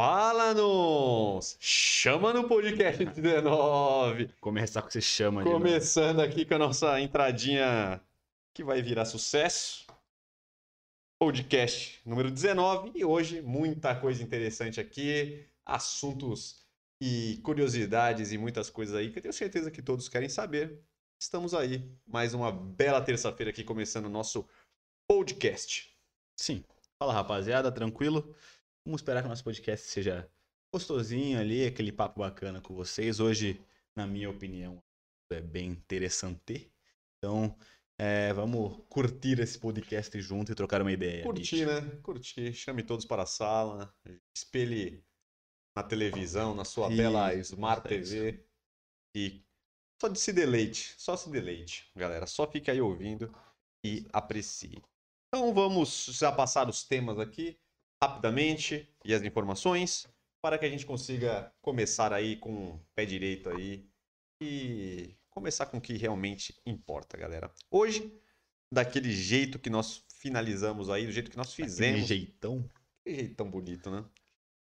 Fala-nos! Chama no podcast 19! Começar com você chama de. Começando aqui com a nossa entradinha que vai virar sucesso. Podcast número 19 e hoje muita coisa interessante aqui, assuntos e curiosidades e muitas coisas aí que eu tenho certeza que todos querem saber. Estamos aí, mais uma bela terça-feira aqui começando o nosso podcast. Sim. Fala rapaziada, tranquilo? Vamos esperar que o nosso podcast seja gostosinho ali, aquele papo bacana com vocês. Hoje, na minha opinião, é bem interessante. Então, é, vamos curtir esse podcast junto e trocar uma ideia. Curtir, né? Curtir. Chame todos para a sala, espelhe na televisão, na sua Isso, bela Smart isso. TV e só de se deleite, só se deleite, galera. Só fique aí ouvindo e aprecie. Então vamos já passar os temas aqui rapidamente e as informações para que a gente consiga começar aí com o pé direito aí e começar com o que realmente importa, galera. Hoje, daquele jeito que nós finalizamos aí, do jeito que nós Aquele fizemos, jeitão. que jeito tão bonito, né?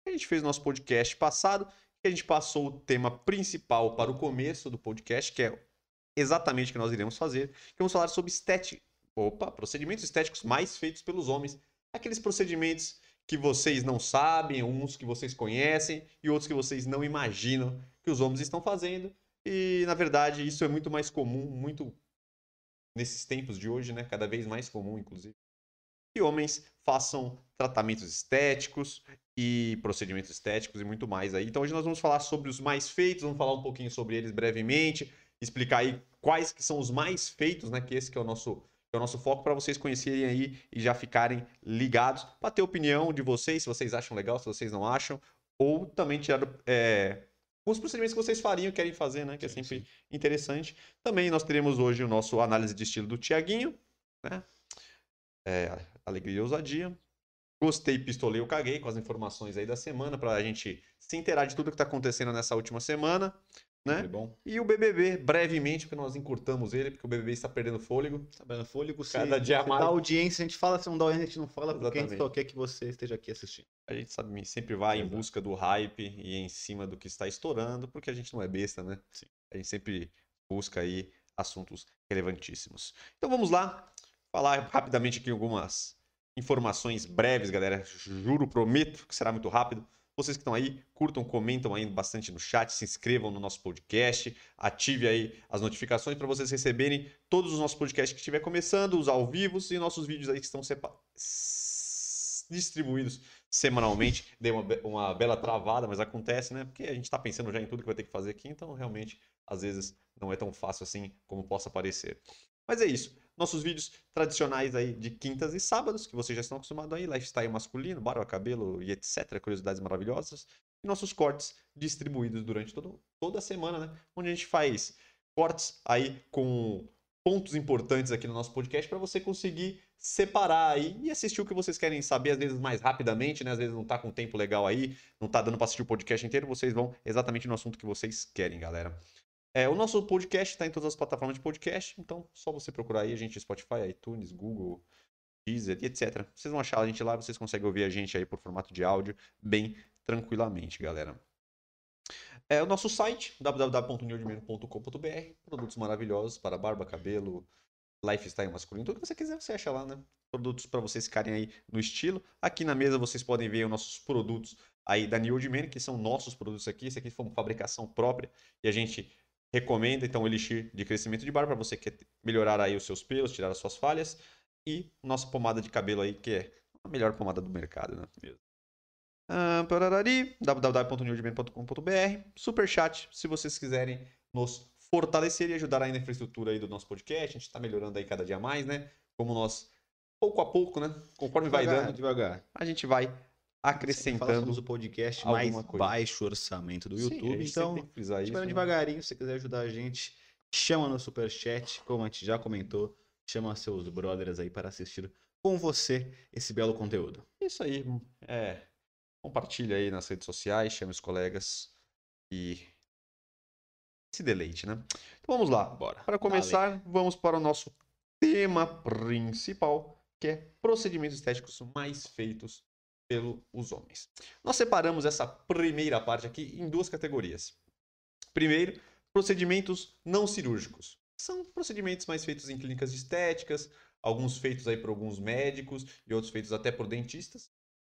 A gente fez nosso podcast passado e a gente passou o tema principal para o começo do podcast, que é exatamente o que nós iremos fazer, que vamos falar sobre estética. Opa, procedimentos estéticos mais feitos pelos homens. Aqueles procedimentos que vocês não sabem, uns que vocês conhecem e outros que vocês não imaginam que os homens estão fazendo. E, na verdade, isso é muito mais comum, muito nesses tempos de hoje, né? Cada vez mais comum, inclusive. Que homens façam tratamentos estéticos e procedimentos estéticos e muito mais aí. Então hoje nós vamos falar sobre os mais feitos, vamos falar um pouquinho sobre eles brevemente, explicar aí quais que são os mais feitos, né? Que esse que é o nosso, é o nosso foco para vocês conhecerem aí e já ficarem ligados, para ter opinião de vocês, se vocês acham legal, se vocês não acham, ou também tirar é, os procedimentos que vocês fariam, querem fazer, né? Que é Sim, sempre interessante. Também nós teremos hoje o nosso análise de estilo do Tiaguinho, né? É, alegria e ousadia. Gostei, pistolei, eu caguei com as informações aí da semana para a gente se inteirar de tudo que está acontecendo nessa última semana, né? E o BBB, brevemente, porque nós encurtamos ele, porque o BBB está perdendo fôlego. Tá dando fôlego. Se, Cada dia se mais. dá audiência, a gente fala. Se não dá audiência, a gente não fala, porque a gente Exatamente. só quer que você esteja aqui assistindo. A gente sabe, sempre vai em Exato. busca do hype e em cima do que está estourando, porque a gente não é besta, né? Sim. A gente sempre busca aí assuntos relevantíssimos. Então vamos lá, falar rapidamente aqui algumas informações breves, galera. Juro, prometo que será muito rápido. Vocês que estão aí, curtam, comentam aí bastante no chat, se inscrevam no nosso podcast, ative aí as notificações para vocês receberem todos os nossos podcasts que estiver começando, os ao vivos e nossos vídeos aí que estão sepa- s- distribuídos semanalmente. Dei uma, be- uma bela travada, mas acontece, né? Porque a gente está pensando já em tudo que vai ter que fazer aqui, então realmente, às vezes, não é tão fácil assim como possa parecer. Mas é isso. Nossos vídeos tradicionais aí de quintas e sábados, que vocês já estão acostumados aí, lifestyle masculino, barba, cabelo e etc, curiosidades maravilhosas. E nossos cortes distribuídos durante todo, toda a semana, né? Onde a gente faz cortes aí com pontos importantes aqui no nosso podcast para você conseguir separar aí e assistir o que vocês querem saber, às vezes mais rapidamente, né? Às vezes não tá com tempo legal aí, não tá dando para assistir o podcast inteiro, vocês vão exatamente no assunto que vocês querem, galera. É, o nosso podcast está em todas as plataformas de podcast, então só você procurar aí a gente Spotify, iTunes, Google, Deezer e etc. Vocês vão achar a gente lá, vocês conseguem ouvir a gente aí por formato de áudio bem tranquilamente, galera. É o nosso site, www.newdimeno.com.br, produtos maravilhosos para barba, cabelo, lifestyle masculino, tudo que você quiser você acha lá, né? Produtos para vocês ficarem aí no estilo. Aqui na mesa vocês podem ver os nossos produtos aí da New que são nossos produtos aqui. Esse aqui foi uma fabricação própria e a gente recomenda, então, o Elixir de crescimento de barba para você que quer melhorar aí os seus pelos, tirar as suas falhas. E nossa pomada de cabelo aí, que é a melhor pomada do mercado, né? Ah, pararari, www.newdman.com.br Superchat, se vocês quiserem nos fortalecer e ajudar aí na infraestrutura aí do nosso podcast. A gente está melhorando aí cada dia mais, né? Como nós, pouco a pouco, né? Conforme vai Devagar, dando, Devagar. a gente vai acrescentando. o podcast mais coisa. baixo orçamento do YouTube. então, Esperando né? devagarinho, se você quiser ajudar a gente, chama no superchat, como a gente já comentou, chama seus brothers aí para assistir com você esse belo conteúdo. Isso aí. É, compartilha aí nas redes sociais, chame os colegas e se deleite, né? Então vamos lá. Bora. Para começar, vamos para o nosso tema principal, que é procedimentos estéticos mais feitos pelos homens. Nós separamos essa primeira parte aqui em duas categorias. Primeiro, procedimentos não cirúrgicos. São procedimentos mais feitos em clínicas estéticas, alguns feitos aí por alguns médicos e outros feitos até por dentistas,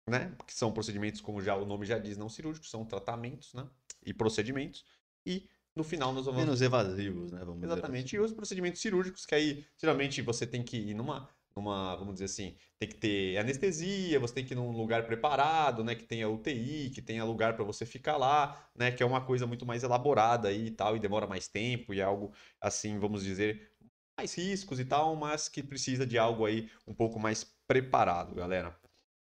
né? Que são procedimentos, como já o nome já diz, não cirúrgicos, são tratamentos, né? E procedimentos. E no final nós vamos. Menos evasivos, né? Vamos Exatamente. Dizer E os procedimentos cirúrgicos, que aí geralmente você tem que ir numa, numa, vamos dizer assim, tem que ter anestesia, você tem que ir num lugar preparado, né? Que tenha UTI, que tenha lugar para você ficar lá, né? Que é uma coisa muito mais elaborada e tal, e demora mais tempo, e é algo assim, vamos dizer, mais riscos e tal, mas que precisa de algo aí um pouco mais preparado, galera.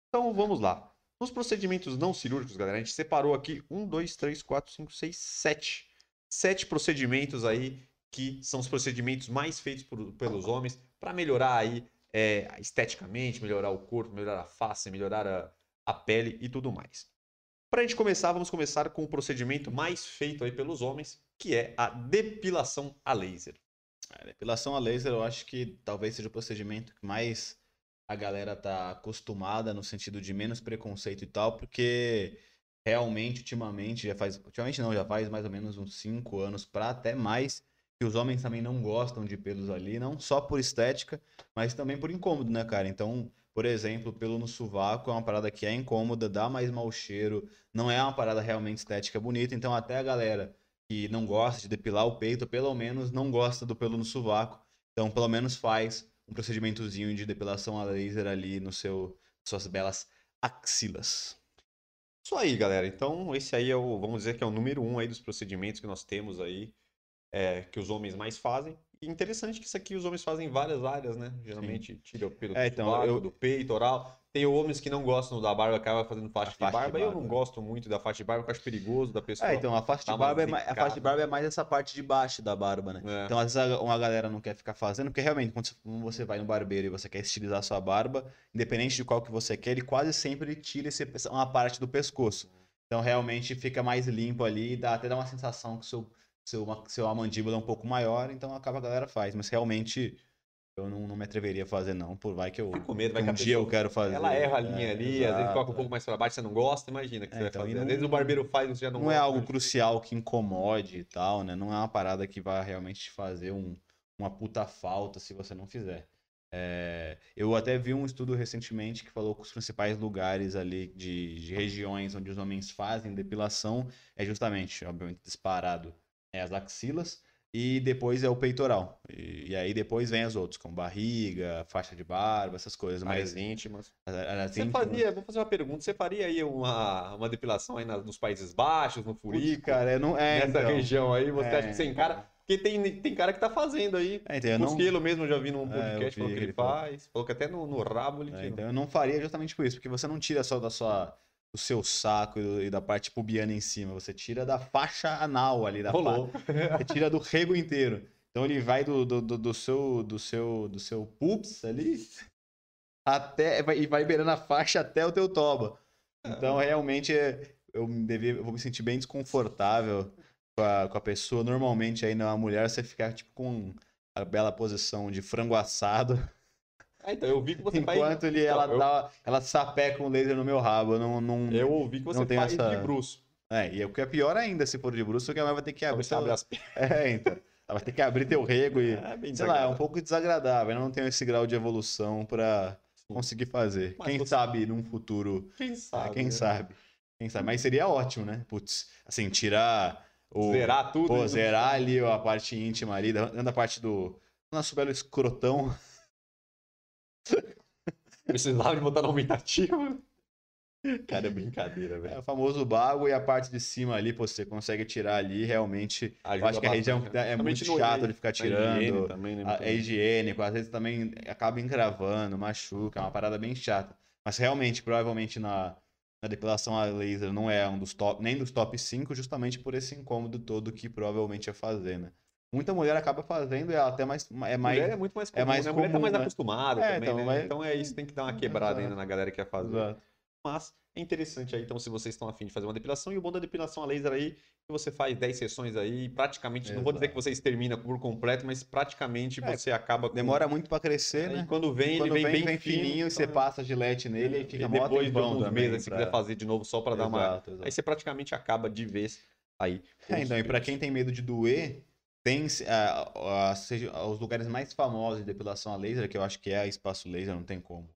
Então vamos lá. Nos procedimentos não cirúrgicos, galera, a gente separou aqui um, dois, três, quatro, cinco, seis, sete. Sete procedimentos aí que são os procedimentos mais feitos por- pelos homens para melhorar aí é, esteticamente, melhorar o corpo, melhorar a face, melhorar a, a pele e tudo mais. Para a gente começar, vamos começar com o procedimento mais feito aí pelos homens, que é a depilação a laser. A depilação a laser eu acho que talvez seja o procedimento que mais a galera tá acostumada no sentido de menos preconceito e tal, porque realmente, ultimamente, já faz. Ultimamente não, já faz mais ou menos uns 5 anos pra até mais, que os homens também não gostam de pelos ali, não só por estética, mas também por incômodo, né, cara? Então, por exemplo, pelo no sovaco é uma parada que é incômoda, dá mais mau cheiro, não é uma parada realmente estética bonita, então até a galera que não gosta de depilar o peito, pelo menos não gosta do pelo no sovaco. Então, pelo menos faz um procedimentozinho de depilação a laser ali no seu suas belas axilas. Isso aí, galera. Então, esse aí é o, vamos dizer que é o número um aí dos procedimentos que nós temos aí, é, que os homens mais fazem. E interessante que isso aqui os homens fazem em várias áreas, né? Geralmente tira o pelo É, do então, sovaco, eu- do peito, oral. Tem homens que não gostam da barba, acaba fazendo faixa, A faixa de de barba. Eu não barba. gosto muito da faixa de barba, porque eu acho perigoso da pessoa. É, então a faixa dá de barba é mais, a faixa de barba é mais essa parte de baixo da barba, né? É. Então, às vezes, a- uma galera não quer ficar fazendo, porque realmente, quando você- vai no barbeiro e você quer estilizar sua barba, independente de qual que você quer, ele quase sempre tira esse, uma parte do pescoço. Então, realmente, fica mais limpo ali, dá, até dá uma sensação que seu, seu, uma- a mandíbula é um pouco maior, então acaba a galera faz. Mas, realmente, eu não, não me atreveria a fazer, não, por vai que eu... Fico com medo, vai que que um a dia pessoa- eu quero fazer. Ela erra a linha É, ali, às vezes exato, coloca um é. pouco mais pra baixo, você não gosta, imagina que É, você então, vai fazer. Às não- vezes o barbeiro faz, você já não não é gosta, algo mas- crucial que incomode e tal, né? Não é uma parada que vai realmente te fazer um, uma puta falta se você não fizer. É, eu até vi um estudo recentemente que falou que os principais lugares ali de, de regiões onde os homens fazem depilação é justamente, obviamente, disparado é as axilas e depois é o peitoral. E, e aí depois vem as outras, como barriga, faixa de barba, essas coisas. mais Mas íntimas. as- as Você íntimas- fazia, vou fazer uma pergunta, você faria aí uma, uma depilação aí na- nos Países Baixos, no Furico, cara, não é, nessa então. região aí, você É. acha que você encara? Porque tem, tem cara que tá fazendo aí. É, então, não... Mesmo, eu já vi num É, podcast, vi falou que ele, ele faz. Falou que até no, no rabo ele É, tira. então eu não faria justamente por isso, porque você não tira só da sua, do seu saco e da parte pubiana em cima, você tira da faixa anal ali, da fa... Rolou. você tira do rego inteiro. Então ele vai do, do, do, do seu do seu do seu pubs ali até e vai beirando a faixa até o teu toba. Então realmente é- eu devia, eu vou me sentir bem desconfortável com a, com a pessoa. Normalmente aí na mulher você fica tipo com a bela posição de frango assado. Ah, então eu vi que você faz. Enquanto ele, ela, eu- dá, ela sapeca um laser no meu rabo. Eu não, não... Eu ouvi que você Não tem faz essa- de bruxo. É, e o que é pior ainda, se for de bruxo, porque a mulher vai ter que abrir. Você abre as É, então. Ela vai ter que abrir teu rego e. É Sei lá, é um pouco desagradável. Eu não tenho esse grau de evolução pra Sim. conseguir fazer. Mas quem você- sabe num futuro. Quem ah, sabe? quem né? sabe? Quem sabe? Mas seria ótimo, né? Putz, assim, tirar o. Zerar tudo. Pô, né? zerar ali a parte íntima ali, dando a parte do. Nosso belo escrotão. Precisava de botar no aumentativo. Cara, é brincadeira, É velho. o famoso bago e a parte de cima ali, pô, você consegue tirar ali, realmente. Eu Ajuda acho que a região bastante, é né? muito Principalmente no- chato de ficar higiene tirando. também, né? a- Muito- É higiênico, às vezes também acaba encravando, machuca, é uma parada bem chata. Mas realmente, provavelmente na, na depilação a laser não é um dos top, nem dos top 5, justamente por esse incômodo todo que provavelmente ia fazer, né? Muita mulher acaba fazendo e ela até mais, é mais. Mulher é muito mais comum, mais né? A mulher tá comum, mais né? acostumada É, também, então, né? mas- Então é isso, tem que dar uma quebrada Exato. ainda na galera que quer fazer. Exato. Mas é interessante aí, então, se vocês estão afim de fazer uma depilação, e o bom da depilação a laser aí, que você faz 10 sessões aí, praticamente, não vou dizer que Exato. vocês terminam por completo, mas praticamente É, você acaba com... Demora muito pra crescer, né? quando vem, Quando ele vem, vem, bem vem fininho e você então, passa a gilete nele e e fica mó depois de alguns também meses, se pra- quiser fazer de novo só para dar uma... Exato, exato. Aí você praticamente acaba de vez aí. É, então, e pra pelos. quem tem medo de doer, tem os lugares mais famosos de depilação a laser, que eu acho que é a Espaço Laser, não tem como.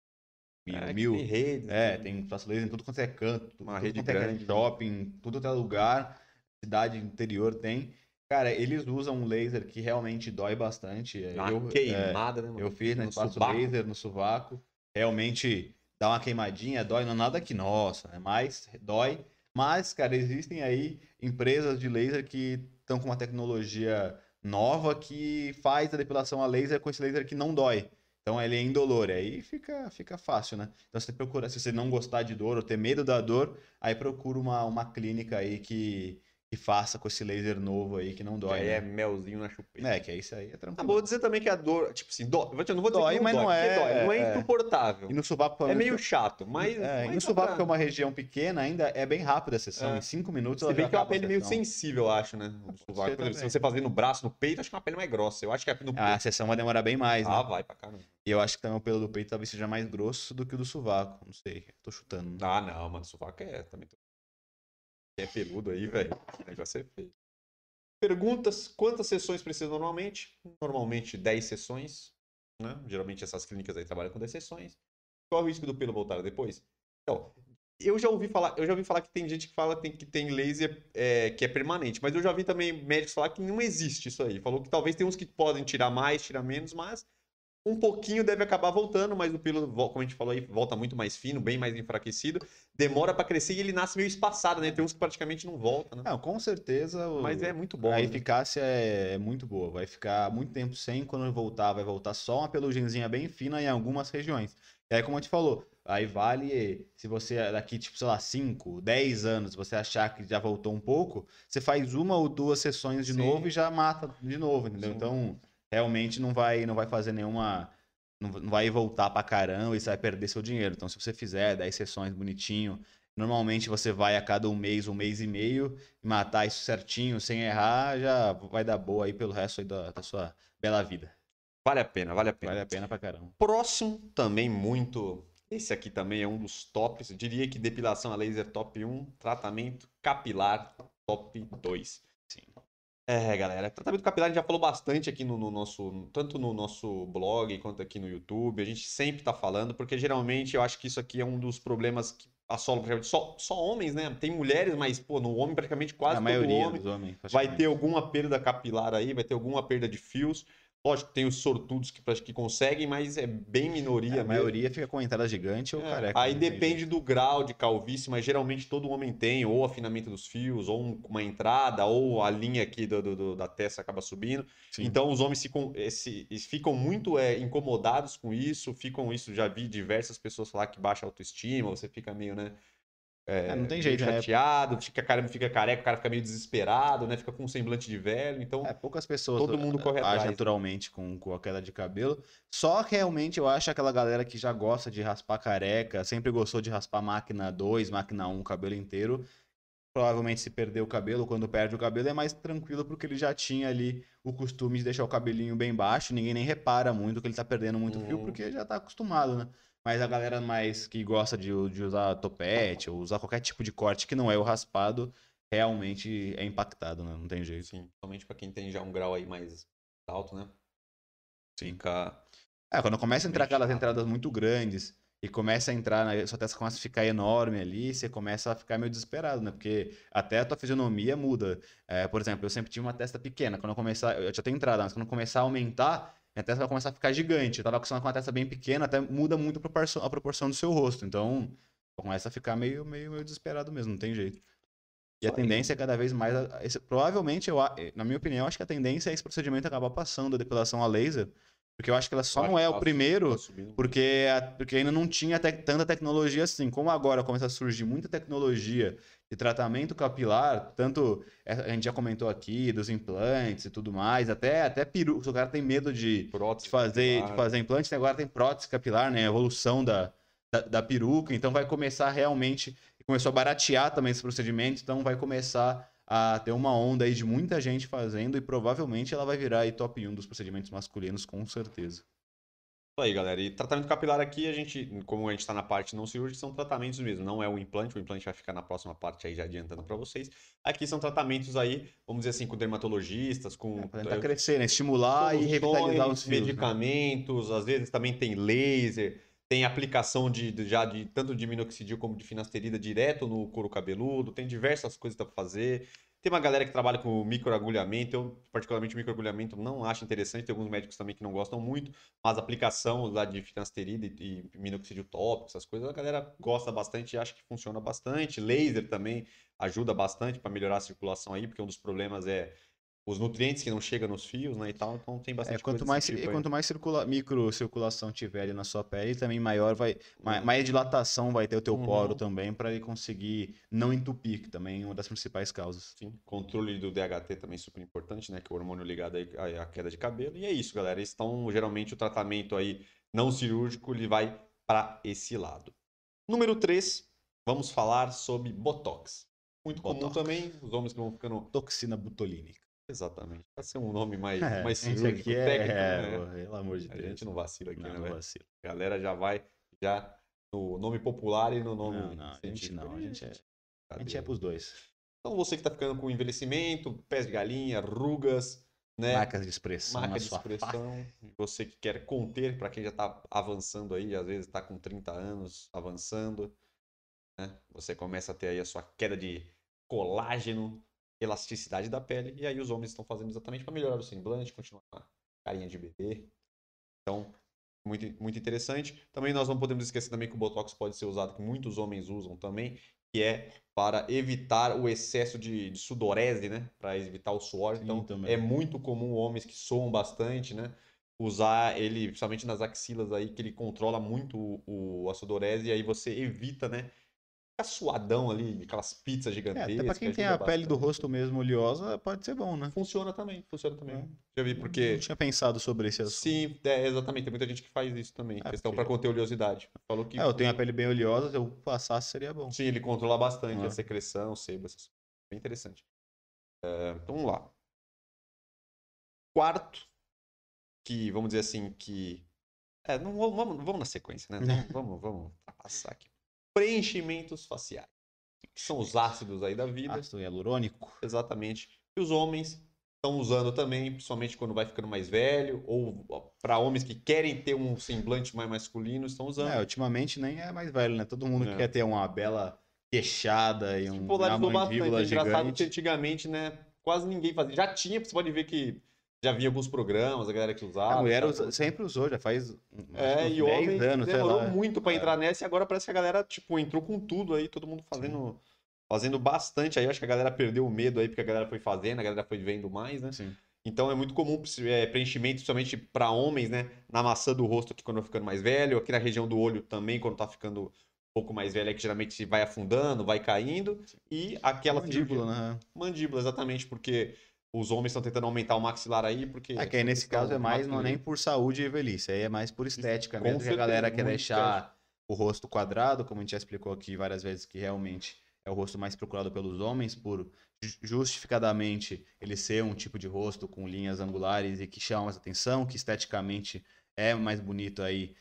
Mil, É, mil. tem redes, É, né? tem espaço laser em tudo quanto é canto, Uma tudo rede quanto é é grande, né? shopping, tudo quanto é lugar, cidade interior tem. Cara, eles usam um laser que realmente dói bastante. é, uma eu, é, queimada, né, mano? eu fiz na No espaço subaco. laser no sovaco. Realmente dá uma queimadinha, dói, não é nada que, nossa, né? Mas dói. Mas, cara, existem aí empresas de laser que estão com uma tecnologia nova que faz a depilação a laser com esse laser que não dói. Então ele é indolor, aí fica, fica fácil, né? Então você procura, se você não gostar de dor ou ter medo da dor, aí procura uma, uma clínica aí que, que faça com esse laser novo aí que não Que dói. aí né? é melzinho na chupeta. É, que é isso aí, é Ah, tranquilo. vou dizer também que a dor, tipo assim, dói. Eu não vou dizer Dói, que não mas dói, não é- dói, não é, é. insuportável. E no sovaco, É meio chato, mas. É, e mas no dá sovaco, pra- que é uma região pequena, ainda é bem rápida a sessão. É. Em cinco minutos Se ela bem que é uma pele meio sensível, eu acho, né? O sovaco. exemplo, se você fazer no braço, no peito, acho que é uma pele mais grossa. Eu acho que é no Ah, a sessão vai demorar bem mais, Ah, né? vai pra caramba. E eu acho que também o pelo do peito talvez seja mais grosso do que o do sovaco. Não sei, tô chutando. Ah, não, mano. Sovaco é também. É peludo aí, velho. Negócio é feio. Perguntas: quantas sessões precisa normalmente? Normalmente 10 sessões. Né? Geralmente essas clínicas aí trabalham com 10 sessões. Qual é o risco do pelo voltar depois? Então, eu já ouvi falar, eu já ouvi falar que tem gente que fala tem, que tem laser é, que é permanente, mas eu já vi também médicos falar que não existe isso aí. Falou que talvez tem uns que podem tirar mais, tirar menos, mas um pouquinho deve acabar voltando, mas o pelo, como a gente falou aí, volta muito mais fino, bem mais enfraquecido. Demora pra crescer e ele nasce meio espaçado, né? Tem uns que praticamente não voltam, né? Não, com certeza. o- Mas é muito bom. a né? eficácia é, é muito boa. Vai ficar muito tempo sem, quando voltar, vai voltar só uma pelugenzinha bem fina em algumas regiões. E aí, como a gente falou, aí vale, se você daqui, tipo, sei lá, 5, 10 anos, você achar que já voltou um pouco, você faz uma ou duas sessões de Sim. novo e já mata de novo, entendeu? Sim. Então, realmente não vai, não vai fazer nenhuma. Não vai voltar pra caramba e você vai perder seu dinheiro. Então, se você fizer 10 sessões bonitinho, normalmente você vai a cada um mês, um mês e meio, e matar isso certinho, sem errar, já vai dar boa aí pelo resto aí da, da sua bela vida. Vale a pena, vale a pena. Vale a pena pra caramba. Próximo, também muito. Esse aqui também é um dos tops. Eu diria que depilação a laser top 1, tratamento capilar top 2. É, galera, tratamento capilar a gente já falou bastante aqui no, no nosso, tanto no nosso blog quanto aqui no YouTube. A gente sempre tá falando, porque geralmente eu acho que isso aqui é um dos problemas que assolam praticamente só, só homens, né? Tem mulheres, mas, pô, no homem praticamente quase a todo maioria homem dos homens. vai ter alguma perda capilar aí, vai ter alguma perda de fios. Lógico, tem os sortudos que, que conseguem, mas é bem minoria É, a mesmo. maioria fica com entrada gigante ou É, careca. Aí tem depende do grau de calvície, mas geralmente todo homem tem, ou afinamento dos fios, ou um- uma entrada, ou a linha aqui do, do- da testa acaba subindo. Sim. Então os homens ficam, esse- eles ficam muito é, incomodados com isso, ficam isso, já vi diversas pessoas falar que baixa autoestima, você fica meio, né? É, não tem jeito, né? chateado, fica, cara, fica careca, o cara fica meio desesperado, né? Fica com um semblante de velho, então... É, poucas pessoas Todo mundo corre atrás, né? naturalmente com, com a queda de cabelo. Só que realmente eu acho aquela galera que já gosta de raspar careca, sempre gostou de raspar máquina 2, máquina 1, o cabelo inteiro. Provavelmente se perder o cabelo, quando perde o cabelo, é mais tranquilo porque ele já tinha ali o costume de deixar o cabelinho bem baixo, ninguém nem repara muito que ele tá perdendo muito fio Uhum. porque já tá acostumado, né? Mas a galera mais que gosta de, de usar topete ou usar qualquer tipo de corte que não é o raspado, realmente é impactado, né? Não tem jeito. Sim, somente pra quem tem já um grau aí mais alto, né? Sim. Fica... É, quando começa a entrar aquelas entradas muito grandes e começa a entrar, na, sua testa começa a ficar enorme ali, você começa a ficar meio desesperado, né? Porque até a tua fisionomia muda. É, por exemplo, eu sempre tive uma testa pequena. Quando eu começar, eu já tenho entrada, mas quando começar a aumentar, minha testa vai começar a ficar gigante. Eu tava acostumado com uma testa bem pequena, até muda muito a proporção, do seu rosto. Então, começa a ficar meio, meio, meio desesperado mesmo, não tem jeito. E a tendência é cada vez mais. esse- provavelmente, eu, a- na minha opinião, acho que a tendência é esse procedimento acabar passando a depilação a laser. Porque eu acho que ela só não é o tá- primeiro tá porque, a- porque ainda não tinha tec- tanta tecnologia assim. Como agora começa a surgir muita tecnologia de tratamento capilar, tanto é, a gente já comentou aqui dos implantes e tudo mais, até, até peru, se o cara tem medo de, Prótese de fazer, de capilar. fazer implante, agora tem prótese capilar, né? A evolução da, da, da peruca, então vai começar realmente, começou a baratear também esse procedimento, então vai começar a ter uma onda aí de muita gente fazendo e provavelmente ela vai virar aí top 1 dos procedimentos masculinos, com certeza. Isso aí, galera. E tratamento capilar aqui, a gente, como a gente está na parte não cirúrgica, são tratamentos mesmo. Não é o implante, o implante vai ficar na próxima parte aí, já adiantando para vocês. Aqui são tratamentos aí, vamos dizer assim, com dermatologistas, com. É, tentar crescer, né? Estimular e revitalizar os fios, medicamentos, né? às vezes também tem laser, tem aplicação de, de, já de tanto de minoxidil como de finasterida direto no couro cabeludo, tem diversas coisas para fazer. Tem uma galera que trabalha com microagulhamento, eu particularmente microagulhamento não acho interessante, tem alguns médicos também que não gostam muito, mas aplicação lá de finasterida e, e minoxidil tópico, essas coisas, a galera gosta bastante e acha que funciona bastante. Laser também ajuda bastante para melhorar a circulação aí, porque um dos problemas é os nutrientes que não chegam nos fios, né, e tal, então tem bastante é, quanto mais tipo quanto mais circula, microcirculação tiver ali na sua pele, também maior vai mais, mais dilatação vai ter o teu uhum. poro também para ele conseguir não entupir, que também é uma das principais causas. Sim, controle do DHT também super importante, né, que é o hormônio ligado à queda de cabelo. E é isso, galera. Então, geralmente o tratamento aí não cirúrgico ele vai para esse lado. Número 3, vamos falar sobre botox. Muito botox. comum também, os homens que vão ficando toxina butolínica. Exatamente. Pra ser um nome mais, é, mais cirúrgico, aqui é, técnico, é, né? pelo amor de a Deus. A gente não vacila aqui, não, né, não vacila. A galera já vai já no nome popular e no nome Não, não, a gente não, a gente é, a gente é pros dois. Então você que tá ficando com envelhecimento, pés de galinha, rugas, né? Marcas de expressão Marca de expressão. Você que quer conter, para quem já tá avançando aí, às vezes tá com 30 anos avançando, né? Você começa a ter aí a sua queda de colágeno, elasticidade da pele. E aí os homens estão fazendo exatamente para melhorar o semblante, continuar com a carinha de bebê. Então, muito, muito interessante. Também nós não podemos esquecer também que o Botox pode ser usado, que muitos homens usam também, que é para evitar o excesso de, de sudorese, né? Para evitar o suor. Sim, então, também. é muito comum homens que soam bastante, né? Usar ele, principalmente nas axilas aí, que ele controla muito o, o a sudorese e aí você evita, né? Suadão ali, aquelas pizzas gigantescas. É, até pra quem tem a bastante. pele do rosto mesmo oleosa, pode ser bom, né? Funciona também, funciona também. É. Já vi, porque... Eu não tinha pensado sobre esse assunto. Sim, é, exatamente. Tem muita gente que faz isso também. É, questão porque... para conter oleosidade. Falou que... É, eu tenho a pele bem oleosa, se eu passasse seria bom. Sim, ele controla bastante a secreção, o sebo, essas coisas. Bem interessante. É, então, vamos lá. Quarto, que vamos dizer assim, que... É, não, vamos, vamos na sequência, né? vamos, vamos passar aqui preenchimentos faciais. Que são os ácidos aí da vida. Ácido hialurônico. Exatamente. E os homens estão usando também, principalmente quando vai ficando mais velho, ou para homens que querem ter um semblante mais masculino, estão usando. É, ultimamente nem é mais velho, né? Todo mundo é. quer ter uma bela queixada e um polarizou bastante. É engraçado que antigamente, né? Quase ninguém fazia. Já tinha, você pode ver que já vinha alguns programas, a galera que usava. A mulher usa, sempre usou, já faz é, e 10 anos, demorou muito para é. entrar nessa e agora parece que a galera, tipo, entrou com tudo aí, todo mundo fazendo, Sim. fazendo bastante aí. Acho que a galera perdeu o medo aí, porque a galera foi fazendo, a galera foi vendo mais, né? Sim. Então é muito comum é, preenchimento, principalmente para homens, né? Na maçã do rosto aqui quando vai ficando mais velho, aqui na região do olho também, quando tá ficando um pouco mais velho, é que geralmente vai afundando, vai caindo. E aquela mandíbula, né? Mandíbula, exatamente, porque os homens estão tentando aumentar o maxilar aí, porque. É que aí nesse caso é mais não é nem por saúde e velhice, aí é mais por estética mesmo. Que a galera quer deixar estética. o rosto quadrado, como a gente já explicou aqui várias vezes, que realmente é o rosto mais procurado pelos homens, por justificadamente ele ser um tipo de rosto com linhas angulares e que chama mais atenção, que esteticamente é mais bonito aí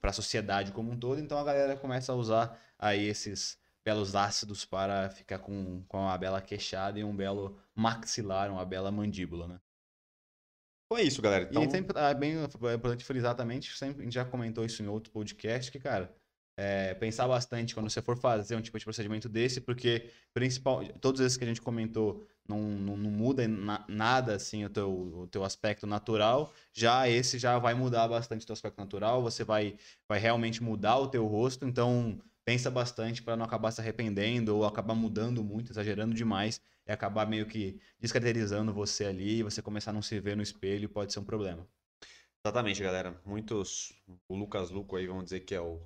para a sociedade como um todo. Então a galera começa a usar aí esses belos ácidos para ficar com, com uma bela queixada e um belo maxilar, uma bela mandíbula, né? Então é isso, galera. Então... E sempre, é bem importante frisar também, sempre, a gente já comentou isso em outro podcast, que, cara, é, pensar bastante quando você for fazer um tipo de procedimento desse, porque principal, todos esses que a gente comentou não, não, não muda na, nada assim o teu, o teu aspecto natural, já esse já vai mudar bastante o teu aspecto natural, você vai, vai realmente mudar o teu rosto, então pensa bastante para não acabar se arrependendo ou acabar mudando muito, exagerando demais e acabar meio que descaracterizando você ali e você começar a não se ver no espelho pode ser um problema. Exatamente, galera. Muitos. O Lucas Luco aí, vamos dizer que é o.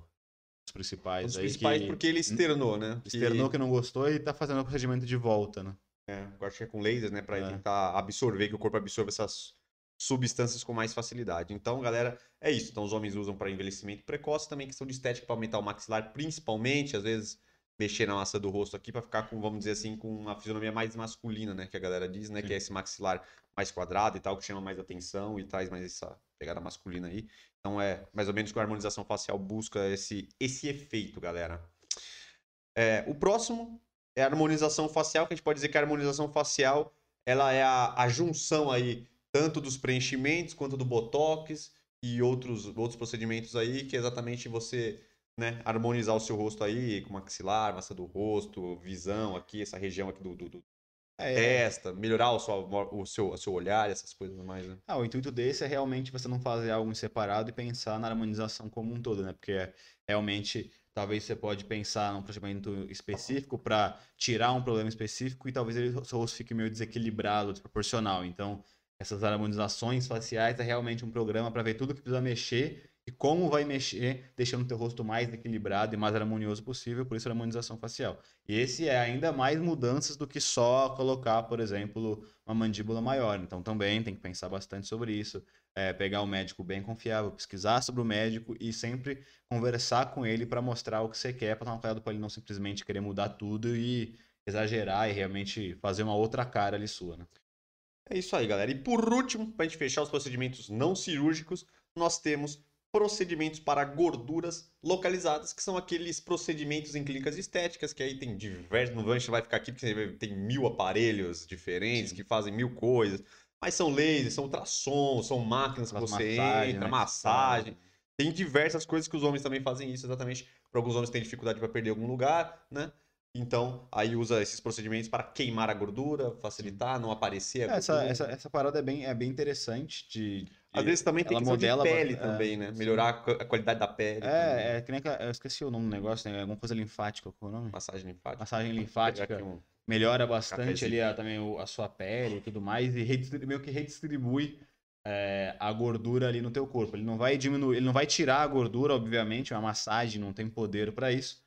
Os principais. Um dos principais que... porque ele externou, né? Externou que... que não gostou e tá fazendo o procedimento de volta, né? É, eu acho que é com laser, né? Pra é. tentar absorver, que o corpo absorva essas substâncias com mais facilidade. Então, galera, é isso. Então, os homens usam para envelhecimento precoce, também questão de estética para aumentar o maxilar, principalmente, às vezes mexer na massa do rosto aqui para ficar com, vamos dizer assim, com uma fisionomia mais masculina, né, que a galera diz, né, Sim. que é esse maxilar mais quadrado e tal, que chama mais atenção e traz mais essa pegada masculina aí. Então é mais ou menos que a harmonização facial busca esse esse efeito, galera. É, o próximo é a harmonização facial, que a gente pode dizer que a harmonização facial ela é a, a junção aí tanto dos preenchimentos quanto do botox e outros, outros procedimentos aí, que é exatamente você né, harmonizar o seu rosto aí, com maxilar, massa do rosto, visão aqui, essa região aqui do, do, do é, testa, melhorar o seu, o, seu, o seu olhar, essas coisas mais, né? Ah, o intuito desse é realmente você não fazer algo em separado e pensar na harmonização como um todo, né? Porque é, realmente talvez você pode pensar num procedimento específico para tirar um problema específico e talvez o seu rosto fique meio desequilibrado, desproporcional. Então, essas harmonizações faciais é realmente um programa para ver tudo que precisa mexer e como vai mexer, deixando o teu rosto mais equilibrado e mais harmonioso possível, por isso a harmonização facial. E esse é ainda mais mudanças do que só colocar, por exemplo, uma mandíbula maior. Então também tem que pensar bastante sobre isso, é, pegar um médico bem confiável, pesquisar sobre o médico e sempre conversar com ele para mostrar o que você quer, para tomar cuidado para ele não simplesmente querer mudar tudo e exagerar e realmente fazer uma outra cara ali sua, né? É isso aí, galera. E por último, para a gente fechar os procedimentos não cirúrgicos, nós temos procedimentos para gorduras localizadas, que são aqueles procedimentos em clínicas estéticas, que aí tem diversos. Não vai ficar aqui porque tem mil aparelhos diferentes Sim. que fazem mil coisas. Mas são lasers, são ultrassom, são máquinas que você massagem, entra, né? massagem. Tem diversas coisas que os homens também fazem isso, exatamente. Para alguns homens têm dificuldade para perder algum lugar, né? Então, aí usa esses procedimentos para queimar a gordura, facilitar, não aparecer a essa, essa, essa parada é bem, é bem interessante de, de... Às vezes também tem questão modela, de pele é, também, né? Melhorar sim. a qualidade da pele. É, é que nem eu esqueci o nome do negócio, né? Alguma coisa linfática, qual é o nome? Massagem linfática. Massagem linfática. Um... Melhora bastante ali a, também a sua pele e tudo mais e meio que redistribui é, a gordura ali no teu corpo. Ele não vai diminuir, ele não vai tirar a gordura, obviamente, uma massagem não tem poder para isso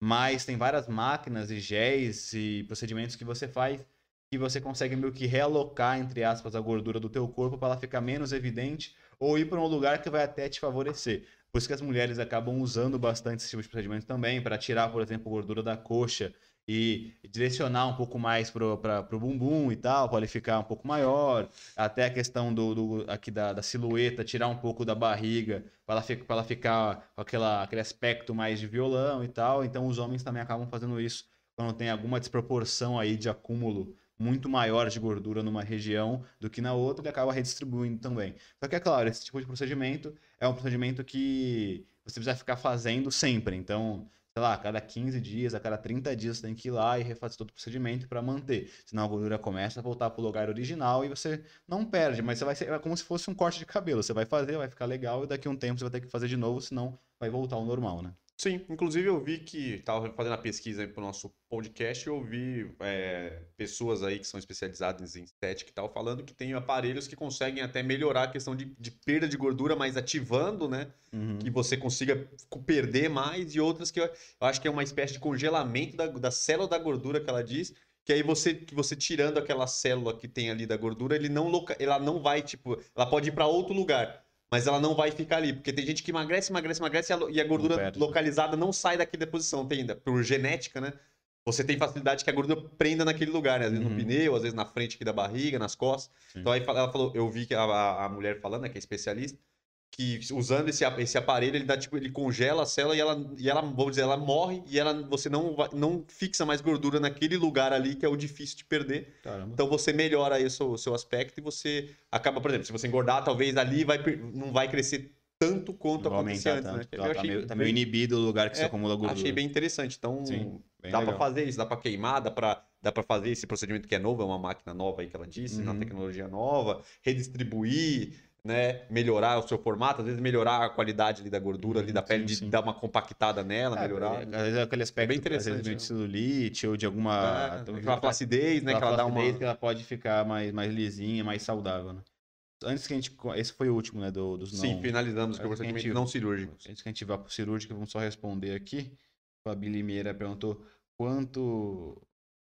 mas tem várias máquinas e géis e procedimentos que você faz que você consegue meio que realocar, entre aspas, a gordura do teu corpo para ela ficar menos evidente ou ir para um lugar que vai até te favorecer. Por isso que as mulheres acabam usando bastante esse tipo de procedimento também, para tirar, por exemplo, gordura da coxa e direcionar um pouco mais para o bumbum e tal, para ele ficar um pouco maior. Até a questão do, do aqui da, da, silhueta, tirar um pouco da barriga, para ela, ela ficar com aquela, aquele aspecto mais de violão e tal. Então os homens também acabam fazendo isso quando tem alguma desproporção aí de acúmulo muito maior de gordura numa região do que na outra, ele acaba redistribuindo também. Só que é claro, esse tipo de procedimento é um procedimento que você precisa ficar fazendo sempre. Então, sei lá, a cada 15 dias, a cada 30 dias você tem que ir lá e refazer todo o procedimento para manter. Senão a gordura começa a voltar para o lugar original e você não perde, mas você vai ser é como se fosse um corte de cabelo. Você vai fazer, vai ficar legal e daqui a um tempo você vai ter que fazer de novo, senão vai voltar ao normal, né? Sim, inclusive eu vi que estava fazendo a pesquisa para o nosso podcast eu vi é, pessoas aí que são especializadas em estética e tal, falando que tem aparelhos que conseguem até melhorar a questão de, de perda de gordura, mas ativando, né? Uhum. Que você consiga perder mais, e outras que eu, eu, acho que é uma espécie de congelamento da, da célula da gordura que ela diz. Que aí você, que você tirando aquela célula que tem ali da gordura, ele não, ela não vai, tipo, ela pode ir para outro lugar mas ela não vai ficar ali, porque tem gente que emagrece, emagrece, emagrece e a, gordura né? localizada não sai daquela posição, tem ainda, por genética, né? Você tem facilidade que a gordura prenda naquele lugar, né? Às vezes uhum. no pneu, às vezes na frente aqui da barriga, nas costas. Sim. Então aí ela falou, eu vi que a, a mulher falando, né, que é especialista, que usando esse, esse aparelho, ele dá tipo, ele congela a célula e ela, e ela, vamos dizer, ela morre e ela, você não, não fixa mais gordura naquele lugar ali que é o difícil de perder. Caramba. Então você melhora aí o seu, o seu aspecto e você acaba, por exemplo, se você engordar, talvez ali vai, não vai crescer tanto quanto não acontecia antes, né? Tá, tá, meio, tá meio inibido o lugar que é, se acumula gordura. Achei bem interessante. Então, Sim, dá para fazer isso, dá para queimar, dá para dá para fazer esse procedimento que é novo, é uma máquina nova aí que ela disse, uhum. uma tecnologia nova, redistribuir, né, melhorar o seu formato, às vezes melhorar a qualidade ali da gordura ali da pele, sim, sim. de dar uma compactada nela, é, melhorar. Às vezes é aquele aspecto é bem interessante, às vezes, de né? celulite ou de alguma é, uma flacidez, né, que ela dá uma que ela pode ficar mais mais lisinha, mais saudável, né? Antes que a gente esse foi o último, né, do, dos não Sim, finalizamos com o procedimento não cirúrgico. Antes que a gente vá para o cirúrgico, vamos só responder aqui. Fabi Limeira perguntou quanto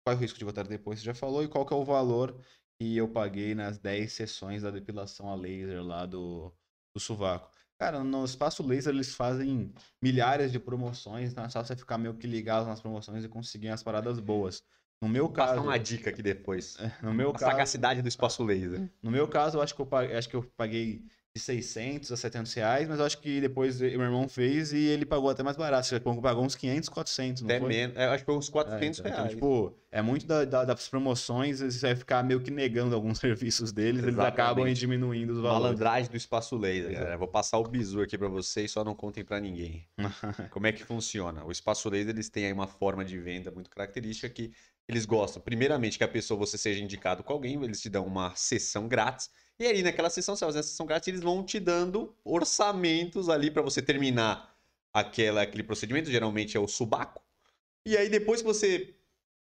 qual é o risco de voltar depois, você já falou, e qual que é o valor e eu paguei nas 10 sessões da depilação a laser lá do, do sovaco. Cara, no espaço laser eles fazem milhares de promoções, então é só você ficar meio que ligado nas promoções e conseguir as paradas boas. No meu Vou passar caso, uma dica aqui depois. no meu A caso, sagacidade do espaço laser. no meu caso, eu acho que eu paguei, acho que eu paguei de 600 a 700 reais, mas eu acho que depois meu irmão fez e ele pagou até mais barato. Pagou uns 500, 400, não Até foi? menos. é, acho que foi uns É, 400 então, reais. Então, tipo, é muito da- da- das promoções, você vai ficar meio que negando alguns serviços deles, eles Exatamente. acabam aí diminuindo os valores. Malandragem do espaço laser, galera. Vou passar o bizu aqui pra vocês, só não contem pra ninguém. Como é que funciona? O espaço laser, eles têm aí uma forma de venda muito característica que eles gostam. Primeiramente, que a pessoa, você seja indicado com alguém, eles te dão uma sessão grátis. E aí, naquela sessão, você vai fazer a sessão grátis, eles vão te dando orçamentos ali pra você terminar aquela, aquele procedimento, geralmente é o subaco. E aí, depois que você,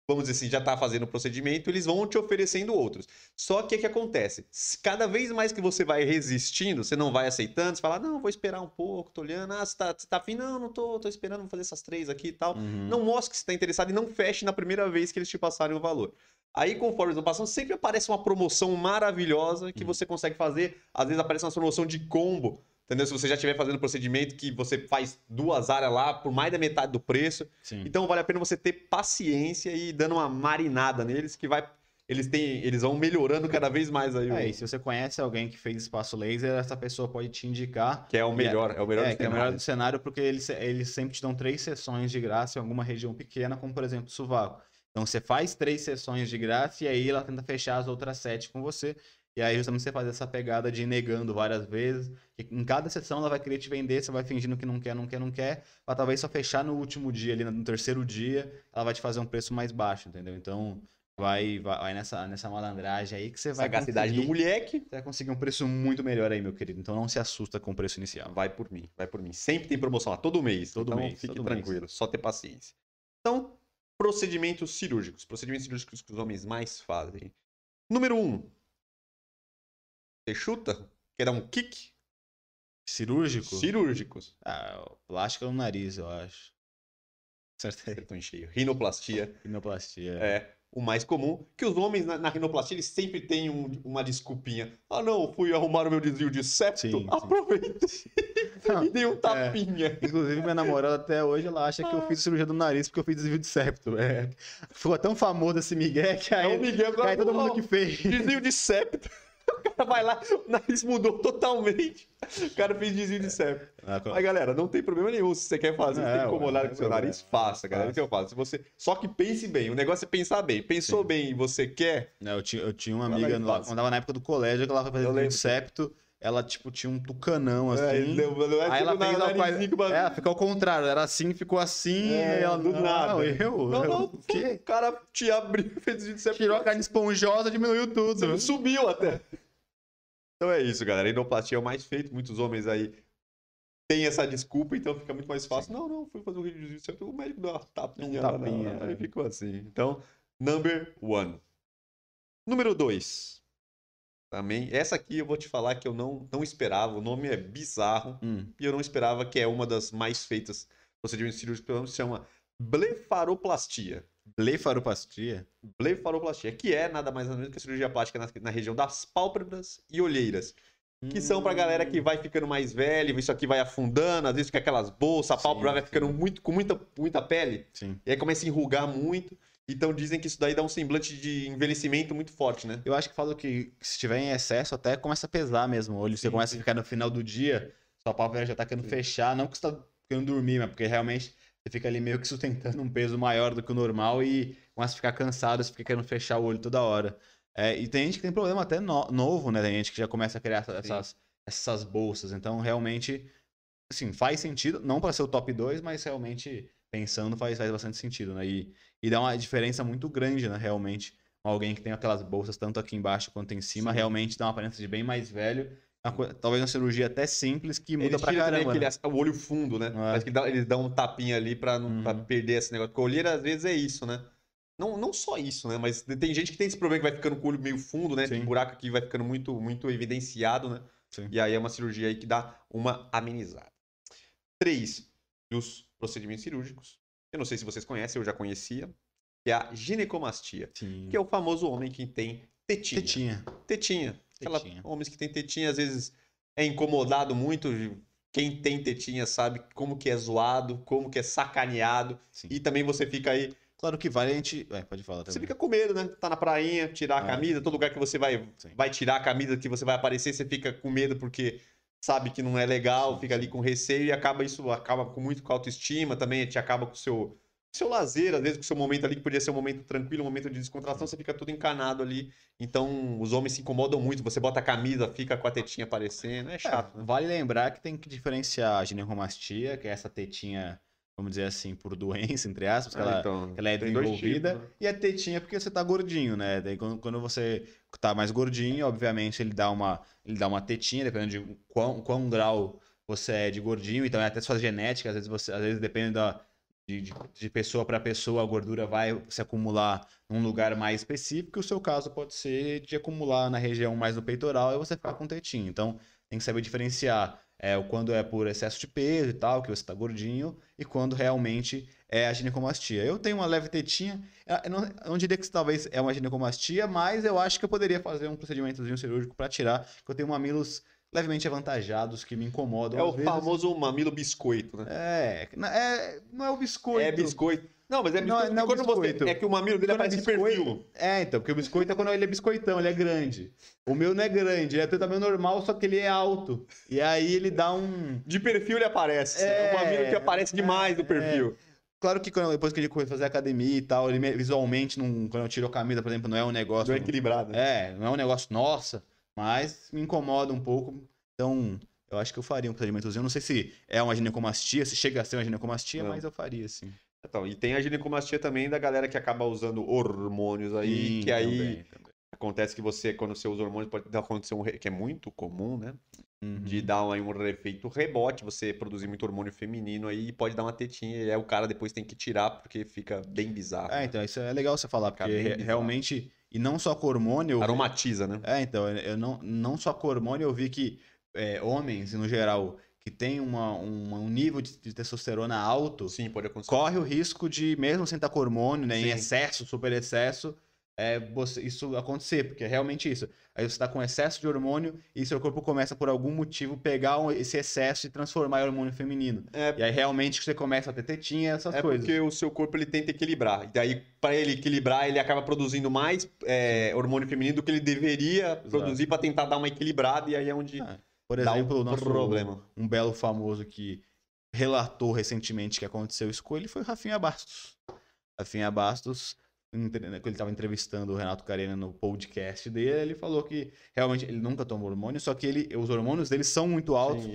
vamos dizer assim, já tá fazendo o procedimento, eles vão te oferecendo outros. Só que o que acontece? Se Cada vez mais que você vai resistindo, você não vai aceitando, você fala, não, vou esperar um pouco, tô olhando, ah, você tá, você tá afim? Não, não tô, tô esperando, vou fazer essas três aqui e tal. Uhum. Não mostre que você tá interessado e não feche na primeira vez que eles te passarem o valor. Aí, conforme eles vão passando, sempre aparece uma promoção maravilhosa que Uhum. você consegue fazer. Às vezes aparece uma promoção de combo. Entendeu? Se você já estiver fazendo procedimento que você faz duas áreas lá por mais da metade do preço. Sim. Então vale a pena você ter paciência e dando uma marinada neles que vai. Eles têm. Eles vão melhorando cada vez mais aí. o- É, e se você conhece alguém que fez espaço laser, essa pessoa pode te indicar. Que é o melhor. É o melhor É, dos que é o melhor do cenário, porque eles, eles sempre te dão três sessões de graça em alguma região pequena, como por exemplo o sovaco. Então você faz três sessões de graça e aí ela tenta fechar as outras sete com você. E aí justamente você faz essa pegada de negando várias vezes. E em cada sessão ela vai querer te vender, você vai fingindo que não quer, não quer, não quer. Pra talvez só fechar no último dia, ali no terceiro dia, ela vai te fazer um preço mais baixo, entendeu? Então vai, vai, vai nessa, nessa malandragem aí que você vai Sagacidade do moleque. você vai conseguir um preço muito melhor aí, meu querido. Então não se assusta com o preço inicial. Vai por mim, vai por mim. Sempre tem promoção lá, todo mês. Todo então mês, fique todo tranquilo, só ter paciência. Então, procedimentos cirúrgicos. Procedimentos cirúrgicos que os homens mais fazem. Número um. Você chuta? Quer dar um kick? Cirúrgico? Cirúrgicos. Ah, plástica no nariz, eu acho. Certo? Em cheio. Rinoplastia Rinoplastia. é o mais comum. Que os homens na, na rinoplastia eles sempre têm um- uma desculpinha. Ah, não, fui arrumar o meu desvio de septo. Sim, sim. Aproveitei Não, e dei um tapinha. Inclusive, minha namorada até hoje, ela acha que eu fiz cirurgia do nariz porque eu fiz desvio de septo. É. Ficou tão famoso esse Miguel que É aí, o Miguel que aí todo mundo "Ó, que fez. Desvio de septo. O cara vai lá, o nariz mudou totalmente. O cara fez desvio de septo. Ah, co- Mas, galera, não tem problema nenhum. Se você quer fazer, É, tem ué, incomodar não com o seu nariz, problema. faça, galera. Faça. O que eu faço? Se você... Só que pense bem. O negócio é pensar bem. Pensou Sim. bem e você quer, eu, tinha, eu tinha uma amiga, lá, quando tava na época do colégio, que ela foi fazer desvio de septo, ela, tipo, tinha um tucanão, assim. É, deu- deu- Aí ela tipo, fez na- ela narizinho com uma- É, ficou ao contrário. Era assim, ficou assim. É, e ela, do nada. Não, eu? Não, não, O quê? o cara te abriu, fez septo. Tirou a carne esponjosa, diminuiu tudo. Subiu até. Então é isso, galera. A endoplastia é o mais feito. Muitos homens aí têm essa desculpa, então fica muito mais fácil. Não, não, fui fazer um vídeo de. O médico deu uma tapinha. Um tapinha, não, Aí é. ficou assim. Então, number one. Número dois. Também, essa aqui eu vou te falar que eu não, não esperava. O nome é bizarro. Hum, E eu não esperava que é uma das mais feitas procedimentos cirúrgicos, pelo menos se chama blefaroplastia. blefaroplastia? Blefaroplastia, que é nada mais nada menos que a cirurgia plástica na, na região das pálpebras e olheiras. Que são pra galera que vai ficando mais velha, isso aqui vai afundando, às vezes fica aquelas bolsas, a Sim, pálpebra vai sim. ficando muito, com muita, muita pele, Sim. e aí começa a enrugar muito. Então dizem que isso daí dá um semblante de envelhecimento muito forte, né? Eu acho que falam que se tiver em excesso, até começa a pesar mesmo o olho. Você Sim, começa sim. a ficar no final do dia, sua pálpebra já tá querendo fechar. Não que você tá querendo dormir, mas porque realmente você fica ali meio que sustentando um peso maior do que o normal e começa a ficar cansado, você fica querendo fechar o olho toda hora. É, e tem gente que tem problema até no- novo, né? Tem gente que já começa a criar essa- essas, essas bolsas. Então, realmente, assim, faz sentido. Não para ser o top 2, mas realmente, pensando, faz, faz bastante sentido, né? E, e dá uma diferença muito grande, né? Realmente, alguém que tem aquelas bolsas tanto aqui embaixo quanto em cima, Sim. realmente dá uma aparência de bem mais velho. Uma coi- talvez uma cirurgia até simples que muda Eles pra caramba. né? aquele, o olho fundo, né? Parece que dá- eles dão um tapinha ali pra, não, pra Uhum. perder esse negócio. Porque olheira às vezes é isso, né? Não, não só isso, né? Mas tem gente que tem esse problema que vai ficando com o olho meio fundo, né? Sim. O buraco aqui vai ficando muito, muito evidenciado, né? Sim. E aí é uma cirurgia aí que dá uma amenizada. Três dos procedimentos cirúrgicos. Eu não sei se vocês conhecem, eu já conhecia. Que é a ginecomastia. Sim. Que é o famoso homem que tem tetinha. Tetinha. Tetinha. Aquela, Tetinha. homens que têm tetinha, às vezes é incomodado muito. Quem tem tetinha sabe como que é zoado, como que é sacaneado. Sim. E também você fica aí, Claro que vale a gente. É, pode falar também. você fica com medo, né? Tá na prainha, tirar a É. camisa, todo lugar que você vai, Sim. vai tirar a camisa, que você vai aparecer, você fica com medo porque sabe que não é legal, fica ali com receio e acaba isso acaba com muito com autoestima também, te acaba com o seu seu lazer, às vezes com o seu momento ali que podia ser um momento tranquilo, um momento de descontração, você fica tudo encanado ali. Então, os homens se incomodam muito, você bota a camisa, fica com a tetinha aparecendo, é chato, né? Vale lembrar que tem que diferenciar a ginecomastia, que é essa tetinha, vamos dizer assim, por doença, entre aspas, que ela, então, ela é desenvolvida, tipos, né? e a tetinha porque você tá gordinho, né? Daí quando, quando você tá mais gordinho, obviamente ele dá uma, ele dá uma tetinha, dependendo de quão, quão grau você é de gordinho, então é até sua genética, às vezes você, às vezes depende da de, de, de pessoa para pessoa, a gordura vai se acumular num lugar mais específico, e o seu caso pode ser de acumular na região mais do peitoral e você ficar com tetinho. Então, tem que saber diferenciar é, quando é por excesso de peso e tal, que você está gordinho, e quando realmente é a ginecomastia. Eu tenho uma leve tetinha, eu não, eu não diria que talvez é uma ginecomastia, mas eu acho que eu poderia fazer um procedimentozinho cirúrgico para tirar, porque eu tenho mamilos levemente avantajados que me incomodam. É o vezes. famoso mamilo biscoito, né? É, é, não é o biscoito. É biscoito. Não, mas é Não, biscoito. não é porque quando você- biscoito. é que o mamilo dele é aparece de biscoito- perfil. É, então, porque o biscoito é quando ele é biscoitão, ele é grande. O meu não é grande, ele é tamanho normal, só que ele é alto. E aí ele dá um. De perfil ele aparece. É, É um mamilo que aparece demais do é. perfil. Claro que quando, depois que ele foi fazer academia e tal, ele me- visualmente, não, quando eu tiro a camisa, por exemplo, não é um negócio. Não é equilibrado. né? É, não é um negócio nossa, mas me incomoda um pouco. Então, eu acho que eu faria um procedimentozinho. Eu não sei se é uma ginecomastia, se chega a ser uma ginecomastia, Não. mas eu faria, sim. Então, e tem a ginecomastia também da galera que acaba usando hormônios aí, Sim, que aí também, também. acontece que você, quando você usa hormônios, pode acontecer um, que é muito comum, né? Uhum. De dar um, aí um efeito rebote, você produzir muito hormônio feminino aí, pode dar uma tetinha, e aí o cara depois tem que tirar, porque fica bem bizarro. É, né? então, isso é legal você falar, Fica porque realmente, e não só com hormônio, Aromatiza, né? É, então, eu não, não só com hormônio, eu vi que é, homens, no geral, que têm uma, uma- um nível de, de testosterona alto, Sim, corre o risco de, mesmo sem estar com hormônio, né, em excesso, super excesso, é, você- isso acontecer, porque é realmente isso. Aí você está com excesso de hormônio e seu corpo começa, por algum motivo, pegar esse excesso e transformar em hormônio feminino. É, E aí realmente você começa a ter tetinha, essas É coisas. porque o seu corpo ele tenta equilibrar. E daí, para ele equilibrar, ele acaba produzindo mais é, hormônio feminino do que ele deveria produzir para tentar dar uma equilibrada. E aí é onde Ah, Por exemplo, o um nosso problema. um belo famoso que relatou recentemente que aconteceu isso com ele foi o Rafinha Bastos. Rafinha Bastos, quando ele estava entrevistando o Renato Carena no podcast dele, ele falou que realmente ele nunca tomou hormônio, só que ele, os hormônios dele são muito altos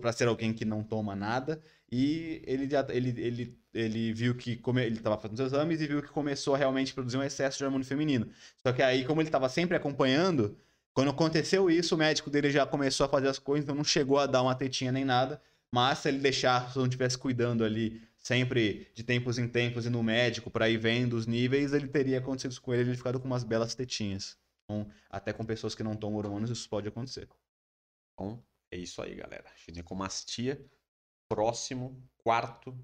para ser alguém que não toma nada. E ele, já, ele, ele, ele viu que come, ele estava fazendo os exames e viu que começou a realmente produzir um excesso de hormônio feminino. Só que aí, como ele estava sempre acompanhando, quando aconteceu isso, o médico dele já começou a fazer as coisas, então não chegou a dar uma tetinha nem nada. Mas se ele deixar, se não estivesse cuidando ali sempre de tempos em tempos e no médico para ir vendo os níveis, ele teria acontecido isso com ele, ele teria ficado com umas belas tetinhas. Então, até com pessoas que não tomam hormônios, isso pode acontecer. Então, é isso aí, galera. Ginecomastia. Próximo, quarto.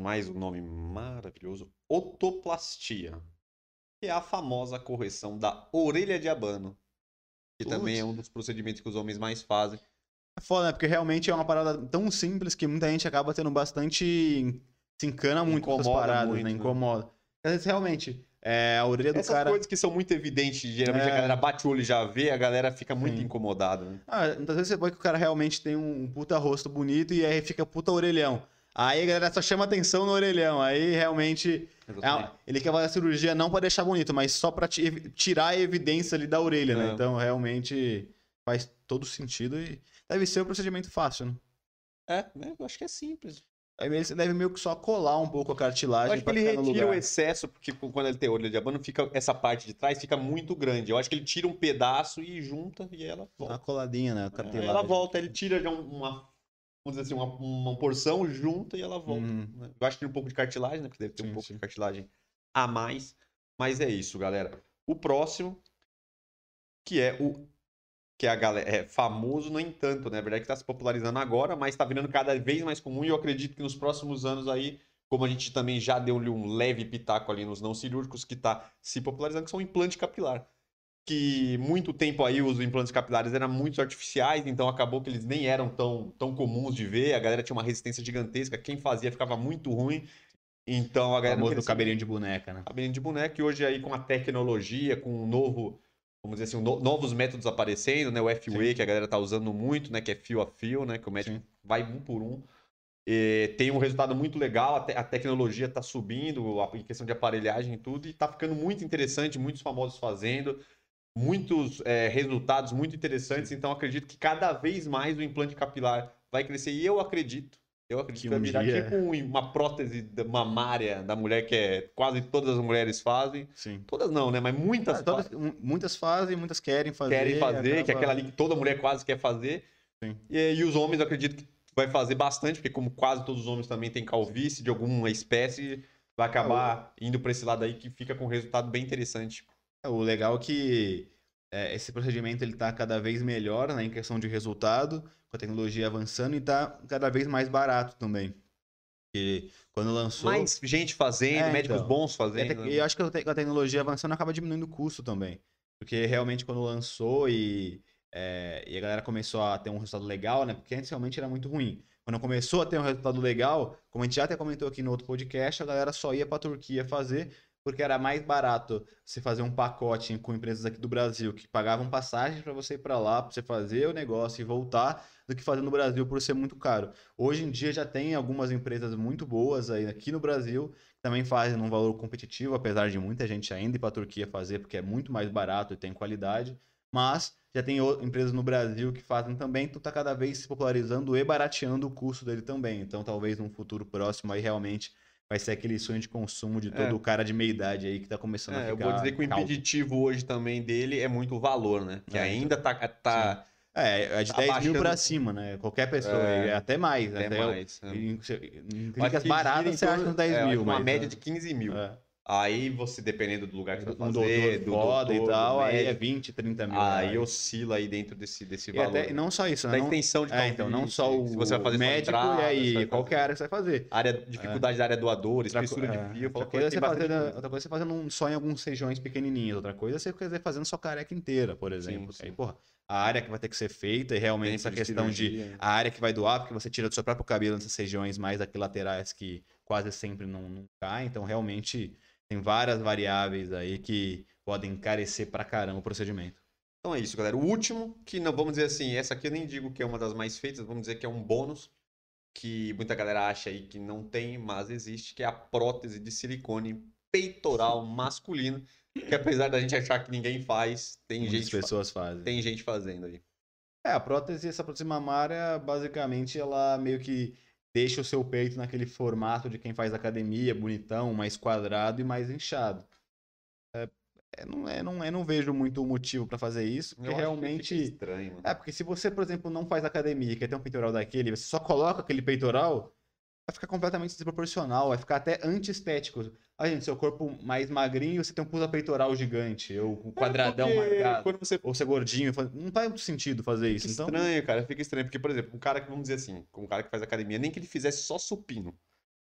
Mais um nome maravilhoso. Otoplastia. Que é a famosa correção da orelha de abano. Que Putz. também é um dos procedimentos que os homens mais fazem. É foda, né? Porque realmente é uma parada tão simples que muita gente acaba tendo bastante. Se encana muito com essas Incomoda paradas, muito, né? né? Incomoda. Às vezes, realmente, é, a orelha do Essas cara. coisas que são muito evidentes, geralmente É. a galera bate o olho e já vê, a galera fica muito Sim. incomodada. Né? Ah, muitas vezes você vê que o cara realmente tem um puta rosto bonito e aí fica puta orelhão. Aí a galera só chama atenção no orelhão. Aí realmente. é ele quer fazer a cirurgia não pra deixar bonito, mas só pra ti- tirar a evidência ali da orelha, né? É. Então realmente faz todo sentido e deve ser um procedimento fácil, né? É, né? eu acho que é simples. Aí você deve meio que só colar um pouco a Eu cartilagem acho que ele retira o excesso, porque quando ele tem orelha de abano, fica, essa parte de trás fica muito grande. Eu acho que ele tira um pedaço e junta e ela Uma volta. coladinha, né? A cartilagem. ela volta, ele tira já um- uma, vamos dizer assim, uma, uma porção, junta e ela volta. Uhum. né? Eu acho que tem um pouco de cartilagem, né? Porque deve ter um Sim, pouco sim. de cartilagem a mais. Mas é isso, galera. O próximo, que é o que é a galera é famoso, no entanto, né? Na verdade que está se popularizando agora, mas está virando cada vez mais comum e eu acredito que nos próximos anos aí como a gente também já deu-lhe um leve pitaco ali nos não cirúrgicos, que está se popularizando, que são o implante capilar. Que muito tempo aí os implantes capilares eram muito artificiais, então acabou que eles nem eram tão, tão comuns de ver, a galera tinha uma resistência gigantesca, quem fazia ficava muito ruim. Então a galera. Famoso do cabelinho de boneca, né? Cabelinho de boneca, e hoje aí com a tecnologia, com um novo vamos dizer assim, no, novos métodos aparecendo, né? O FWA, que a galera tá usando muito, né? Que é fio a fio, né? Que o médico Sim. vai um por um. E tem um resultado muito legal, a, te a tecnologia está subindo, a, em questão de aparelhagem e tudo, e está ficando muito interessante, muitos famosos fazendo, muitos é, resultados muito interessantes, então acredito que cada vez mais o implante capilar vai crescer, e eu acredito, eu acredito que, que vai virar dia... tipo uma prótese mamária da mulher que é, quase todas as mulheres fazem. Sim. Todas não, né? Mas muitas ah, todas, Muitas fazem, muitas querem fazer. Querem fazer, que é aquela ali que toda mulher quase quer fazer. Sim. E, e os homens, eu acredito que vai fazer bastante, porque como quase todos os homens também têm calvície de alguma espécie, vai acabar indo para esse lado aí que fica com um resultado bem interessante. É, o legal é que é, esse procedimento ele está cada vez melhor né, em questão de resultado, com a tecnologia avançando e está cada vez mais barato também. E quando lançou. Mais gente fazendo, é, médicos então, bons fazendo. E eu acho que a tecnologia avançando acaba diminuindo o custo também. Porque realmente quando lançou e é, e a galera começou a ter um resultado legal, né? Porque antes realmente era muito ruim. Quando começou a ter um resultado legal, como a gente já até comentou aqui no outro podcast, a galera só ia para a Turquia fazer porque era mais barato você fazer um pacote com empresas aqui do Brasil que pagavam passagem para você ir para lá, para você fazer o negócio e voltar, do que fazer no Brasil por ser muito caro. Hoje em dia já tem algumas empresas muito boas aí aqui no Brasil que também fazem num valor competitivo, apesar de muita gente ainda ir para a Turquia fazer porque é muito mais barato e tem qualidade. Mas já tem empresas no Brasil que fazem também, então está cada vez se popularizando e barateando o custo dele também. Então, talvez num futuro próximo aí realmente vai ser aquele sonho de consumo de todo é. o cara de meia idade aí que está começando é, a ficar. Eu vou dizer que o impeditivo hoje também dele é muito o valor, né? Que é, ainda está tá, é, é de tá 10 mil para cima, né? Qualquer pessoa, é, até mais. Até, até mais. Eu, é. Em, em clínicas baratas você acha uns 10 é, mil. Uma mas, média de 15 mil. É. Aí você, dependendo do lugar que você vai fazer, doutor foda doutor, e tal, aí é 20, 30 mil. Aí reais. oscila aí dentro desse, desse valor. Até, e não só isso, né? Da não, extensão de é, então, não só o, você vai fazer médico entrada, e aí qualquer área que você vai fazer. Área, dificuldade é. da área doadora, espessura é. de fio. Outra coisa, é você fazer, outra coisa é você fazendo só em alguns regiões pequenininhas. Outra coisa é você fazer fazendo sua careca inteira, por exemplo. Sim, sim. Aí, porra, a área que vai ter que ser feita e realmente Tempo essa questão de, de a área que vai doar, porque você tira do seu próprio cabelo nessas regiões mais laterais que quase sempre não, não cai. Então, realmente tem várias variáveis aí que podem encarecer pra caramba o procedimento. Então é isso, galera. O último, que não vamos dizer assim, essa aqui eu nem digo que é uma das mais feitas, vamos dizer que é um bônus, que muita galera acha aí que não tem, mas existe, que é a prótese de silicone peitoral masculino, que apesar da gente achar que ninguém faz, tem Muitas gente pessoas fa fazem. Tem gente fazendo aí. É, a prótese, essa prótese mamária, basicamente, ela meio que deixa o seu peito naquele formato de quem faz academia, bonitão, mais quadrado e mais inchado. É, é, não, é, não, é, não vejo muito motivo para fazer isso, porque realmente. estranho. Mano. É, porque se você, por exemplo, não faz academia e quer ter um peitoral daquele, você só coloca aquele peitoral, vai ficar completamente desproporcional, vai ficar até antiestético. Ah, gente, seu corpo mais magrinho, você tem um puta peitoral gigante, ou um quadradão é marcado. Você... Ou ser gordinho, não faz muito sentido fazer isso. Fica então... estranho, cara, fica estranho. Porque, por exemplo, um cara que, vamos dizer assim, um cara que faz academia, nem que ele fizesse só supino.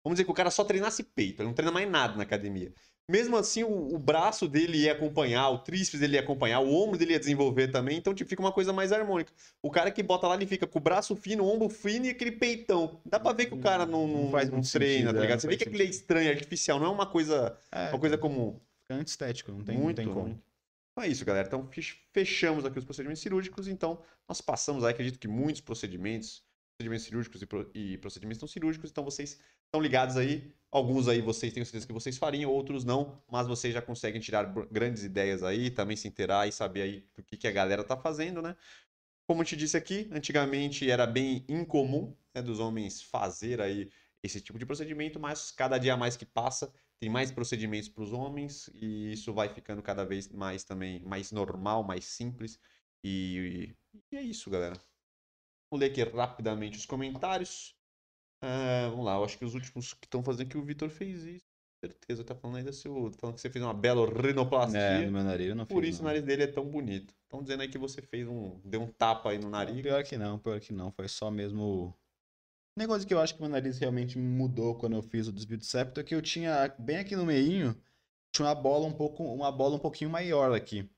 Vamos dizer que o cara só treinasse peito, ele não treina mais nada na academia. Mesmo assim, o, o, braço dele ia acompanhar, o tríceps dele ia acompanhar, o ombro dele ia desenvolver também, então tipo, fica uma coisa mais harmônica. O cara que bota lá, ele fica com o braço fino, o ombro fino e aquele peitão. Dá pra ver que o cara não, não, não faz não treina, sentido, tá ligado? É, Você vê que aquele é estranho, é artificial, não é uma coisa, é, uma coisa comum. Fica antiestético, não tem, Muito, não tem como. Então é isso, galera. Então fechamos aqui os procedimentos cirúrgicos, então nós passamos aí, acredito que muitos procedimentos procedimentos cirúrgicos e, pro, e, procedimentos não cirúrgicos, então vocês estão ligados aí. Alguns aí vocês têm certeza que vocês fariam, outros não, mas vocês já conseguem tirar grandes ideias aí, também se inteirar e saber aí o que, que a galera tá fazendo, né? Como eu te disse aqui, antigamente era bem incomum né, dos homens fazer aí esse tipo de procedimento, mas cada dia mais que passa, tem mais procedimentos para os homens e isso vai ficando cada vez mais também mais normal, mais simples. E, e é isso, galera. Vou ler aqui rapidamente os comentários. Uh, vamos lá, eu acho que os últimos que estão fazendo que o Vitor fez isso. Certeza, tá falando aí da seu. Tá falando que você fez uma bela rinoplastia. É, no meu nariz eu não Por fiz, isso não. o nariz dele é tão bonito. Estão dizendo aí que você fez um. deu um tapa aí no nariz. Pior que não, pior que não. Foi só mesmo O negócio que eu acho que meu nariz realmente mudou quando eu fiz o desvio de septo é que eu tinha, bem aqui no meinho, tinha uma bola um pouco, uma bola um pouquinho maior aqui.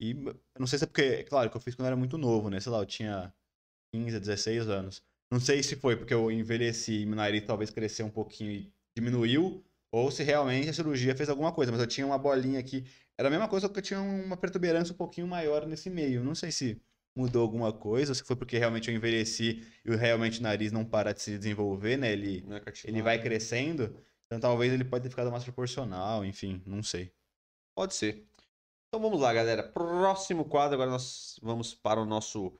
E eu não sei se é porque, claro, que eu fiz quando eu era muito novo, né? Sei lá, eu tinha 15, 16 anos. Não sei se foi porque eu envelheci e meu nariz talvez cresceu um pouquinho e diminuiu, ou se realmente a cirurgia fez alguma coisa, mas eu tinha uma bolinha aqui. Era a mesma coisa que eu tinha uma protuberância um pouquinho maior nesse meio. Não sei se mudou alguma coisa, ou se foi porque realmente eu envelheci e realmente o nariz não para de se desenvolver, né? Ele, é ele vai crescendo. Então talvez ele pode ter ficado mais proporcional, enfim, não sei. Pode ser. Então vamos lá, galera. Próximo quadro, agora nós vamos para o nosso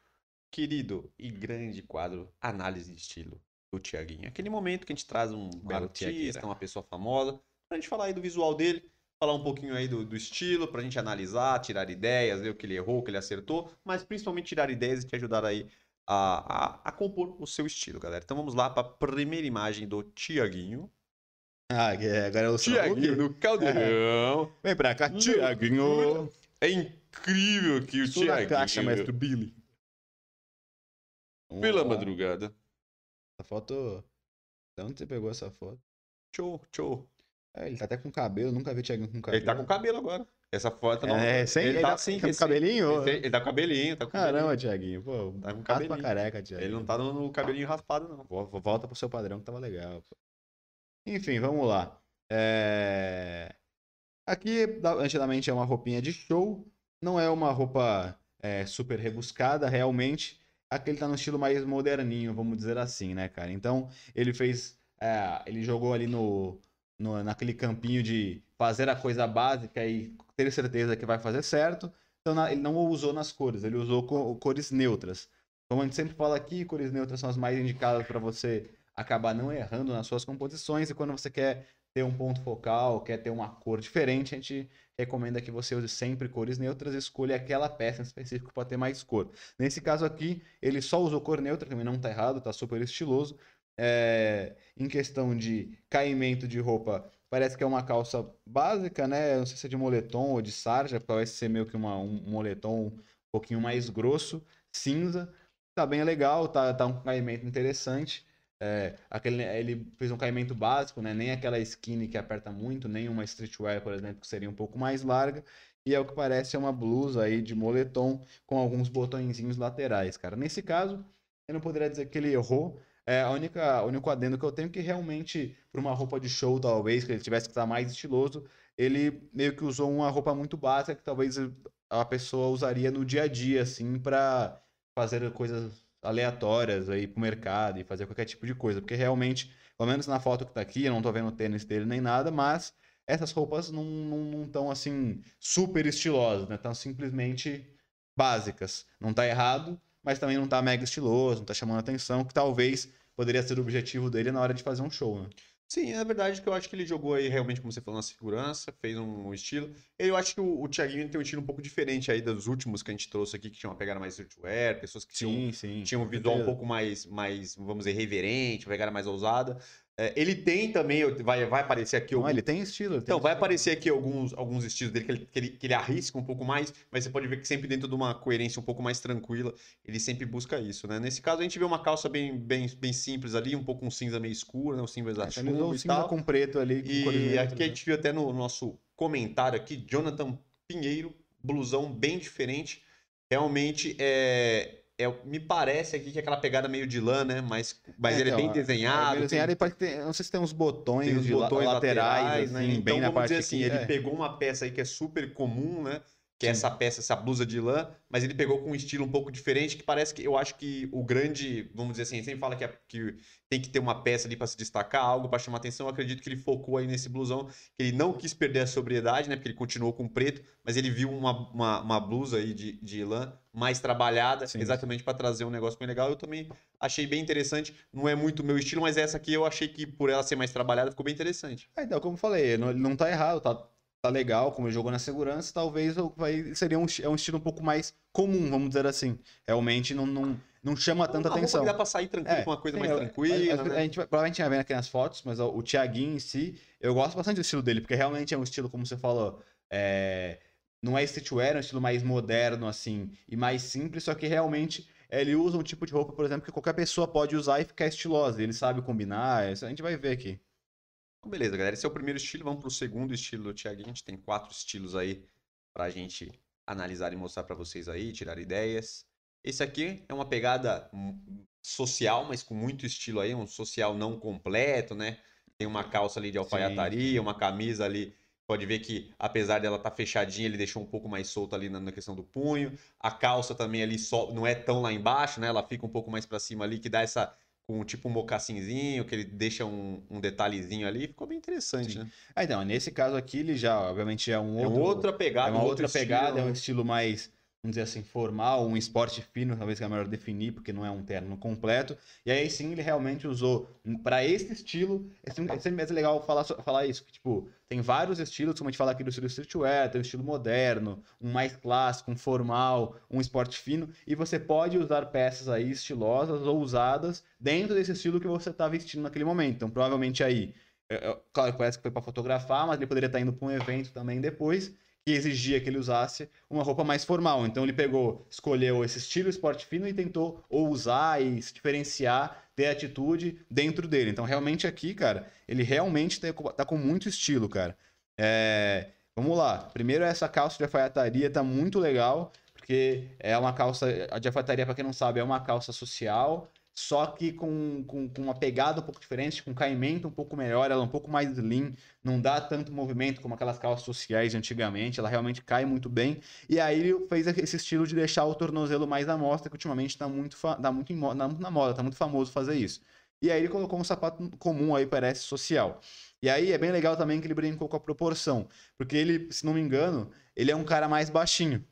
querido e grande quadro Análise de Estilo do Tiaguinho. Aquele momento que a gente traz um belo Tiagueira. artista, uma pessoa famosa, pra gente falar aí do visual dele, falar um pouquinho aí do, do estilo, pra gente analisar, tirar ideias, ver o que ele errou, o que ele acertou, mas principalmente tirar ideias e te ajudar aí a, a, a compor o seu estilo, galera. Então vamos lá para a primeira imagem do Tiaguinho. Ah, é, agora eu sou Tiaguinho do Caldeirão. Vem pra cá, Tiaguinho. É incrível que o Tiaguinho, caixa, mestre Billy. Pela Ó, madrugada, Essa foto... De onde você pegou essa foto? show, show. É, ele tá até com cabelo, nunca vi Tiaguinho com cabelo. Ele tá com cabelo agora. Essa foto não. É, sem, ele, tá assim, com recém- cabelinho? recém- Ele tá com cabelinho, tá com cabelinho. Caramba, Tiaguinho. Pô, Tá com cabelinho. a careca, Tiaguinho. Ele não tá no, cabelinho raspado, não. Vo- vo- Volta pro seu padrão que tava legal. pô. Enfim, vamos lá. É, Aqui, antigamente, é uma roupinha de show. Não é uma roupa é, super rebuscada, realmente. Aqui ele tá no estilo mais moderninho, vamos dizer assim, né, cara? Então, ele fez. é, ele jogou ali no, no- naquele campinho de fazer a coisa básica e ter certeza que vai fazer certo. Então, na- ele não usou nas cores, ele usou co- cores neutras. Como a gente sempre fala aqui, cores neutras são as mais indicadas para você acabar não errando nas suas composições. E quando você quer ter um ponto focal, quer ter uma cor diferente, a gente recomenda que você use sempre cores neutras e escolha aquela peça em específico para ter mais cor. Nesse caso aqui, ele só usou cor neutra, também não tá errado, tá super estiloso. É, em questão de caimento de roupa, parece que é uma calça básica, né? Não sei se é de moletom ou de sarja, parece ser meio que uma, um moletom um pouquinho mais grosso, cinza. Tá bem legal, tá, tá um caimento interessante. É, aquele, ele fez um caimento básico, né? Nem aquela skinny que aperta muito, nem uma streetwear, por exemplo, que seria um pouco mais larga. E é o que parece é uma blusa aí de moletom com alguns botõezinhos laterais, cara. Nesse caso, eu não poderia dizer que ele errou. É, a única, o único adendo que eu tenho é que realmente, para uma roupa de show, talvez, que ele tivesse que estar mais estiloso, ele meio que usou uma roupa muito básica que talvez a pessoa usaria no dia a dia, assim, para fazer coisas aleatórias aí pro mercado e fazer qualquer tipo de coisa. Porque realmente, pelo menos na foto que tá aqui, eu não tô vendo o tênis dele nem nada, mas essas roupas não estão não, tão, assim super estilosas, né? Estão simplesmente básicas. Não tá errado, mas também não tá mega estiloso, não tá chamando atenção, que talvez poderia ser o objetivo dele na hora de fazer um show, né? Sim, é verdade que eu acho que ele jogou aí realmente, como você falou, na segurança, fez um, estilo. Eu acho que o, o Thiaguinho tem um estilo um pouco diferente aí dos últimos que a gente trouxe aqui, que tinham uma pegada mais streetwear, pessoas que tinham, sim. tinham um visual um pouco mais, mais, vamos dizer, reverente, uma pegada mais ousada. É, ele tem também, vai, vai aparecer aqui Não, algum- ele tem estilo. ele tem Então, vai estilo. aparecer aqui alguns, alguns estilos dele que ele, que, ele, que ele arrisca um pouco mais, mas você pode ver que sempre dentro de uma coerência um pouco mais tranquila, ele sempre busca isso, né? Nesse caso, a gente vê uma calça bem, bem, bem simples ali, um pouco um cinza meio escuro, né? Um cinza É, chuva um e cinza com preto ali. Com E aqui a né? gente viu até no nosso comentário aqui, Jonathan Pinheiro, blusão bem diferente. Realmente, é, é, me parece aqui que é aquela pegada meio de lã, né? Mas, mas É, ele é então, bem é, desenhado. bem tem- e pode ter, não sei se tem uns botões, tem la- botões laterais, laterais, né? assim, Então, bem na vamos parte dizer assim, aqui. ele é. pegou uma peça aí que é super comum, né? Que é Sim. essa peça, essa blusa de lã, mas ele pegou com um estilo um pouco diferente, que parece que eu acho que o grande, vamos dizer assim, sempre fala que, é- que tem que ter uma peça ali para se destacar, algo para chamar atenção. Eu acredito que ele focou aí nesse blusão, que ele não quis perder a sobriedade, né? Porque ele continuou com preto, mas ele viu uma, uma, uma blusa aí de, de lã mais trabalhada, Sim. exatamente para trazer um negócio bem legal. Eu também achei bem interessante. Não é muito meu estilo, mas essa aqui eu achei que por ela ser mais trabalhada ficou bem interessante. É, então, como eu falei, não- não tá errado, tá, tá legal, como ele jogou na segurança, talvez vai, seria um, é um estilo um pouco mais comum, vamos dizer assim. Realmente não, não, não chama tanta uma atenção. dá pra sair tranquilo É, com uma coisa mais eu- tranquila, a, a- né? a gente provavelmente vai ver aqui nas fotos, mas o, o Thiaguinho em si, eu gosto bastante do estilo dele, porque realmente é um estilo, como você falou, é, não é streetwear, é um estilo mais moderno, assim, e mais simples, só que realmente ele usa um tipo de roupa, por exemplo, que qualquer pessoa pode usar e ficar estilosa. Ele sabe combinar, isso a gente vai ver aqui. Então, beleza, galera. Esse é o primeiro estilo. Vamos pro segundo estilo do Thiaguinho. A gente tem quatro estilos aí pra gente analisar e mostrar pra vocês aí, tirar ideias. Esse aqui é uma pegada hum, social, mas com muito estilo aí, um social não completo, né? Tem uma calça ali de alfaiataria, uma camisa ali. Pode ver que, apesar dela estar tá fechadinha, ele deixou um pouco mais solta ali na, na, questão do punho. A calça também ali só, não é tão lá embaixo, né? Ela fica um pouco mais para cima ali, que dá essa com tipo um mocassinzinho, que ele deixa um, um detalhezinho ali, ficou bem interessante, Sim. né? Ah, então, nesse caso aqui, ele já, obviamente, é um é outro... outra pegada, É uma outra pegada, é um estilo mais vamos dizer assim, formal, um esporte fino, talvez que é melhor definir, porque não é um terno completo. E aí sim ele realmente usou para esse estilo. É sempre é legal falar, falar isso, que tipo, tem vários estilos, como a gente fala aqui do estilo streetwear, tem um estilo moderno, um mais clássico, um formal, um esporte fino, e você pode usar peças aí estilosas ou usadas dentro desse estilo que você está vestindo naquele momento. Então, provavelmente aí, é, é, claro parece que foi para fotografar, mas ele poderia estar tá indo para um evento também depois que exigia que ele usasse uma roupa mais formal. Então ele pegou, escolheu esse estilo esporte fino e tentou ou usar e se diferenciar, ter atitude dentro dele. Então realmente aqui, cara, ele realmente tá, tá com muito estilo, cara. É... Vamos lá. Primeiro essa calça de alfaiataria tá muito legal, porque é uma calça, a de alfaiataria para quem não sabe, é uma calça social só que com, com, com, uma pegada um pouco diferente, com um caimento um pouco melhor, ela é um pouco mais lean, não dá tanto movimento como aquelas calças sociais de antigamente, ela realmente cai muito bem. E aí ele fez esse estilo de deixar o tornozelo mais à mostra, que ultimamente está muito, tá muito na, na moda, está muito famoso fazer isso. E aí ele colocou um sapato comum aí, parece social. E aí é bem legal também que ele brincou com a proporção, porque ele, se não me engano, ele é um cara mais baixinho.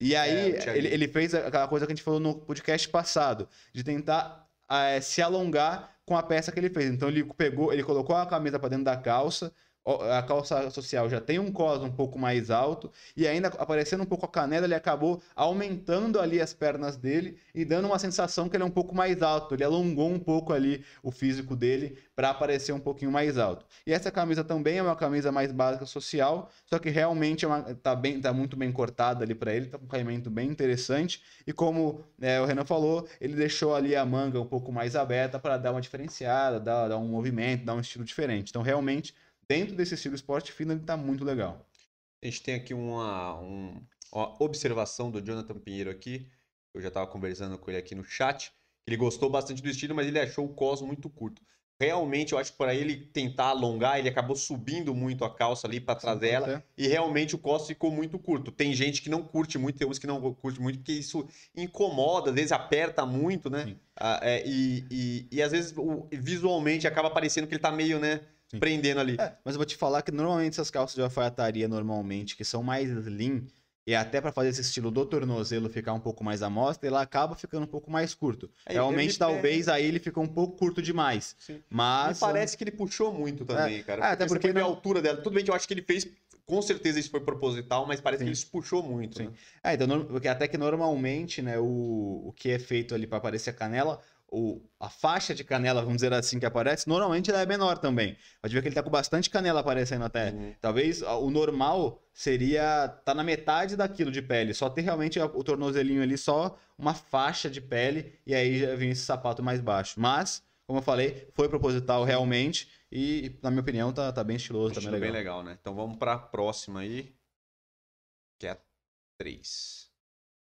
E aí é, ele, ele fez aquela coisa que a gente falou no podcast passado, de tentar é, se alongar com a peça que ele fez. Então ele pegou, ele colocou a camisa para dentro da calça, a calça social já tem um cos um pouco mais alto e ainda aparecendo um pouco a canela, ele acabou aumentando ali as pernas dele e dando uma sensação que ele é um pouco mais alto. Ele alongou um pouco ali o físico dele para aparecer um pouquinho mais alto. E essa camisa também é uma camisa mais básica social, só que realmente é uma, tá, bem, tá muito bem cortada ali para ele, tá com um caimento bem interessante. E como é, o Renan falou, ele deixou ali a manga um pouco mais aberta para dar uma diferenciada, dar, dar um movimento, dar um estilo diferente. Então realmente dentro desse estilo esporte fino, ele tá muito legal. A gente tem aqui uma, um, uma observação do Jonathan Pinheiro aqui. Eu já estava conversando com ele aqui no chat. Ele gostou bastante do estilo, mas ele achou o cos muito curto. Realmente, eu acho que para ele tentar alongar, ele acabou subindo muito a calça ali para trás dela. E realmente o cos ficou muito curto. Tem gente que não curte muito, tem uns que não curte muito, porque isso incomoda, às vezes aperta muito, né? Ah, é, e, e, e, às vezes visualmente acaba parecendo que ele tá meio, né? Sim. prendendo ali. É, mas eu vou te falar que normalmente essas calças de alfaiataria, normalmente, que são mais lean, e até para fazer esse estilo do tornozelo ficar um pouco mais à mostra, ele acaba ficando um pouco mais curto. É, Realmente, talvez aí ele ficou um pouco curto demais. Sim. Mas. Me parece que ele puxou muito também, é. cara. É, até porque. Não... a altura dela. Tudo bem que eu acho que ele fez. Com certeza isso foi proposital, mas parece Sim. que ele puxou muito. Sim. Né? É, então, porque até que normalmente, né, o, o que é feito ali para aparecer a canela, o, a faixa de canela, vamos dizer assim, que aparece, normalmente ela é menor também. Pode ver que ele tá com bastante canela aparecendo até. Uhum. Talvez o normal seria tá na metade daquilo de pele, só ter realmente o tornozelinho ali, só uma faixa de pele, e aí já vem esse sapato mais baixo. Mas, como eu falei, foi proposital realmente, e na minha opinião tá, tá bem estiloso, tá bem legal. bem legal, né? Então vamos para a próxima aí, que é a 3.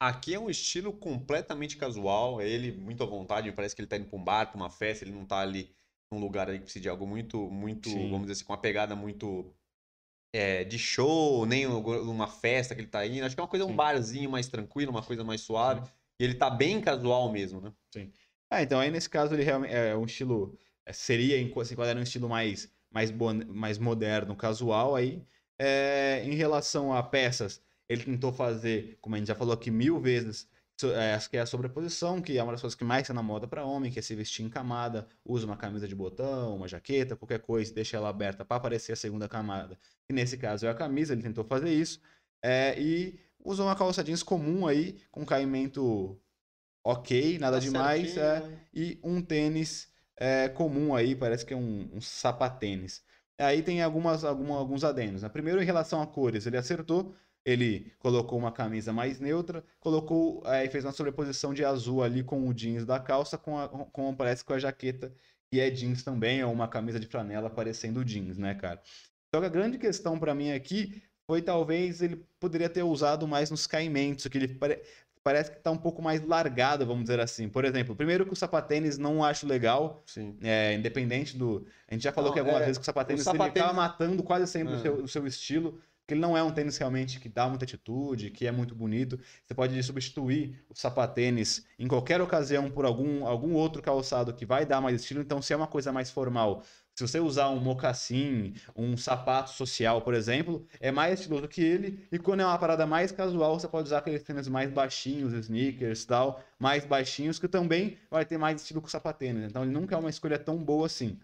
Aqui é um estilo completamente casual, é ele muito à vontade, parece que ele tá indo pra um bar, pra uma festa, ele não tá ali num lugar aí que precisa de algo muito, muito, Sim. vamos dizer assim, com uma pegada muito é, de show, nem uma festa que ele tá indo. Acho que é uma coisa, Sim. um barzinho mais tranquilo, uma coisa mais suave. Sim. E ele tá bem casual mesmo, né? Sim. Ah, então aí nesse caso ele realmente é um estilo, é, seria, se enquadrar um estilo mais, mais, mais moderno, casual aí. É, em relação a peças, ele tentou fazer, como a gente já falou aqui mil vezes, é, que é a sobreposição, que é uma das coisas que mais está na moda para homem, que é se vestir em camada, usa uma camisa de botão, uma jaqueta, qualquer coisa, deixa ela aberta para aparecer a segunda camada. E nesse caso é a camisa, ele tentou fazer isso. É, e usou uma calça jeans comum aí, com caimento ok, nada tá demais, é, e um tênis é, comum aí, parece que é um, um sapatênis. Aí tem algumas, alguma, alguns adendos. Né? Primeiro, em relação a cores, ele acertou, ele colocou uma camisa mais neutra, colocou e fez uma sobreposição de azul ali com o jeans da calça, com, a, com parece com a jaqueta que é jeans também, ou uma camisa de flanela parecendo jeans, né, cara? Só que a grande questão para mim aqui foi talvez ele poderia ter usado mais nos caimentos, que ele pare... parece que tá um pouco mais largado, vamos dizer assim. Por exemplo, primeiro que o sapatênis não acho legal, é, independente do... A gente já falou Não, que algumas é, vezes que o sapatênis, o sapatênis- ele acaba matando quase sempre É. o, seu, o seu estilo, porque ele não é um tênis realmente que dá muita atitude, que é muito bonito. Você pode substituir o sapatênis em qualquer ocasião por algum, algum outro calçado que vai dar mais estilo. Então, se é uma coisa mais formal, se você usar um mocassim, um sapato social, por exemplo, é mais estiloso que ele. E quando é uma parada mais casual, você pode usar aqueles tênis mais baixinhos, sneakers e tal, mais baixinhos, que também vai ter mais estilo o sapatênis. Então, ele nunca é uma escolha tão boa assim.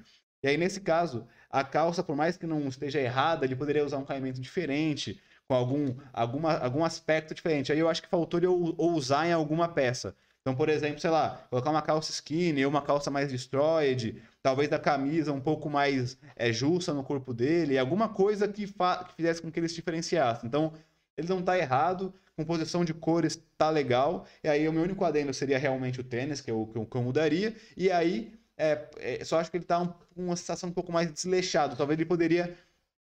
E aí, nesse caso, a calça, por mais que não esteja errada, ele poderia usar um caimento diferente, com algum, alguma, algum aspecto diferente. Aí eu acho que faltou ele ou- ousar em alguma peça. Então, por exemplo, sei lá, colocar uma calça skinny ou uma calça mais destroyed, talvez da camisa um pouco mais é, justa no corpo dele, alguma coisa que, que fizesse com que ele se diferenciasse. Então, ele não tá errado, composição de cores tá legal, e aí o meu único adendo seria realmente o tênis, que eu, que que eu mudaria, e aí é, é, só acho que ele tá um- com uma sensação um pouco mais desleixado. Talvez ele poderia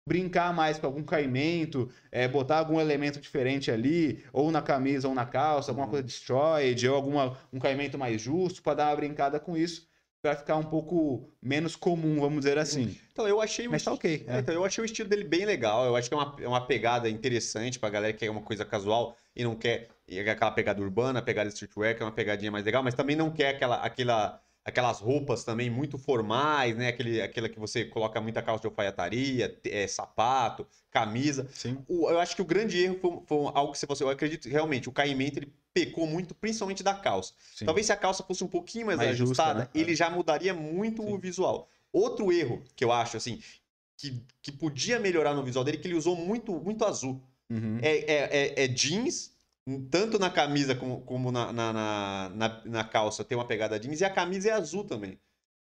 brincar mais com algum caimento, é, botar algum elemento diferente ali, ou na camisa ou na calça, alguma coisa destroyed, ou alguma, um caimento mais justo, para dar uma brincada com isso, para ficar um pouco menos comum, vamos dizer assim. Então, eu achei o Mas tá. É, é. então, eu achei o estilo dele bem legal. Eu acho que é uma, é uma pegada interessante pra galera que quer uma coisa casual e não quer e aquela pegada urbana, pegada streetwear, que é uma pegadinha mais legal, mas também não quer aquela, aquela, aquelas roupas também muito formais, né? Aquele, aquela que você coloca muita calça de alfaiataria, é, sapato, camisa. Sim. O- eu acho que o grande erro foi, foi algo que você falou. Eu acredito realmente o caimento ele pecou muito, principalmente da calça. sim. Talvez se a calça fosse um pouquinho mais, Mais justa, ajustada, né? ele já mudaria muito o Sim. visual. Outro erro que eu acho, assim, que, que podia melhorar no visual dele, é que ele usou muito, muito azul. Uhum. É, é, é- é jeans, tanto na camisa como, como na, na, na, na- calça tem uma pegada jeans, e a camisa é azul também.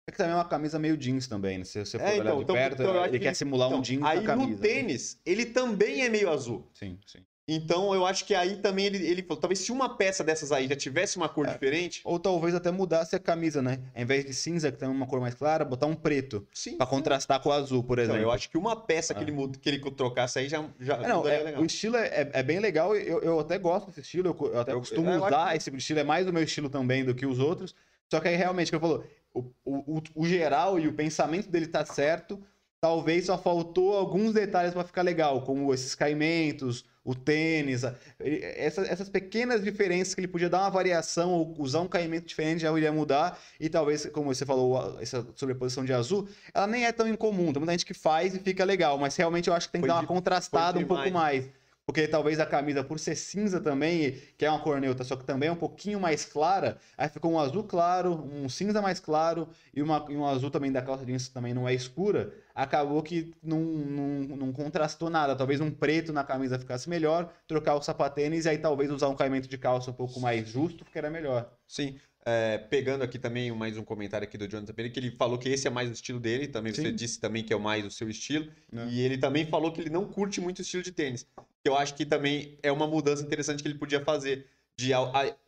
É que também é uma camisa meio jeans também, né? Se você for É, olhar então, de então, perto, então ele que- quer simular um Então, jeans aí na camisa. no né? tênis, ele também é meio azul. Sim, sim. Então eu acho que aí também ele, ele falou, talvez se uma peça dessas aí já tivesse uma cor É. diferente, Ou talvez até mudasse a camisa, né? Ao invés de cinza, que tem uma cor mais clara, botar um preto. sim. Pra contrastar com o azul, por Então, exemplo. eu acho que uma peça que, Ah. ele, que ele trocasse aí já, já É, não, é, legal. o estilo é, é- é bem legal, eu, eu até gosto desse estilo, eu, eu até Eu- costumo eu usar que- esse estilo, é mais o meu estilo também do que os outros. Só que aí realmente, como falou, o, o, o- o geral e o pensamento dele tá certo, talvez só faltou alguns detalhes para ficar legal, como esses caimentos, o tênis, essas, essas pequenas diferenças que ele podia dar uma variação ou usar um caimento diferente já iria mudar. E talvez, como você falou, essa sobreposição de azul, ela nem é tão incomum, tem muita gente que faz e fica legal, mas realmente eu acho que tem que Foi dar uma de- contrastada um pouco mais. Porque talvez a camisa, por ser cinza também, que é uma cor neutra, só que também é um pouquinho mais clara, aí ficou um azul claro, um cinza mais claro e, uma, e um azul também da calça jeans também não é escura. Acabou que não, não, não contrastou nada. Talvez um preto na camisa ficasse melhor, trocar o sapatênis e aí talvez usar um caimento de calça um pouco mais justo, porque era melhor. Sim. É, pegando aqui também mais um comentário aqui do Jonathan Pereira, que ele falou que esse é mais o estilo dele, também você Sim. disse também que é o mais o seu estilo, Né? e ele também falou que ele não curte muito o estilo de tênis. Que eu acho que também é uma mudança interessante que ele podia fazer. De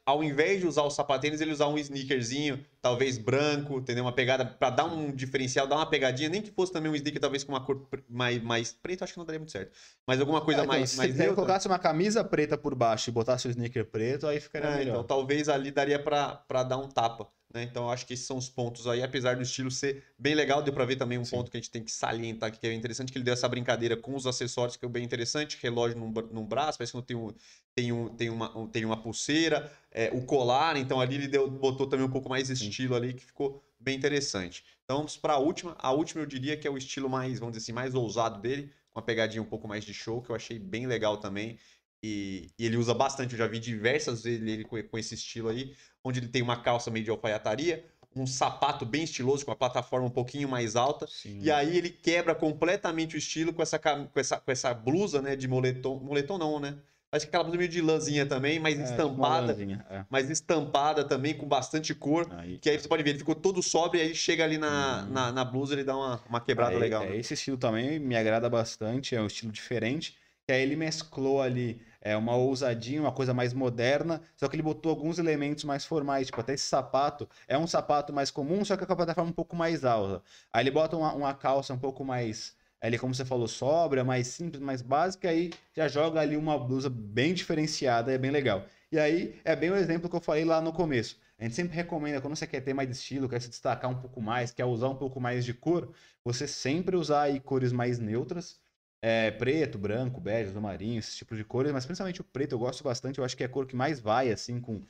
ao, invés de usar o sapatênis, ele usar um sneakerzinho, talvez branco, entendeu? Uma pegada pra dar um diferencial, dar uma pegadinha, nem que fosse também um sneaker talvez com uma cor mais, mais preto, acho que não daria muito certo. Mas alguma coisa É, então, mais, se mais neutra. colocasse uma camisa preta por baixo e botasse o sneaker preto, aí ficaria É, melhor. então talvez ali daria pra pra dar um tapa, né? Então eu acho que esses são os pontos aí, apesar do estilo ser bem legal, deu pra ver também um Sim. ponto que a gente tem que salientar aqui, que é interessante, que ele deu essa brincadeira com os acessórios, que é bem interessante, relógio num, num braço, parece que não tem, um, tem, um, tem, uma, um- tem uma pulseira, é, o colar, então ali ele deu, botou também um pouco mais estilo ali, que ficou bem interessante. Então vamos pra última, a última eu diria que é o estilo mais, vamos dizer assim, mais ousado dele, com uma pegadinha um pouco mais de show, que eu achei bem legal também, e, e ele usa bastante, eu já vi diversas vezes ele com, com esse estilo aí, onde ele tem uma calça meio de alfaiataria, um sapato bem estiloso, com a plataforma um pouquinho mais alta, Sim. e aí ele quebra completamente o estilo com essa, com essa, com essa blusa, né, de moletom, moletom não, né? Acho que aquela blusa meio de lãzinha também, mas É, tipo estampada, lãzinha, é. mas estampada também, com bastante cor, Aí. que aí você pode ver, ele ficou todo sóbrio, e aí chega ali na, Uhum. na, na blusa, ele dá uma, uma quebrada É, legal. é, né? esse estilo também me agrada bastante, é um estilo diferente. que aí ele mesclou ali é, uma ousadinha, uma coisa mais moderna, só que ele botou alguns elementos mais formais, tipo, até esse sapato é um sapato mais comum, só que com a plataforma um pouco mais alta. Aí ele bota uma, uma calça um pouco mais, ali como você falou, sobra, mais simples, mais básica, aí já joga ali uma blusa bem diferenciada, é bem legal. E aí é bem o exemplo que eu falei lá no começo. A gente sempre recomenda, quando você quer ter mais estilo, quer se destacar um pouco mais, quer usar um pouco mais de cor, você sempre usar aí cores mais neutras, é, preto, branco, bege, azul marinho, esse tipo de cores, mas principalmente o preto eu gosto bastante, eu acho que é a cor que mais vai, assim, com,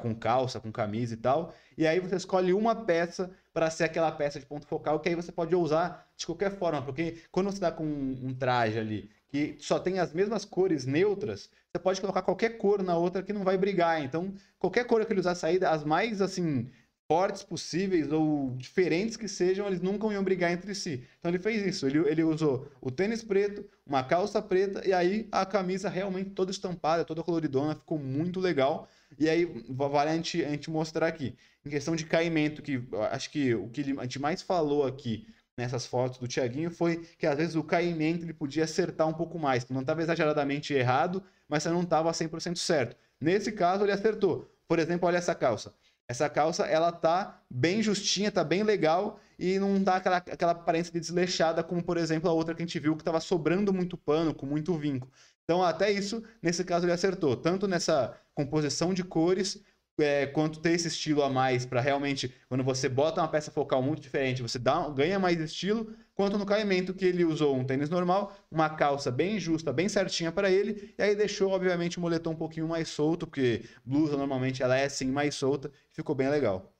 com calça, com camisa e tal. E aí você escolhe uma peça para ser aquela peça de ponto focal, que aí você pode usar de qualquer forma, porque quando você está com um traje ali que só tem as mesmas cores neutras, você pode colocar qualquer cor na outra que não vai brigar. Então, qualquer cor que ele usar saída, as mais assim fortes possíveis ou diferentes que sejam, eles nunca iam brigar entre si. Então ele fez isso, ele, ele usou o tênis preto, uma calça preta e aí a camisa realmente toda estampada, toda coloridona, ficou muito legal. E aí vale a gente, a gente mostrar aqui. Em questão de caimento, que acho que o que a gente mais falou aqui nessas fotos do Thiaguinho foi que às vezes o caimento ele podia acertar um pouco mais, não estava exageradamente errado, mas não estava 100% certo. Nesse caso ele acertou. Por exemplo, olha essa calça. Essa calça ela tá bem justinha, tá bem legal e não dá aquela, aquela aparência de desleixada como por exemplo a outra que a gente viu que estava sobrando muito pano, com muito vinco. Então até isso, nesse caso ele acertou, tanto nessa composição de cores é, quanto ter esse estilo a mais para realmente, quando você bota uma peça focal muito diferente, você dá, ganha mais estilo, quanto no caimento que ele usou um tênis normal, uma calça bem justa, bem certinha para ele, e aí deixou, obviamente, o moletom um pouquinho mais solto, porque blusa normalmente ela é assim mais solta, ficou bem legal.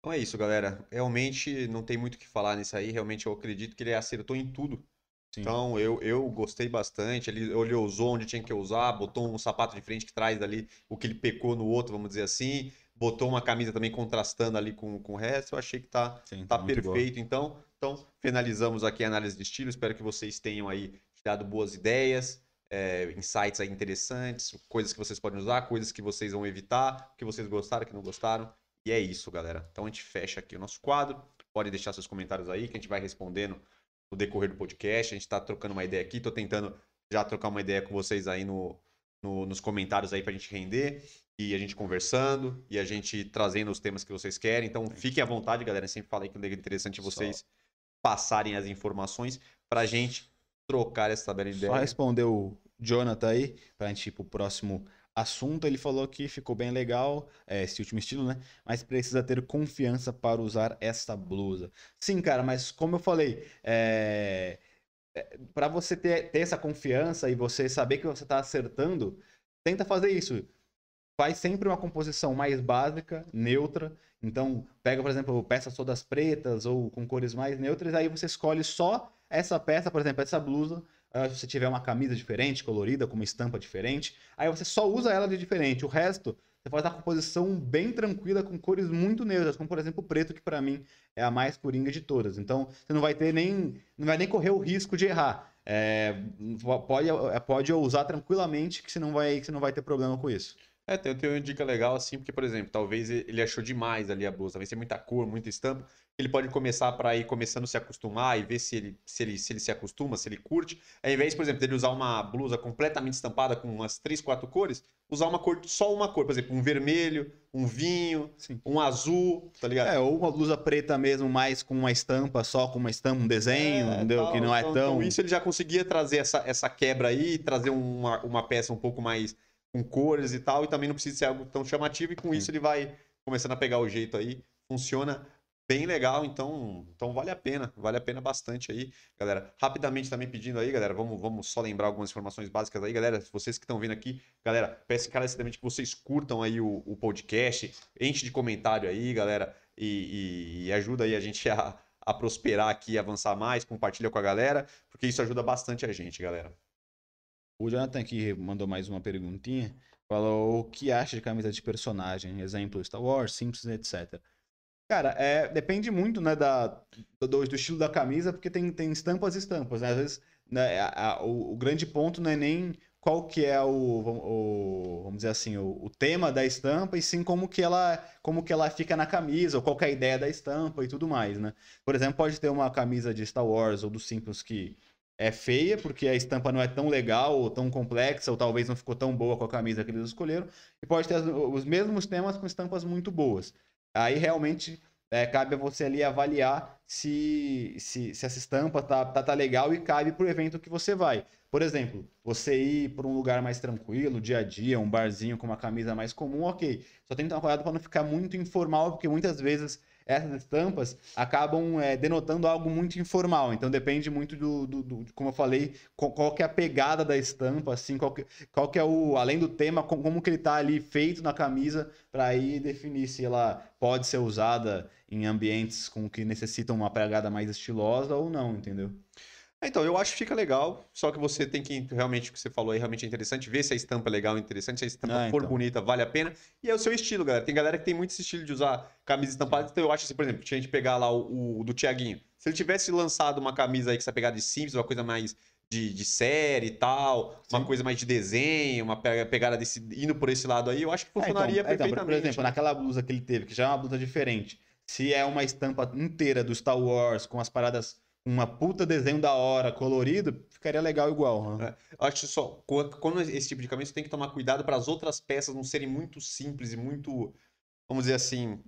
Então é isso, galera. Realmente não tem muito o que falar nisso aí. Realmente eu acredito que ele acertou em tudo. Sim. Então eu, eu gostei bastante. Ele, ele usou onde tinha que usar, botou um sapato de frente que traz ali o que ele pecou no outro, vamos dizer assim. Botou uma camisa também contrastando ali com, com o resto. Eu achei que tá, Sim, tá perfeito. Então, então, finalizamos aqui a análise de estilo. Espero que vocês tenham aí dado boas ideias, é, insights aí interessantes, coisas que vocês podem usar, coisas que vocês vão evitar, que vocês gostaram, que não gostaram. E é isso, galera. Então a gente fecha aqui o nosso quadro. Pode deixar seus comentários aí que a gente vai respondendo no decorrer do podcast. A gente está trocando uma ideia aqui, estou tentando já trocar uma ideia com vocês aí no, no, nos comentários aí para a gente render e a gente conversando e a gente trazendo os temas que vocês querem. Então fiquem à vontade, galera. Eu sempre falei que é interessante vocês Só. passarem as informações para a gente trocar essa bela ideia. Só responder o Jonathan aí, para a gente ir para o próximo assunto, ele falou que ficou bem legal, é, esse último estilo, né? Mas precisa ter confiança para usar esta blusa. Sim, cara, mas como eu falei, é... é para você ter, ter essa confiança e você saber que você está acertando, tenta fazer isso. Faz sempre uma composição mais básica, neutra. Então, pega, por exemplo, peças todas pretas ou com cores mais neutras, aí você escolhe só essa peça, por exemplo, essa blusa, uh, se você tiver uma camisa diferente, colorida, com uma estampa diferente, aí você só usa ela de diferente. O resto, você faz a composição bem tranquila, com cores muito neutras, como por exemplo o preto, que para mim é a mais coringa de todas. Então, você não vai ter nem. não vai nem correr o risco de errar. É, pode, pode usar tranquilamente que você não vai, que você não vai ter problema com isso. É, tem uma dica legal assim, porque, por exemplo, talvez ele achou demais ali a blusa, talvez tem muita cor, muita estampa. Ele pode começar para ir começando a se acostumar e ver se ele, se, ele, se ele se acostuma, se ele curte. Ao invés, por exemplo, dele usar uma blusa completamente estampada com umas três, quatro cores, usar uma cor, só uma cor, por exemplo, um vermelho, um vinho, Sim. um azul, tá ligado? É, ou uma blusa preta mesmo, mais com uma estampa, só com uma estampa, um desenho, é, entendeu? Tal, que não é então, tão. Então, isso ele já conseguia trazer essa, essa quebra aí, trazer uma, uma peça um pouco mais com cores e tal, e também não precisa ser algo tão chamativo, e com isso ele vai começando a pegar o jeito aí. Funciona bem legal, então, então vale a pena, vale a pena bastante aí, galera. Rapidamente também pedindo aí, galera, vamos, vamos só lembrar algumas informações básicas aí, galera. Vocês que estão vendo aqui, galera, peço encarecidamente que vocês curtam aí o, o podcast, enche de comentário aí, galera, e, e, e ajuda aí a gente a, a prosperar aqui, avançar mais, compartilha com a galera, porque isso ajuda bastante a gente, galera. O Jonathan aqui mandou mais uma perguntinha. Falou o que acha de camisa de personagem, exemplo Star Wars, Simpsons, etc. Cara, é, depende muito né, da, do, do, estilo da camisa, porque tem, tem estampas e estampas. Né? Às vezes, né, a, a, o, o, grande ponto não é nem qual que é o, o vamos dizer assim, o, o, tema da estampa, e sim como que ela como que ela fica na camisa, ou qual é a ideia da estampa e tudo mais, né? Por exemplo, pode ter uma camisa de Star Wars ou dos Simpsons que é feia, porque a estampa não é tão legal, ou tão complexa, ou talvez não ficou tão boa com a camisa que eles escolheram. E pode ter os mesmos temas com estampas muito boas. Aí realmente é, cabe a você ali avaliar se, se, se essa estampa tá, tá, tá legal e cabe pro evento que você vai. Por exemplo, você ir para um lugar mais tranquilo, dia a dia, um barzinho com uma camisa mais comum, ok. Só tem que tomar cuidado para não ficar muito informal, porque muitas vezes essas estampas acabam é, denotando algo muito informal. Então depende muito do, do- do- como eu falei, qual, qual que é a pegada da estampa, assim, qual que, qual que é o, além do tema, com- como que ele tá ali feito na camisa, para aí definir se ela pode ser usada em ambientes com que necessitam uma pegada mais estilosa ou não, entendeu? Então, eu acho que fica legal, só que você tem que realmente, o que você falou aí, realmente é interessante, ver se a estampa é legal interessante, se a estampa Ah, for então. bonita, vale a pena. E é o seu estilo, galera. Tem galera que tem muito esse estilo de usar camisa estampada, então eu acho assim, por exemplo, se a gente pegar lá o, o do Tiaguinho, se ele tivesse lançado uma camisa aí com essa pegada de simples, uma coisa mais de, de série e tal, uma Sim. coisa mais de desenho, uma pe- pegada desse, indo por esse lado aí, eu acho que É, então, funcionaria é, então, perfeitamente. por exemplo, naquela blusa que ele teve, que já é uma blusa diferente, se é uma estampa inteira do Star Wars, com as paradas, uma puta desenho da hora, colorido, ficaria legal igual. né? Eu acho só, quando esse tipo de camisa, você tem que tomar cuidado para as outras peças não serem muito simples e muito, vamos dizer assim.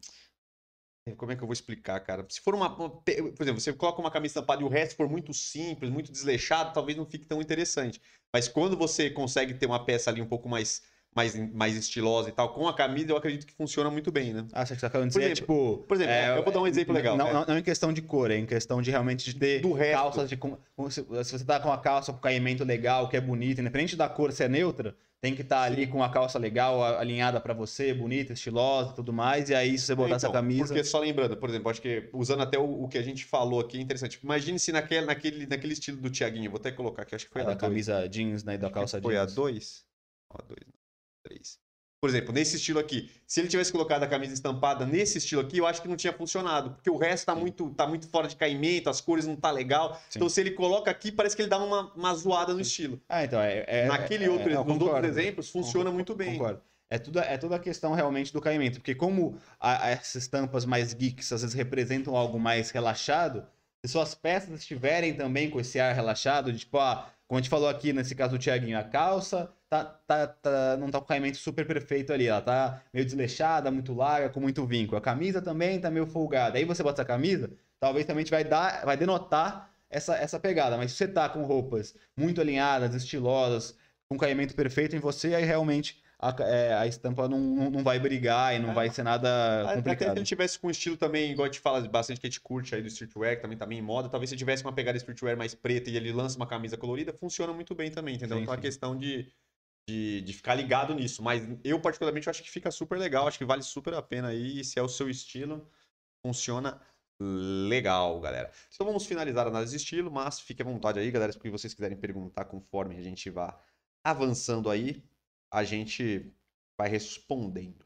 Como é que eu vou explicar, cara? Se for uma. por exemplo, você coloca uma camisa estampada e o resto for muito simples, muito desleixado, talvez não fique tão interessante. Mas quando você consegue ter uma peça ali um pouco mais, mais, mais estilosa e tal, com a camisa, eu acredito que funciona muito bem, né? Ah, você tá querendo Por dizer, exemplo- tipo... por exemplo, é, eu vou dar um exemplo legal, Não, é. não, não em questão de cor, é em questão de realmente de ter Do calças de... com- Se se você tá com a calça com caimento legal, que é bonita, independente da cor ser neutra, tem que estar ali com a calça legal, alinhada pra você, bonita, estilosa, tudo mais, e aí se você botar É, essa então, camisa... Porque só lembrando, por exemplo, acho que usando até o, o que a gente falou aqui é interessante. Imagine se naquele, naquele, naquele estilo do Tiaguinho, vou até colocar aqui, acho que foi a a da dois. camisa jeans, né, e da calça Foi a jeans. 2? A 2, 3. Por exemplo, nesse estilo aqui, se ele tivesse colocado a camisa estampada nesse estilo aqui, eu acho que não tinha funcionado, porque o resto tá Sim. muito, tá muito fora de caimento, as cores não tá legal. Sim. Então se ele coloca aqui, parece que ele dá uma, uma zoada no estilo. Ah, então, é... é- Naquele é- outro, é, eu nos concordo. outros exemplos, funciona muito bem. Concordo. É tudo, é toda a questão realmente do caimento, porque como a- a- essas estampas mais geeks às vezes representam algo mais relaxado, se suas peças estiverem também com esse ar relaxado, de, tipo, ah, como a gente falou aqui nesse caso do Thiaguinho, a calça tá, tá, tá- não tá com o caimento super perfeito ali, ela tá meio desleixada, muito larga, com muito vinco. A camisa também tá meio folgada. Aí você bota essa camisa, talvez também vai dar, vai denotar essa, essa pegada. Mas se você tá com roupas muito alinhadas, estilosas, com caimento perfeito em você, aí realmente a, é, a estampa não, não, vai brigar e não É. vai ser nada Até se complicado. ele tivesse com um estilo também, igual a gente fala bastante que a gente curte aí do streetwear, que também tá bem em moda, talvez se tivesse uma pegada streetwear mais preta e ele lança uma camisa colorida, funciona muito bem também, entendeu? Sim, então é sim. questão de, de, de ficar ligado nisso. Mas eu, particularmente, acho que fica super legal, acho que vale super a pena aí. E se é o seu estilo, funciona legal, galera. Então vamos finalizar a análise de estilo, mas fique à vontade aí, galera, se vocês quiserem perguntar conforme a gente vá avançando aí, a gente vai respondendo.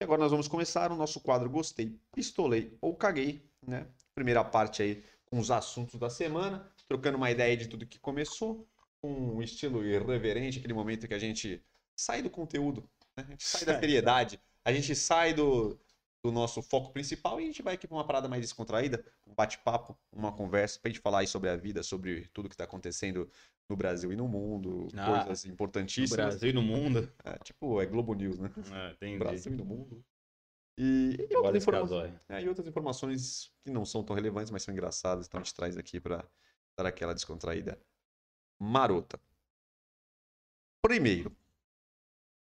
E agora nós vamos começar o nosso quadro Gostei, Pistolei ou Caguei, né? Primeira parte aí com os assuntos da semana, trocando uma ideia de tudo que começou, com um estilo irreverente, aquele momento que a gente sai do conteúdo, né? a gente sai da seriedade, a gente sai do, do nosso foco principal e a gente vai aqui para uma parada mais descontraída, um bate-papo, uma conversa, pra gente falar aí sobre a vida, sobre tudo que está acontecendo no Brasil e no mundo, Ah, coisas No importantíssimas. Brasil e no mundo. É, tipo, é Globo News, né? É, tem Brasil e no mundo. E, e outras, Olha esse informa- casói. é, e outras informações que não são tão relevantes, mas são engraçadas, então a gente traz aqui para dar aquela descontraída marota. Primeiro.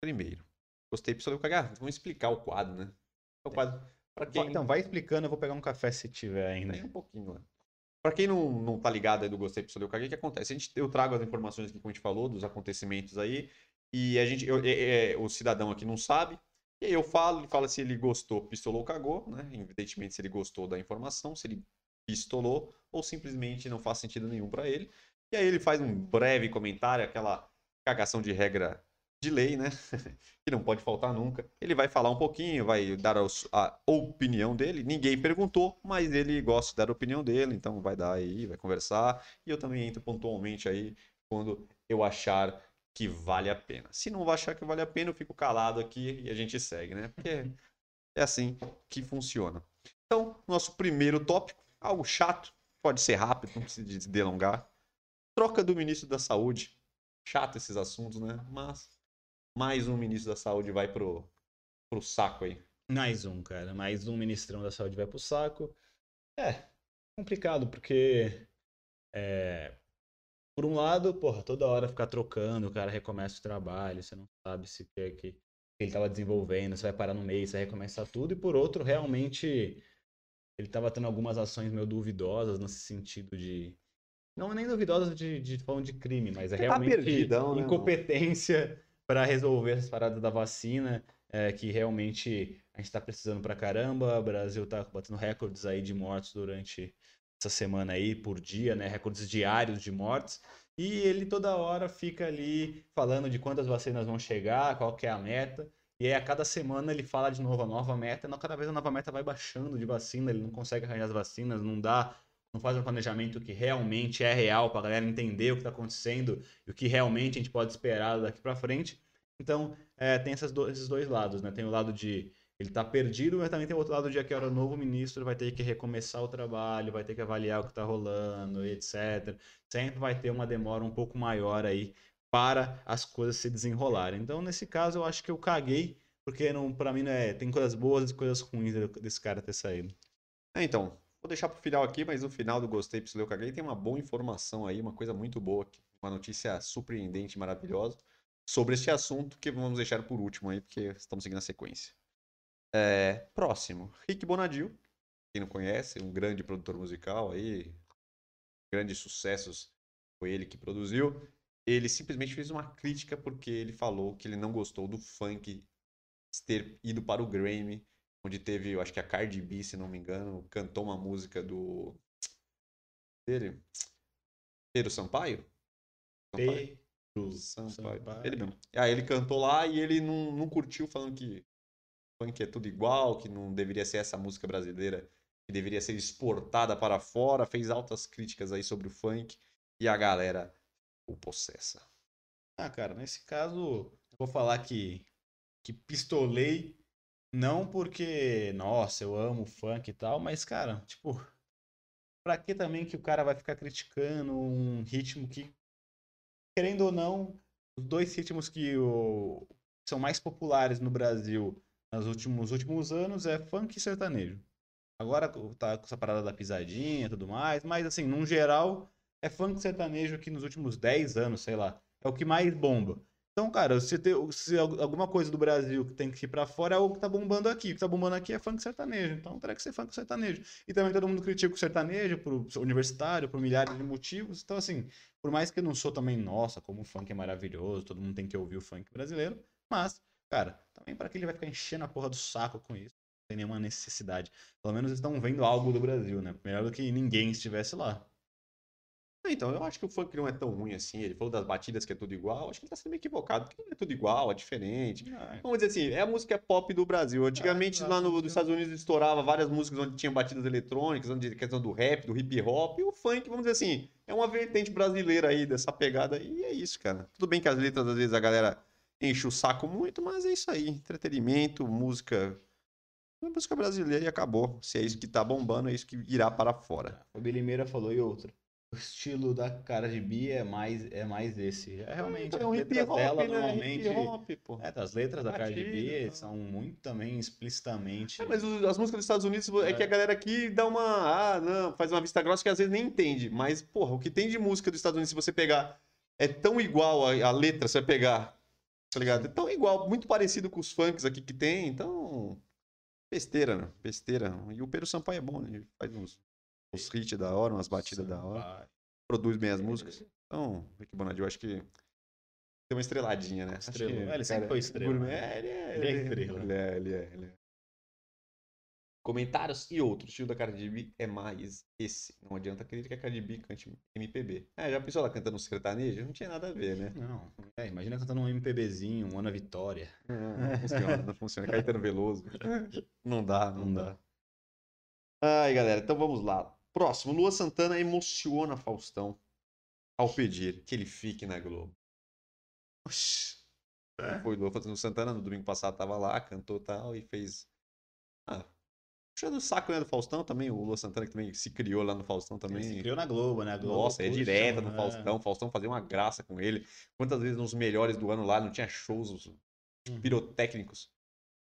Primeiro. Gostei do cagar. Vamos explicar o quadro, né? O quadro. Para quem. Então, vai explicando, eu vou pegar um café se tiver ainda. Tem um pouquinho lá. Pra quem não, não tá ligado aí do Gostei Pistolei, o que que acontece? A gente, eu trago as informações aqui, como a gente falou, dos acontecimentos aí, e a gente, eu- é- é, o cidadão aqui não sabe, e aí eu falo, ele fala se ele gostou, pistolou, cagou, né? Evidentemente, se ele gostou da informação, se ele pistolou, ou simplesmente não faz sentido nenhum pra ele. E aí ele faz um breve comentário, aquela cagação de regra de lei, né? que não pode faltar nunca. Ele vai falar um pouquinho, vai dar a, opinião dele. Ninguém perguntou, mas ele gosta de dar a opinião dele, então vai dar aí, vai conversar. E eu também entro pontualmente aí quando eu achar que vale a pena. Se não achar que vale a pena, eu fico calado aqui e a gente segue, né? Porque é assim que funciona. Então, nosso primeiro tópico, algo chato, pode ser rápido, não precisa de se delongar. troca do ministro da Saúde. Chato esses assuntos, né? Mas mais um ministro da Saúde vai pro, pro saco aí. Mais um, cara. Mais um ministrão da saúde vai pro saco. É, complicado, porque. É, por um lado, porra, toda hora ficar trocando, o cara recomeça o trabalho, você não sabe se quer que ele estava desenvolvendo, você vai parar no meio, você vai recomeçar tudo. E por outro, realmente, ele estava tendo algumas ações meio duvidosas nesse sentido de. Não nem duvidosas de, de falando de crime, mas é Ele tá realmente perdidão, né, incompetência para resolver essas paradas da vacina, é, que realmente a gente está precisando pra caramba. O Brasil tá batendo recordes aí de mortes durante essa semana aí por dia, né? Recordes diários de mortes. E ele toda hora fica ali falando de quantas vacinas vão chegar, qual que é a meta. E aí a cada semana ele fala de novo a nova meta, e cada vez a nova meta vai baixando de vacina, ele não consegue arranjar as vacinas, não dá, não faz um planejamento que realmente é real pra galera entender o que tá acontecendo e o que realmente a gente pode esperar daqui pra frente. Então, é, tem do- esses dois lados, né? Tem o lado de ele tá perdido, mas também tem o outro lado de que agora o novo ministro vai ter que recomeçar o trabalho, vai ter que avaliar o que tá rolando, e etc. Sempre vai ter uma demora um pouco maior aí para as coisas se desenrolarem. Então, nesse caso, eu acho que eu caguei, porque para mim não é, tem coisas boas e coisas ruins desse cara ter saído. É, então, vou deixar pro final aqui, mas no final do Gostei, Psileu, Caguei tem uma boa informação aí, uma coisa muito boa, aqui, uma notícia surpreendente, maravilhosa, sobre este assunto que vamos deixar por último aí, porque estamos seguindo a sequência. É, próximo, Rick Bonadil, quem não conhece, um grande produtor musical aí, grandes sucessos, foi ele que produziu. Ele simplesmente fez uma crítica porque ele falou que ele não gostou do funk ter ido para o Grammy, onde teve, eu acho que a Cardi B, se não me engano, cantou uma música do dele, Pedro Sampaio? Sampaio? Pedro Sampaio. Sampaio. Ele mesmo. Aí ele cantou lá e ele não, não curtiu, falando que funk é tudo igual, que não deveria ser essa música brasileira, que deveria ser exportada para fora, fez altas críticas aí sobre o funk e a galera o possessa. Ah, cara, nesse caso, vou falar que, que pistolei, não porque, nossa, eu amo funk e tal, mas, cara, tipo, pra que também que o cara vai ficar criticando um ritmo que, querendo ou não, os dois ritmos que o, são mais populares no Brasil nos últimos, últimos anos é funk e sertanejo. Agora tá com essa parada da pisadinha e tudo mais, mas assim, num geral, é funk sertanejo que nos últimos 10 anos, sei lá, é o que mais bomba. Então, cara, se, tem, se al- alguma coisa do Brasil que tem que ir pra fora é o que tá bombando aqui. O que tá bombando aqui é funk sertanejo. Então, terá que ser funk sertanejo. E também todo mundo critica o sertanejo pro universitário, por milhares de motivos. Então, assim, por mais que eu não sou também, nossa, como o funk é maravilhoso, todo mundo tem que ouvir o funk brasileiro. Mas, cara, também para que ele vai ficar enchendo a porra do saco com isso? Não tem nenhuma necessidade. Pelo menos estão vendo algo do Brasil, né? Melhor do que ninguém estivesse lá. Então, eu acho que o funk não é tão ruim assim. Ele falou das batidas que é tudo igual. Acho que ele tá sendo meio equivocado, porque não é tudo igual, é diferente. Vamos dizer assim, é a música pop do Brasil. Antigamente, Ah, lá no, nos Estados Unidos, estourava várias músicas onde tinha batidas eletrônicas, onde questão do rap, do hip hop. E o funk, vamos dizer assim, é uma vertente brasileira aí dessa pegada. E é isso, cara. Tudo bem que as letras, às vezes, a galera enche o saco muito, mas é isso aí. Entretenimento, música. É música brasileira e acabou. Se é isso que tá bombando, é isso que irá para fora. O Bilimeira falou e outra. O estilo da cara de Bia é mais, é mais esse. É realmente. é um as hip hop, dela né? normalmente. Hip hop, pô. É, as letras da Cardi Batida, B tal. são muito também explicitamente. É, mas as músicas dos Estados Unidos é, É. que a galera aqui dá uma. Ah, não, faz uma vista grossa que às vezes nem entende. Mas, porra, o que tem de música dos Estados Unidos, se você pegar, é tão igual a, a letra, você vai pegar. Tá ligado? É tão igual, muito parecido com os funks aqui que tem, então. Besteira, né? Besteira. E o Pedro Sampaio é bom, né? Ele faz uns, uns hits da hora, umas batidas da hora, produz bem as músicas. Então, Rick Bonadil, acho que tem uma estreladinha, né? Acho Estrelou. que, É, ele sempre foi estrela, gourmet- né? É, ele é, Ele é estrela. Ele é, ele é, ele é. Comentários e outros. O estilo da Cardi B é mais esse. Não adianta acreditar que a Cardi B cante MPB. É, já pensou ela cantando sertanejo? Não tinha nada a ver, né? Não, é, imagina cantando um MPBzinho, um Ana Vitória. Não, não funciona, não funciona. Caetano Veloso. Não dá, não, Não dá. dá. Ai, galera, então vamos lá. Próximo, Lua Santana emociona Faustão ao pedir que ele fique na Globo. Oxi. Foi Lua fazendo Santana no domingo passado, tava lá, cantou tal e fez. Ah, puxando o saco né, do Faustão também, o Lua Santana que também se criou lá no Faustão Ele também. se criou na Globo, né? A Globo Nossa, é puxa, direto no né? Faustão. O Faustão fazia uma graça com ele. Quantas vezes nos melhores do ano lá não tinha shows Uhum. pirotécnicos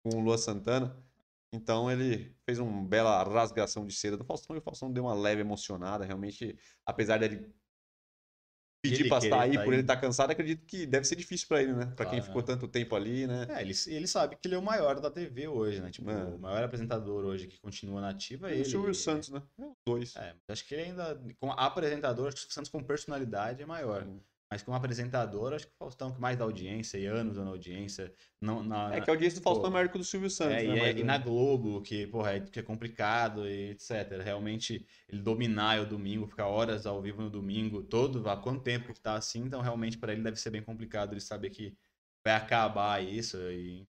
com o Lua Santana? Então ele fez uma bela rasgação de seda do Faustão e o Faustão deu uma leve emocionada. Realmente, apesar dele pedir pra querer sair tá por ele aí. estar cansado, acredito que deve ser difícil pra ele, né? Pra quem Claro. ficou tanto tempo ali, né? É, ele, ele sabe que ele é o maior da TV hoje, né? Tipo, É. o maior apresentador hoje que continua nativo é E ele. o Silvio Santos, né? É, os dois. É, acho que ele ainda, como apresentador, acho que o Santos com personalidade é maior. Sim. Mas como apresentador, acho que o Faustão que mais dá audiência, e anos dando audiência. Não, na, É que a audiência do Faustão Pô. é maior que do Silvio Santos, É, né? e, é- e na Globo, que, porra, é, que é complicado e etc. Realmente, ele dominar o domingo, ficar horas ao vivo no domingo, todo, há quanto tempo que tá assim, então realmente para ele deve ser bem complicado ele saber que vai acabar isso e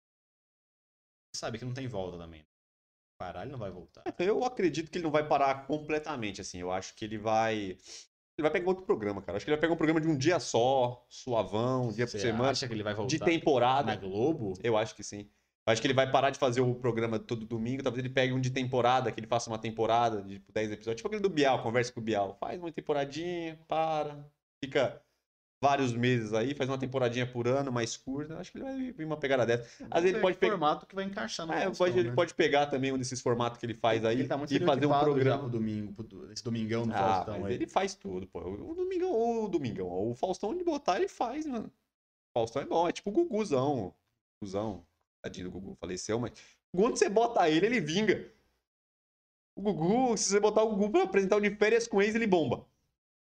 sabe que não tem volta também. Parar, ele não vai voltar. Eu acredito que ele não vai parar completamente, assim. Eu acho que ele vai. Ele vai pegar outro programa, cara. Acho que ele vai pegar um programa de um dia só, suavão, um dia por Você semana, acha que ele vai voltar de temporada. na Globo? Eu acho que sim. Eu acho que ele vai parar de fazer o programa todo domingo. Talvez ele pegue um de temporada, que ele faça uma temporada de tipo, 10 episódios. Tipo aquele do Bial, conversa com o Bial. Faz uma temporadinha, para, fica vários meses aí, faz uma temporadinha por ano, mais curta. Acho que ele vai vir uma pegada dessa. Às vezes ele pode pegar. formato que vai encaixar no É, Faustão, pode, ele né? pode pegar também um desses formatos que ele faz aí Ele tá muito e fazer um já programa. pro domingo, esse domingão do Ah, Faustão mas aí. ele faz tudo, pô. O Domingão, o Domingão, o Faustão onde botar, ele faz, mano. O Faustão é bom, é tipo o Guguzão. Guguzão, tadinho do Gugu, faleceu, mas quando você bota ele, ele vinga. O Gugu, se você botar o Gugu pra apresentar o de férias com ex, ele bomba.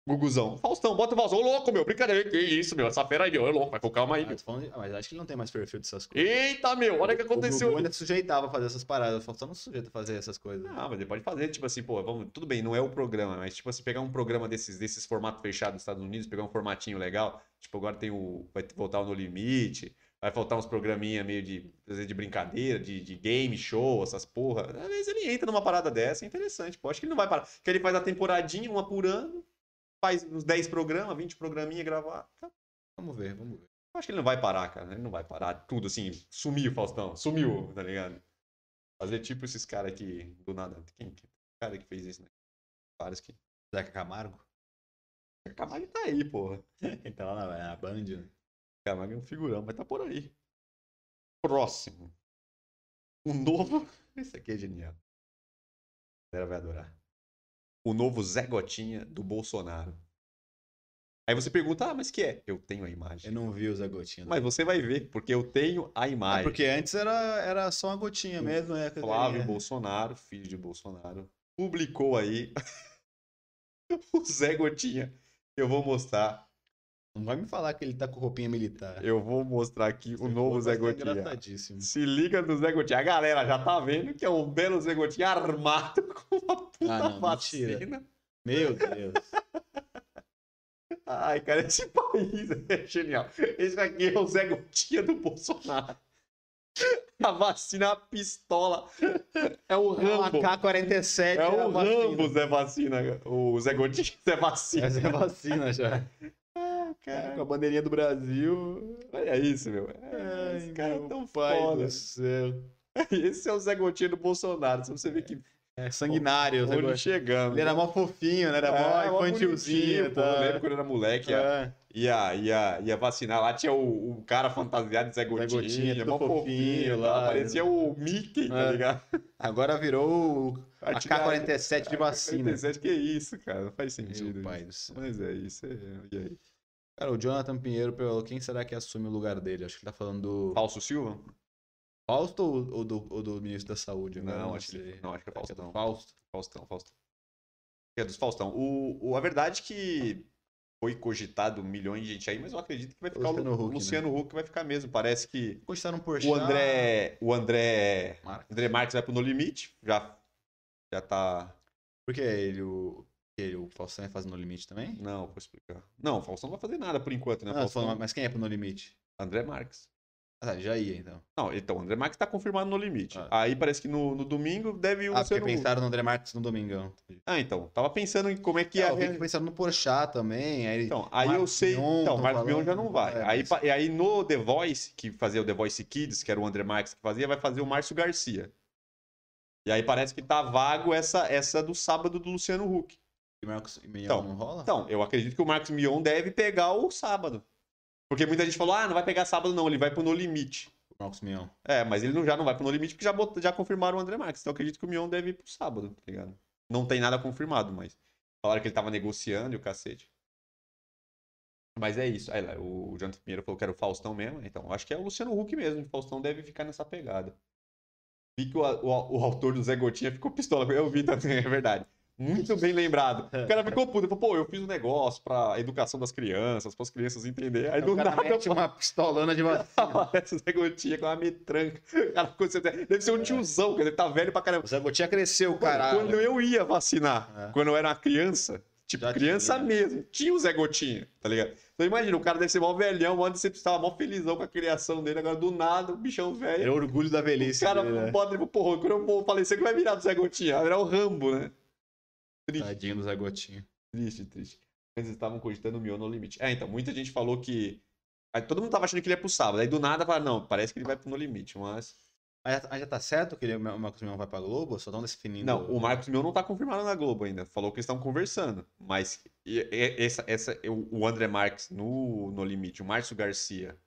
Guguzão. Faustão, bota o Faustão. Ô, louco, meu, brincadeira. Que isso, meu, essa fera aí, meu, é louco, vai com calma aí, Ah, meu. falando ah, mas acho que ele não tem mais perfil dessas coisas. Eita, meu, olha o que aconteceu. O Gugu ainda sujeitava a fazer essas paradas. O Faustão não sujeita a fazer essas coisas. Ah, mas ele pode fazer, tipo assim, pô, vamos, tudo bem, não é o programa, mas tipo assim, pegar um programa desses, desses formatos fechados dos Estados Unidos, pegar um formatinho legal, tipo, agora tem o. Vai voltar o No Limite, vai faltar uns programinha meio de, de brincadeira, de, de game show, essas porra. Às vezes ele entra numa parada dessa, é interessante, pô. Acho que ele não vai parar. Que ele faz a temporadinha, uma por ano, faz uns 10 programas, 20 programinha gravar. Vamos ver, vamos ver. Acho que ele não vai parar, cara. Ele não vai parar tudo assim. Sumiu, Faustão. Sumiu, tá ligado? Fazer tipo esses caras que do nada. Quem que? O cara que fez isso, né? Vários que. Zeca Camargo? Camargo tá aí, porra. Ele tá lá na, na Band, né? Camargo é um figurão, mas tá por aí. Próximo. O novo. Esse aqui é genial. A galera vai adorar. O novo Zé Gotinha do Bolsonaro. Aí você pergunta, ah, mas que é? Eu tenho a imagem. Eu não vi o Zé Gotinha. Mas você vai ver, porque eu tenho a É imagem. porque antes era, era só uma gotinha O mesmo, né? Flávio É. Bolsonaro, filho de Bolsonaro, publicou aí o Zé Gotinha. Eu vou mostrar. Não vai me falar que ele tá com roupinha militar. Eu vou mostrar aqui o novo Zé Gotinha. Engraçadíssimo. Se liga no Zé Gotinha. A galera já tá vendo que é um belo Zé Gotinha armado com uma puta Ah, não, vacina. mentira. Meu Deus. Ai, cara, esse país é genial. Esse aqui é o Zé Gotinha do Bolsonaro. A vacina é uma pistola. É o É Rambo. K-47. É a o vacina. Rambo Zé Vacina. O Zé Gotinha Zé Vacina. É a vacina já. Cara, Com a bandeirinha do Brasil. olha isso, meu. É, Ai, esse cara é meu tão pai foda. do céu. Esse é o Zé Gotinha do Bolsonaro. Você ver que É sanguinário. o Zé Gotinha. chegamos. Ele era mó fofinho, né? Era É, mó infantilzinho. pô. Eu lembro quando eu era moleque, ia, É. ia, ia, ia vacinar. Lá tinha o, o cara fantasiado de Zé Gotinha, Gotinha, tudo mó fofinho fofinho lá. lá. Parecia o Mickey, tá É. ligado? Agora virou o- a Atirar- K-47 de vacina. 47, que isso, cara? Não faz sentido. Meu pai do céu. Mas é isso. É... E aí? Cara, o Jonathan Pinheiro, pelo- quem será que assume o lugar dele? Acho que ele tá falando do Falso Silva? Fausto ou, ou do, ou do ministro da Saúde? Agora Não, eu acho que, não, acho que é do Faustão. Fausto. Faustão, Faustão. É dos Faustão. O, o, a verdade é que foi cogitado milhões de gente aí, mas eu acredito que vai ficar o Luciano Luciano, Huck, né? Luciano Huck vai ficar mesmo. Parece que Gostaram por o André, o André, Marques. André Marques vai pro No Limite, já já tá, Por que ele, o, ele, o Faustão ia fazer no limite também? não, vou explicar. Não, o Faustão não vai fazer nada por enquanto, né? Ah, Faustão, mas quem é pro no limite? André Marques. Ah, tá, já ia então. Não, então, o André Marques tá confirmado no limite. Ah. Aí parece que no, no domingo deve o Ah, porque Huck. pensaram no André Marques no domingão. Ah, então, tava pensando em como é que É, ia eu vi que pensaram no Porchat também. Aí, Então, aí eu Marcos sei. Mion, então, tão Marcos Mion falando. já não vai. É, aí, mas- e aí no The Voice, que fazia o The Voice Kids, que era o André Marques que fazia, vai fazer o Márcio Garcia. E aí parece que tá vago essa, essa do sábado do Luciano Huck. E Marcos Mion Então, não rola? Então, eu acredito que o Marcos Mion deve pegar o sábado. Porque muita gente falou, ah, não vai pegar sábado não, ele vai pro No Limite. O Marcos Mion. É, mas ele não, já não vai pro No Limite porque já, bot- já confirmaram o André Marques. Então eu acredito que o Mion deve ir pro sábado, tá ligado? Não tem nada confirmado, mas falaram que ele tava negociando e o cacete. Mas é isso. Aí, lá, o Jonathan Pinheiro falou que era o Faustão mesmo. Então, acho que é o Luciano Huck mesmo. O Faustão deve ficar nessa pegada. Vi que o, o, o autor do Zé Gotinha ficou pistola. Eu vi também, é verdade. Muito bem lembrado. O cara ficou puto. Falou, pô, eu fiz um negócio pra educação das crianças, para as crianças entenderem. Aí do o cara nada mete uma pistolona de vacina. O Zé Gotinha com uma metranca. O cara Deve ser um tiozão, cara. Ele tá velho pra caramba. O Zé Gotinha cresceu, caralho. Quando eu ia vacinar, É. quando eu era uma criança, tipo, Já criança tinha. mesmo, tinha o Zé Gotinha, tá ligado? Então imagina, o cara deve ser mó velhão, mó decepcionado, mó felizão com a criação dele, agora do nada, o bichão velho. o orgulho da O velhice cara dele, né? pro porra, quando eu vou falecer, que vai virar do Zé Gotinha? Vai virar o Rambo, né? Triste. Tadinho do Zé Gotinha. Triste, triste. Eles estavam cogitando o Mion no limite. É, então, muita gente falou que. Aí todo mundo tava achando que ele ia pro sábado. Aí do nada fala, não, parece que ele vai pro no limite, mas. Mas já, mas já tá certo que ele, o Marcos Mion vai pra Globo? Só estão definindo. Não, o Marcos Mion não tá confirmado na Globo ainda. Falou que eles estão conversando. Mas e- e- essa, essa, o o André Marques no, no limite, o Márcio Garcia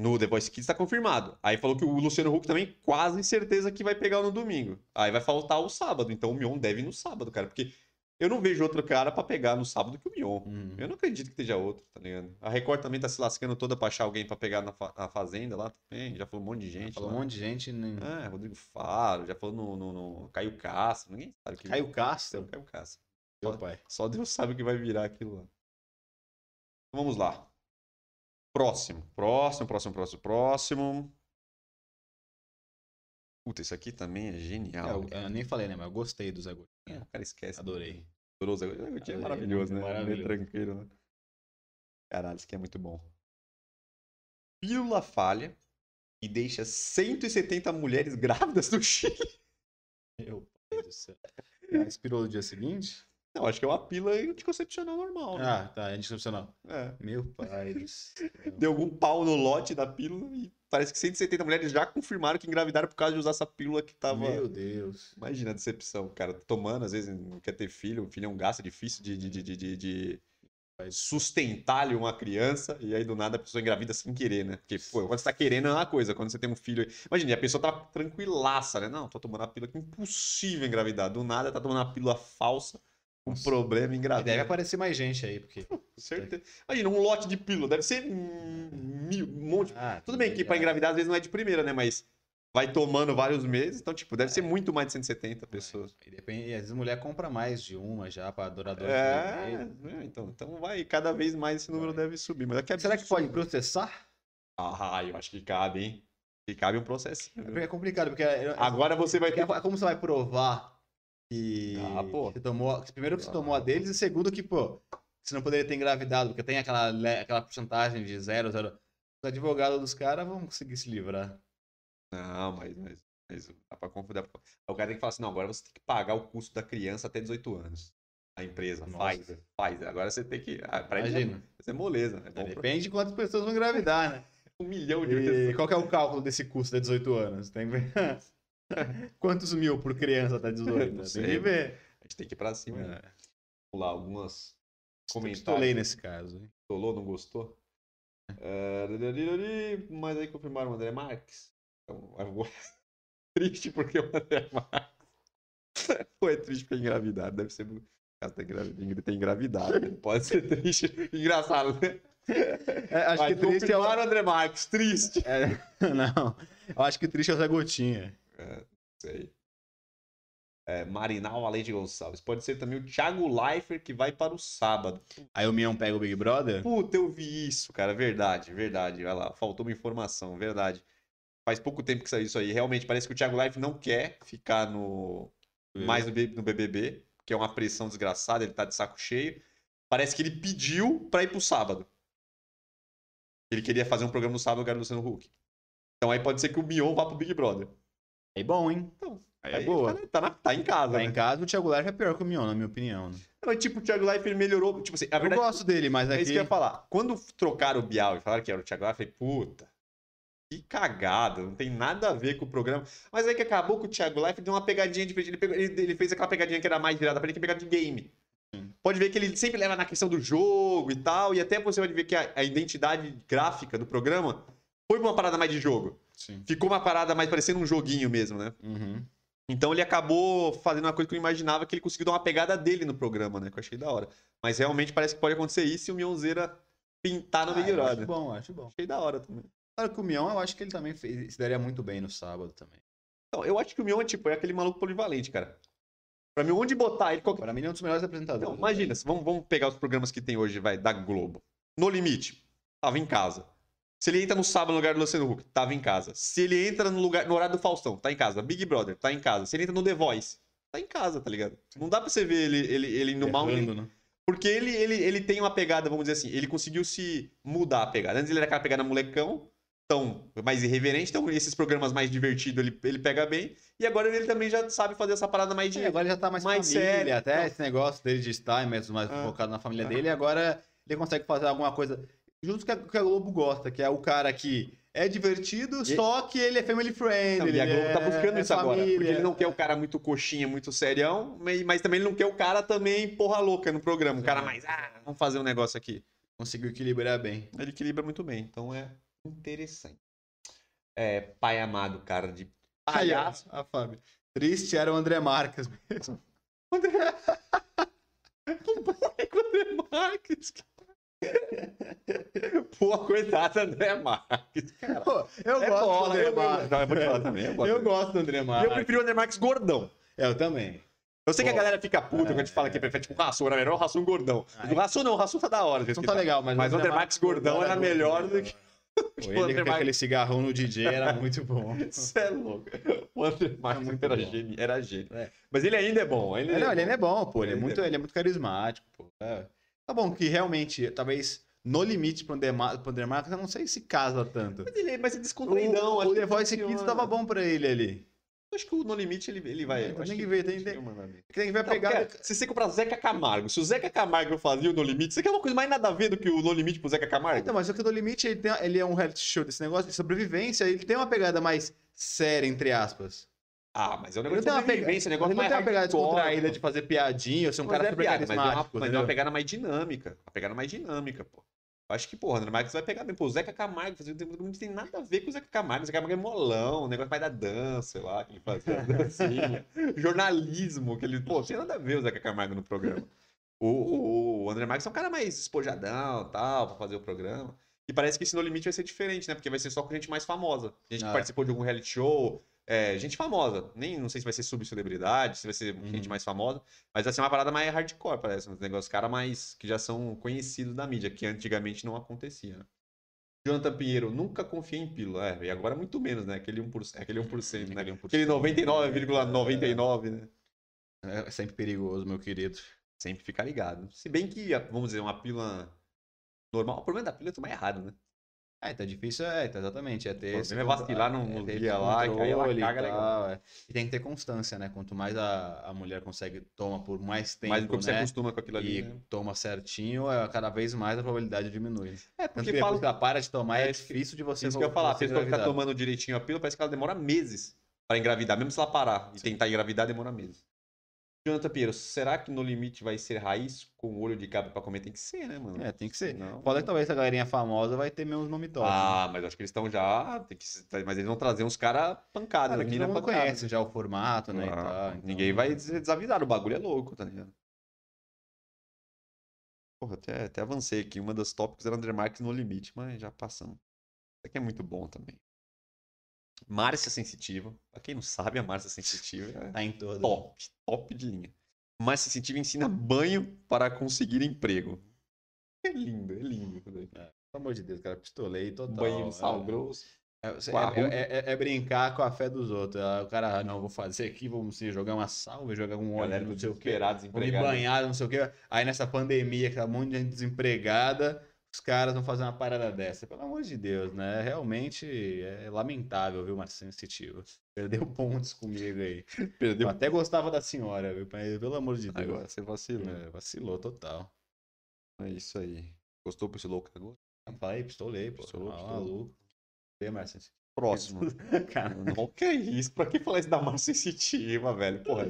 no The Voice Kids tá confirmado. Aí falou que o Luciano Huck também quase certeza que vai pegar no domingo. Aí vai faltar o sábado. Então o Mion deve ir no sábado, cara. Porque eu não vejo outro cara pra pegar no sábado que o Mion. Hum. Eu não acredito que esteja outro, tá ligado? A Record também tá se lascando toda pra achar alguém pra pegar na, fa- na Fazenda lá também. Já falou um monte de gente. Falou um lá. monte de gente. Nem... É, Rodrigo Faro, já falou no, no, no Caio Castro, ninguém sabe que Caio Castro. Caio Castro. Meu pai. Só Deus sabe o que vai virar aquilo lá. Então, Vamos lá. Próximo, próximo, próximo, próximo, próximo. Puta, isso aqui também é É, genial. eu, eu nem falei, né? Mas eu gostei do Zé Gotinha. o cara esquece. Adorei. Adorou o Zé Gotinha. Zé Gotinha é maravilhoso, né? muito Meio maravilhoso. tranquilo, né? Caralho, isso aqui é muito bom. Pílula falha e deixa 170 mulheres grávidas no Chile. Meu pai do céu. Expirou no dia seguinte? Não, acho que é uma pílula anticoncepcional normal, né? Ah, tá. É anticoncepcional. É. Meu pai do céu. Deu algum pau no lote da pílula e parece que 170 mulheres já confirmaram que engravidaram por causa de usar essa pílula que tava. Meu Deus. Imagina a decepção, cara. Tomando, às vezes não quer ter filho, o filho é um gasto é difícil de, de, de, de, de- sustentar-lhe uma criança, e aí do nada a pessoa engravida sem querer, né? Porque, pô, quando você tá querendo é uma coisa, quando você tem um filho. Imagina, e a pessoa tá tranquilaça, né? Não, tô tomando a pílula que é impossível engravidar. Do nada tá tomando uma pílula falsa, um problema E engravida. deve aparecer mais gente aí, porque. Certeza. Imagina, um lote de pílula, deve ser mil, um monte. Ah, Tudo bem que pra engravidar às vezes não é de primeira, né? Mas vai tomando vários meses, então, tipo, deve ser muito mais de 170 pessoas. E, depende, às vezes a mulher compra mais de uma já pra adorador. É, né? então, então vai, cada vez mais esse número Vai. deve subir. Mas é é Será que pode processar? Ah, eu acho que cabe, hein? Que cabe um processo. É é complicado, porque. é- Agora você vai ter. é como você vai provar que Ah, pô. você tomou. Primeiro que você tomou a Ah. deles, e segundo que, pô, você não poderia ter engravidado, porque tem aquela, aquela porcentagem de zero, zero. Os advogados dos caras vão conseguir se livrar. Não, mas, mas, mas dá pra confundir. O cara tem que falar assim: não, agora você tem que pagar o custo da criança até 18 anos. A empresa Nossa. faz, faz. Agora você tem que. Ah, pra é- Imagina. Isso é moleza. É bom pra Depende de quantas pessoas vão engravidar, né? um milhão de E pessoas. qual que é o cálculo desse custo de 18 anos? Tem que ver. Quantos mil por criança até 18? Não Tem que sei, ver. A gente tem que ir pra cima. né? É. Vamos lá, algumas comentários. nesse caso. hein? Gostou, não gostou? É, dadadadadadi, Mas aí confirmaram o André Marques. Então, vou- triste porque o André Marques. É triste porque é engravidado. Deve ser. O cara tá engravidado, tem engravidado. né? Pode ser triste. Engraçado, né? É, acho Mas que triste é o André Marques. Triste. É, não. Eu acho que triste é o Zé Gotinha. Sei. É, Marinal Alente Gonçalves. Pode ser também o Thiago Leifert que vai para o sábado. Aí o Mion pega o Big Brother. Puta, eu vi isso, cara. Verdade, verdade. Vai lá, faltou uma informação, verdade. Faz pouco tempo que saiu isso aí. Realmente, parece que o Thiago Leifert não quer ficar no mais no, no BBB, que é uma pressão desgraçada, ele tá de saco cheio. Parece que ele pediu pra ir pro sábado. Ele queria fazer um programa no sábado, o o Luciano Huck. Então aí pode ser que o Mion vá pro Big Brother. É bom, hein? Aí, É boa. Tá, tá na- tá em casa, Tá né? em casa, o Thiago Leifert é pior que o Mion, na minha opinião. Né? Tipo, o Thiago Leifert melhorou. Tipo assim, a Eu verdade gosto dele, mas é aqui... isso que eu ia falar. Quando trocaram o Bial e falaram que era o Thiago Leifert, eu falei, puta. Que cagada, não tem nada a ver com o programa. Mas aí que acabou que o Thiago Life deu uma pegadinha diferente. Ele, pegou- ele- fez aquela pegadinha que era mais virada pra ele, que é pegada de game. Pode ver que ele sempre leva na questão do jogo e tal, e até você pode ver que a, a identidade gráfica do programa foi pra uma parada mais de jogo. Sim. Ficou uma parada mais parecendo um joguinho mesmo, né? Uhum. Então ele acabou fazendo uma coisa que eu imaginava, que ele conseguiu dar uma pegada dele no programa, né? Que eu achei da hora. Mas realmente parece que pode acontecer isso e o Mionzeira pintar no Ah, Big Brother. acho bom, acho bom. Achei da hora também. Claro que o Mion, eu acho que ele também fez, se daria muito bem no sábado também. Então, eu acho que o Mion é tipo, é aquele maluco polivalente, cara. Pra mim, onde botar ele, qualquer Para mim, ele é um dos melhores apresentadores. Não, imagina, vamos, vamos pegar os programas que tem hoje, vai, da Globo. No Limite, tava em casa. Se ele entra no sábado no lugar do Luciano Huck, tava em casa. Se ele entra no, lugar, no horário do Faustão, tá em casa. Big Brother, tá em casa. Se ele entra no The Voice, tá em casa, tá ligado? Não dá pra você ver ele, ele, ele no mal. Né? Porque ele, ele, ele tem uma pegada, vamos dizer assim, ele conseguiu se mudar a pegada. Antes ele era aquela pegada molecão, tão mais irreverente, então esses programas mais divertidos ele, ele pega bem. E agora ele também já sabe fazer essa parada mais de. É, agora ele já tá mais, mais família, sério, até então. esse negócio dele de estar mesmo mais Ah. focado na família Ah. dele, e agora ele consegue fazer alguma coisa junto com o que a Globo gosta, que é o cara que é divertido, E- só que ele é family friendly. Não, e a ele Globo tá é- buscando é isso agora. Porque família. ele não quer o cara muito coxinha, muito serião, mas, também ele não quer o cara também porra louca no programa. O cara mais, ah, vamos fazer um negócio aqui. Conseguiu equilibrar bem. Ele equilibra muito bem, então é interessante. É, pai amado, cara, de palhaço. A Fábio. Triste era o André Marques mesmo. André Marques. Pô, coitado do André Marques, cara. Pô, eu É gosto bola, do André eu- Marques. Não, eu vou te falar também, eu gosto Eu dele. gosto do André E eu Marques. prefiro o André Marques gordão. Eu também. Eu sei que a Pô. galera fica puta quando a gente fala que prefere tipo o Rassum, era melhor o Rassum gordão. Ai. O Rassum não, o Rassum tá da hora. Não tá tá. legal, mas, Mas o André Marques gordão era melhor do que- Pô, o ele com Marques. aquele cigarrão no DJ era muito bom. Você é louco. O André Marques muito era, bom. gênio, era gênio. É. Mas ele ainda é bom. Ele, É, não, ele ainda é bom, pô. Ele é Ele muito, é ele é muito carismático, pô. É. Tá bom que realmente, talvez no limite pro André Mar- pro André Marques, eu não sei se casa tanto. Mas ele, mas ele é O, descontraidão. o acho The Voice. Kids tava bom pra ele ali. Acho que o No Limite ele, ele vai. É, tem que ver, tem- tem- que bem. Tem que ver a pegada. se você comprar Zeca Camargo, se o Zeca Camargo fazia o No Limite, você quer uma coisa mais nada a ver do que o No Limite pro Zeca Camargo? Então, mas só que no limite ele, tem, ele é um reality show desse negócio de sobrevivência, ele tem uma pegada mais séria, entre aspas. Ah, mas é um negócio não de tem uma pegada, sobrevivência, um negócio ele não mais tem uma pegada hardcore, descontraída pô. de fazer piadinha, ou ser um Mas cara é super piada, mas é uma, mas é uma pegada mais dinâmica. Uma pegada mais dinâmica, pô. Eu Acho que, porra, o André Marques vai pegar bem. Pô, o Zeca Camargo fazia não tem nada a ver com o Zeca Camargo. O Zeca Camargo é molão, o negócio mais da dança, sei lá, que ele fazia dancinha. Jornalismo, que ele. Pô, não tem nada a ver o Zeca Camargo no programa. O, o, o André Marques é um cara mais espojadão tal, pra fazer o programa. E parece que esse No Limite vai ser diferente, né? Porque vai ser só com gente mais famosa. Gente que Ah. participou de algum reality show. É, gente famosa. Nem não sei se vai ser subcelebridade, se vai ser Uhum. gente mais famosa. Mas vai ser uma parada mais hardcore, parece. Uns negócios, caras mais que já são conhecidos da mídia, que antigamente não acontecia. né? Jonathan Pinheiro, nunca confiei em pílula. É, e agora muito menos, né? Aquele 1%, aquele 1%, né? Aquele 1%. Aquele 99,99, né? É sempre perigoso, meu querido. Sempre ficar ligado. Se bem que, vamos dizer, uma pílula normal. O problema da pílula é tomar errado, né? É, tá difícil, é, tá exatamente. É ter problema é vacilar no- é dia lá, que aí ela e caga legal. tal, é. E tem que ter constância, né? Quanto mais a, a mulher consegue, toma por mais tempo, Mas quando você né? acostuma com aquilo ali, e né? toma certinho, é, cada vez mais a probabilidade diminui. É, porque que fala... que ela para de tomar, é, É, que- difícil de você Isso que eu ia falar, a você pessoa que tá tomando direitinho a pílula, parece que ela demora meses pra engravidar, mesmo se ela parar e tentar engravidar, demora meses. Jonathan Pinheiro, será que no limite vai ser raiz com olho de cabra pra comer? Tem que ser, né, mano? É, tem que ser. Não. Foda que talvez essa galerinha famosa vai ter menos nome top. Ah, mas acho que eles estão já. Tem que... Mas eles vão trazer uns caras né? que mina todo mundo pancada. conhece já o formato, né? Ah, tal, então- Ninguém vai des- desavisar, o bagulho é louco, tá ligado? Porra, até, até avancei aqui. Uma das tópicos era André Marques no limite, mas já passamos. Isso aqui é muito bom também. Márcia Sensitiva. Pra quem não sabe, a Márcia Sensitiva é Tá em todo. top, top de linha. Márcia Sensitiva ensina banho para conseguir emprego. É lindo, é lindo. daí. Pelo amor de Deus, cara, pistolei total. Banho de sal é. grosso. É, é- é- é- é brincar com a fé dos outros. Ah, O cara, ah, não, vou fazer aqui, vamos se jogar uma salva, jogar um óleo, não sei o Vou me banhar, não sei o quê. Aí nessa pandemia, que tá um monte de gente desempregada, os caras vão fazer uma parada dessa. Pelo amor de Deus, né? Realmente é lamentável, viu, Marcinho Sensitivo? Perdeu pontos comigo aí. Perdeu. Eu até gostava da senhora, viu? Mas, pelo amor de Deus. Agora você vacilou. É, vacilou total. É isso aí. Gostou por esse louco aí, pistolei, pô. Pistolou, Ah, pistolou. maluco. Vê, Marcinho. Próximo. Cara, Não, que é isso? Pra que falar isso da Márcia Sensitiva, velho? Porra,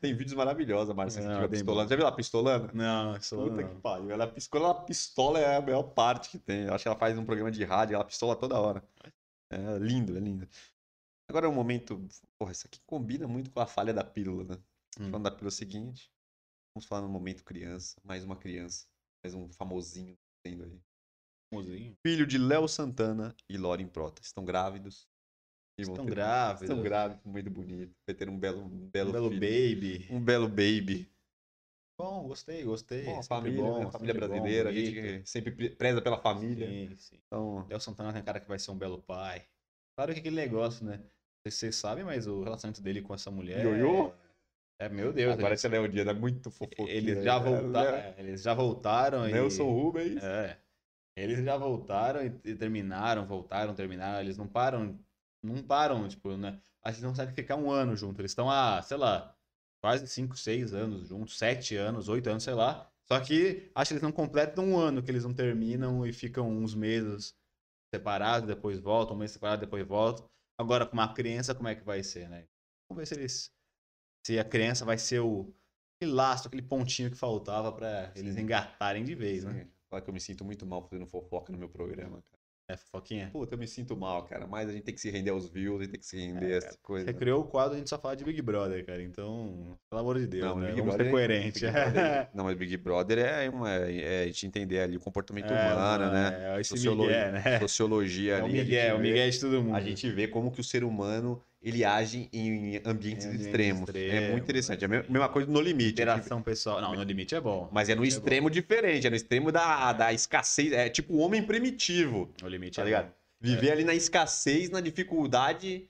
tem vídeos maravilhosos da Márcia Sensitiva pistolando. Já viu ela pistolando? não, isso Puta não. que pariu. Ela pistola, ela pistola é a melhor parte que tem. Eu acho que ela faz um programa de rádio, ela pistola toda hora. É lindo, é lindo. Agora é um momento. Porra, isso aqui combina muito com a falha da pílula, né? Hum. Falando da pílula seguinte, vamos falar no momento criança. Mais uma criança. Mais um famosinho tendo aí. Mozinho. Filho de Léo Santana e Lauren Prota. Estão grávidos. E Estão ter- grávidos. Estão grávidos, muito bonito. Vai ter um belo, um belo, Um belo filho. baby. Um belo baby. Bom, gostei, gostei. Bom, Sempre família, bom, né? família sempre bom, brasileira, a gente sempre pre- preza pela família. Sim, sim. Então, Léo Santana tem cara que vai ser um belo pai. Claro que aquele negócio, né? Não sei se vocês sabem, mas o relacionamento dele com essa mulher. Ioiô? É, é, meu Deus. agora esse Léo Dias é muito fofoqueiro. eles já né? voltaram. Eles já voltaram e. Nelson Rubens. É. Eles já voltaram e, terminaram, voltaram, terminaram. Eles não param, não param, tipo, né? Acho que não conseguem ficar um ano junto. Eles estão há, sei lá, quase 5, 6 anos juntos, 7 anos, 8 anos, sei lá. Só que acho que eles não completam um ano que eles não terminam e ficam uns meses separados, depois voltam, um mês separado, depois voltam. Agora, com uma criança, como é que vai ser, né? Vamos ver se eles. Se a criança vai ser o. Aquele laço, aquele pontinho que faltava pra eles engatarem de vez, né? Fala que eu me sinto muito mal fazendo fofoca no meu programa, cara. É, fofoquinha? Puta, eu me sinto mal, cara. Mas a gente tem que se render aos views, a gente tem que se render É, a essas coisas. Você criou o quadro, a gente só fala de Big Brother, cara. Então, pelo amor de Deus, Não, né? Big Vamos Brother ser é- coerente. Big Brother- Não, mas Big Brother é, uma, é a gente entender ali o comportamento humano, né? É, esse Sociologia, Miguel, né? Sociologia É o ali. Miguel, o Miguel de todo mundo. A gente vê como que o ser humano ele age em ambientes, Em ambientes extremos. É muito interessante. É a né? me- mesma coisa no limite. Gente Interação pessoal. Não, no limite é bom. Mas é no É extremo diferente, é no extremo da, da escassez. É tipo o homem primitivo. No limite Tá é ligado? bom. Viver ali na escassez, na dificuldade.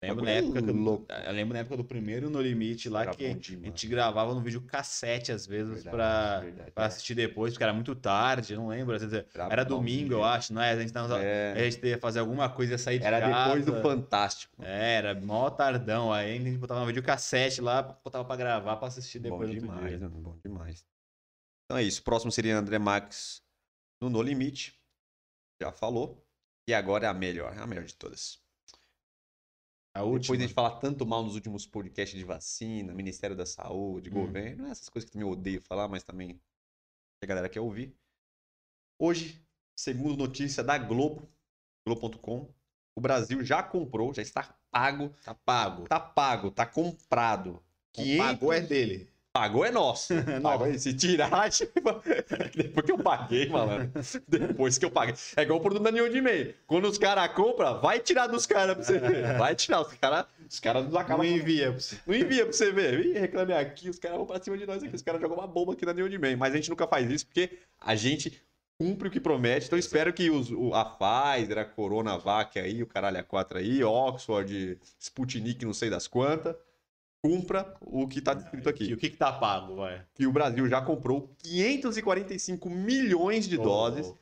Lembro na época que eu, louco. eu lembro na época do primeiro No Limite lá Era que bom a gente gravava no vídeo cassete às vezes verdade. pra assistir depois, porque era muito tarde, não lembro. Às vezes Era era bom domingo, eu acho, não é? A gente, tava, É, a gente ia fazer alguma coisa ia sair de era casa. depois do Fantástico. É, era mó tardão. Aí a gente botava um videocassete lá, botava pra gravar, pra assistir Bom depois outro demais, né? bom demais. Então é isso. Próximo seria André Max no No Limite. Já falou. E agora é a melhor, a melhor de todas. A Depois última. de a gente falar tanto mal nos últimos podcasts de vacina, Ministério da Saúde, Hum. governo, essas coisas que também eu odeio falar, mas também a galera quer ouvir. Hoje, segundo notícia da Globo, Globo.com, o Brasil já comprou, já está pago, Tá pago. tá pago, tá comprado. Quem pagou é 500 dele. Pagou é nosso. Pagou, se tirar, tipo, depois que eu paguei, malandro. Depois que eu paguei. É igual o produto da Neon de Meio. Quando os caras compram, vai tirar dos caras pra você ver. Vai tirar. Os caras os caras nos Não acabam. envia pra você. Não envia pra você ver. Ih, reclame aqui, os caras vão pra cima de nós aqui. Os caras jogam uma bomba aqui na Neon de Meio. Mas a gente nunca faz isso porque a gente cumpre o que promete. Então espero que os, o- a Pfizer, a Coronavac aí, o caralho a 4 aí, Oxford, Sputnik, não sei das quantas, cumpra o que tá descrito aqui E o que que tá pago, vai? que o Brasil já comprou 545 milhões de doses,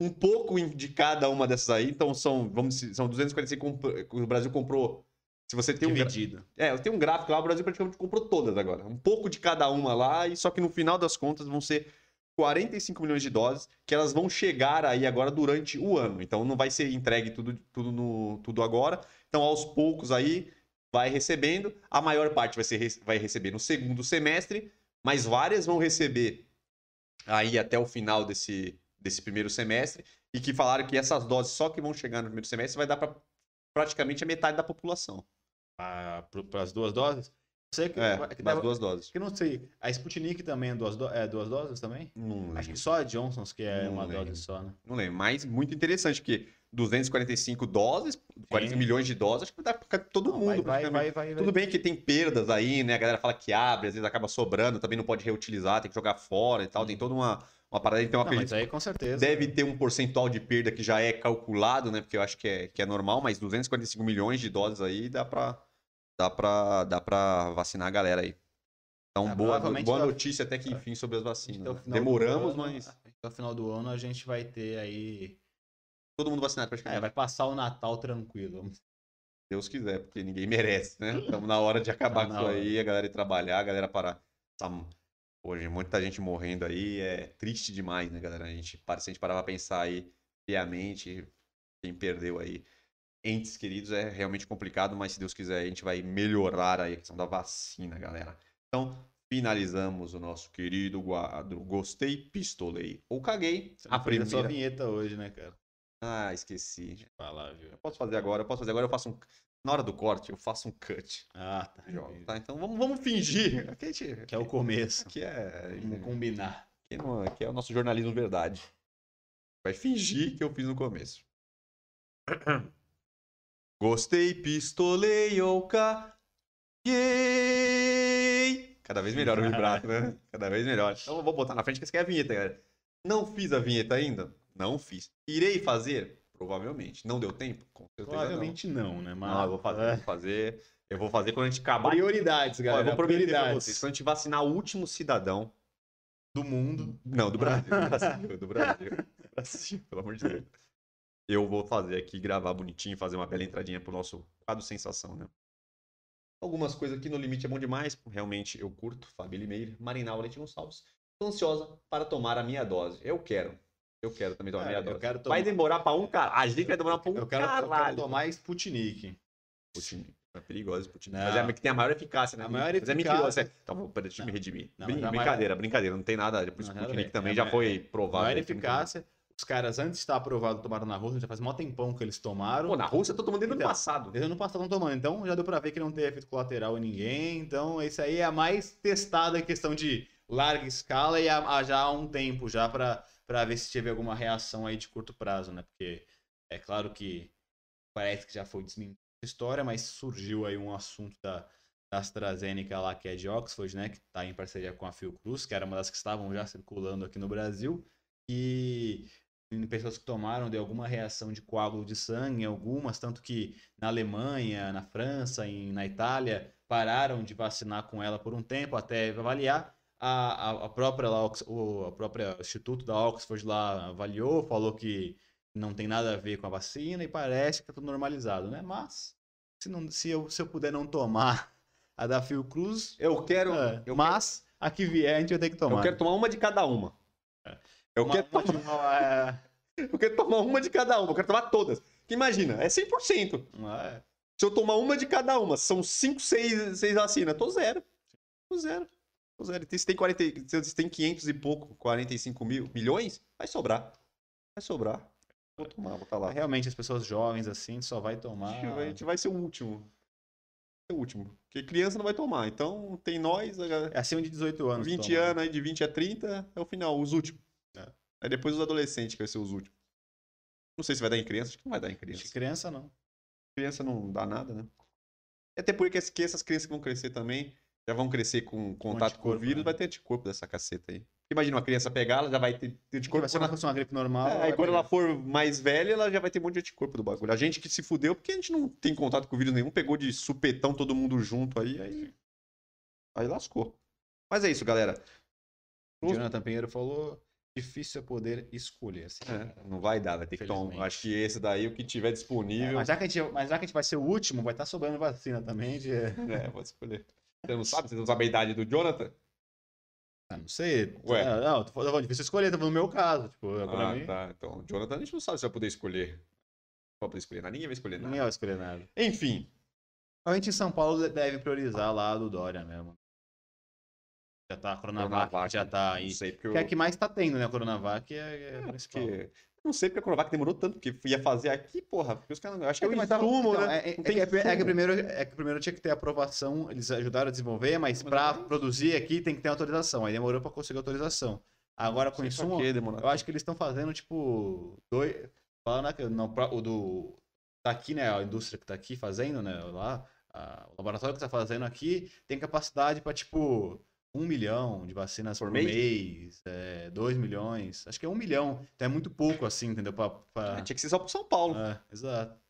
um pouco de cada uma dessas aí. Então são, vamos são 245 comp- o Brasil comprou. Se você tem um, gra- Dividido. é, tem um gráfico lá, o Brasil praticamente comprou todas agora. Um pouco de cada uma lá, e só que no final das contas vão ser 45 milhões de doses que elas vão chegar aí agora durante o ano. Então não vai ser entregue tudo, tudo, no, tudo agora. Então aos poucos aí vai recebendo. A maior parte vai, ser, vai receber no segundo semestre, mas várias vão receber aí até o final desse, desse primeiro semestre. E que falaram que essas doses só que vão chegar no primeiro semestre vai dar para praticamente a metade da população. Para as duas doses? Sei que, É, que duas doses. que não sei. A Sputnik também é duas, do- é duas doses também? Não lembro. Acho que só a Johnson's que é Não uma lembro. dose só, né? Não lembro, mas muito interessante, porque 245 doses, 40 Sim. milhões de doses, acho que vai dar pra todo Não, mundo. vai, vai, vai, Tudo bem que tem perdas aí, né? A galera fala que abre, às vezes acaba sobrando, também não pode reutilizar, tem que jogar fora e tal. Tem toda uma, uma parada. Então, Não, mas acredito aí com certeza. deve ter um percentual de perda que já é calculado, né? Porque eu acho que é, que é normal, mas 245 milhões de doses aí dá pra, dá pra, dá pra vacinar a galera aí. Então, Ah, boa, boa notícia até que enfim sobre as vacinas. Né? Demoramos, ano- mas Até o final do ano a gente vai ter aí. Todo mundo vacinado É, praticamente. vai passar o Natal tranquilo. Deus quiser, porque ninguém merece, né? Estamos na hora de acabar Tá com isso aí, a galera ir trabalhar, a galera parar. Tá... Hoje, muita gente morrendo aí, é triste demais, né, galera? A gente, se a gente parar pra pensar aí friamente, quem perdeu aí. entes queridos é realmente complicado, mas se Deus quiser a gente vai melhorar aí a questão da vacina, galera. Então, finalizamos o nosso querido quadro Gostei, Pistolei ou Caguei. Você A não fez a sua primeira... vinheta hoje, né, cara? Ah, esqueci. Falar, viu? Eu posso fazer agora, eu posso fazer agora, eu faço um... Na hora do corte, eu faço um cut. Ah, tá. Tá, então vamos, vamos fingir. Aqui, gente- Que é o começo. aqui é... Vamos combinar. Aqui, não- aqui é o nosso jornalismo verdade. Vai fingir que eu fiz no começo. Gostei, pistolei ou caguei. Cada vez melhor o vibrato, né? Cada vez melhor. Então eu vou botar na frente que essa aqui é a vinheta, galera. Não fiz a vinheta ainda? Não fiz. Irei fazer? Provavelmente. Não deu tempo? Com certeza Provavelmente não, né? não. Mas... Não, eu vou fazer, eu vou fazer. Eu vou fazer quando a gente acabar. Prioridades, Ó, eu galera. vou prometer pra Prioridades vocês. Quando a gente vacinar o último cidadão do mundo. não, do Brasil. Do Brasil, do Brasil. Do Brasil, pelo amor de Deus. Eu vou fazer aqui, gravar bonitinho, fazer uma bela entradinha pro nosso quadro sensação, né? Algumas coisas aqui no limite é bom demais. Realmente eu curto. Fabi Limeira, Marinal Leite Gonçalves. Tô ansiosa para tomar a minha dose. Eu quero. Eu quero também tomar a Cara, minha eu dose. quero Vai tomar- demorar pra um cara. A gente vai demorar pra um Eu quero, eu quero caralho. tomar Sputnik. Sputnik. É perigoso Sputnik. Não. Mas é a que tem a maior eficácia, né? A maior Mas é eficácia- mentiroso. é- Então, vou- peraí, deixa eu me redimir. Não, Brin- mas a brincadeira, brincadeira. Não tem nada. O a Sputnik também É já a foi provado. Maior que não tem eficácia. Os caras, antes de estar aprovado, tomaram na Rússia. Já faz mó tempão que eles tomaram. Pô, na Rússia eu tô tomando desde o ano Então, passado. Desde o ano passado estão tomando. Então já deu pra ver que não tem efeito colateral em ninguém. Então isso aí é a mais testada em questão de larga escala e há, há já há um tempo já pra pra ver se teve alguma reação aí de curto prazo, né? Porque é claro que parece que já foi desmentida a história, mas surgiu aí um assunto da, da AstraZeneca lá, que é de Oxford, né? Que tá em parceria com a Fiocruz, que era uma das que estavam já circulando aqui no Brasil. E em pessoas que tomaram de alguma reação de coágulo de sangue, algumas, tanto que na Alemanha, na França, em, na Itália, pararam de vacinar com ela por um tempo até avaliar. A, a, a própria lá, o a própria Instituto da Oxford lá avaliou, falou que não tem nada a ver com a vacina e parece que tá tudo normalizado, né? Mas se, não, se, eu, se eu puder não tomar a da Fiocruz, Eu quero. é, eu mas a que vier a gente vai ter que quero, tomar. eu quero tomar uma de cada uma. Eu, Uma- quero uma tomar, uma- é, eu quero tomar uma de cada uma. Eu quero tomar todas. Porque imagina, é 100%. é. Se eu tomar uma de cada uma, são 5, 6, 6 vacinas. Tô zero. Tô zero. Tô zero. Se tem, 40, e- se tem 500 e pouco, 45 mil, milhões, vai sobrar. Vai sobrar. Vou tomar, vou estar lá. Realmente, as pessoas jovens assim só vai tomar. A gente vai- a gente vai ser o último. Ser o último. Porque criança não vai tomar. Então tem nós, a- É acima de 18 anos. 20 toma. anos aí, de 20 a 30, é o final, os últimos. É. Aí depois os adolescentes que vai ser os últimos. Não sei se vai dar em criança, acho que não vai dar em Acho que criança. criança não. Criança não dá nada, né? Até porque que essas crianças que vão crescer também já vão crescer com contato com o vírus, né? vai ter anticorpo dessa caceta aí. Imagina uma criança pegar, ela já vai ter anticorpo. vai ser uma, fosse uma gripe normal. ela... É, aí quando pegar. ela for mais velha, ela já vai ter um monte de anticorpo do bagulho. A gente que se fudeu porque a gente não tem contato com o vírus nenhum, pegou de supetão todo mundo junto aí, aí, aí lascou. Mas é isso, galera. O Jonathan Pinheiro falou: difícil é poder escolher. Assim, É, não vai dar, vai ter que tomar. Acho que esse daí, o que tiver disponível. mas, já que a gente, mas já que a gente vai ser o último, vai estar sobrando vacina também. De... É, pode escolher. Você não sabe? Você não sabe a idade do Jonathan? Ah, não sei. Ué. É, não, tô falando, difícil escolher, falando no meu caso. Tipo, pra Ah, mim, tá. Então, o Jonathan a gente não sabe se vai poder escolher. Não vai poder escolher nada. Ninguém vai escolher ninguém nada. vai escolher nada. Enfim. A gente em São Paulo deve priorizar lá do Dória mesmo. Já tá, a Coronavac, Coronavac, já tá Não aí. sei porque eu. Que é a que mais tá tendo, né? A Coronavac é, é É, principal. Não sei porque a Coronavac demorou tanto, porque ia fazer aqui, porra. Porque os caras. eu Acho que é o tava- insumo, né? é, é- Não é que, é, que primeiro, é que primeiro tinha que ter aprovação, eles ajudaram a desenvolver, mas Mas pra não é produzir aqui tem que ter autorização. Aí demorou pra conseguir autorização. Agora com Não pra insumo, quê eu acho que eles estão fazendo, tipo, dois. Falando aqui, não, pra- o do. Tá aqui, né? A indústria que tá aqui fazendo, né? Lá, a- o laboratório que tá fazendo aqui tem capacidade pra, tipo, um milhão de vacinas Por por, mês? mês, é, dois milhões. Acho que é um milhão. Então é muito pouco, assim, entendeu? Pra, pra... É, Tinha que ser só pro São Paulo. É, exato.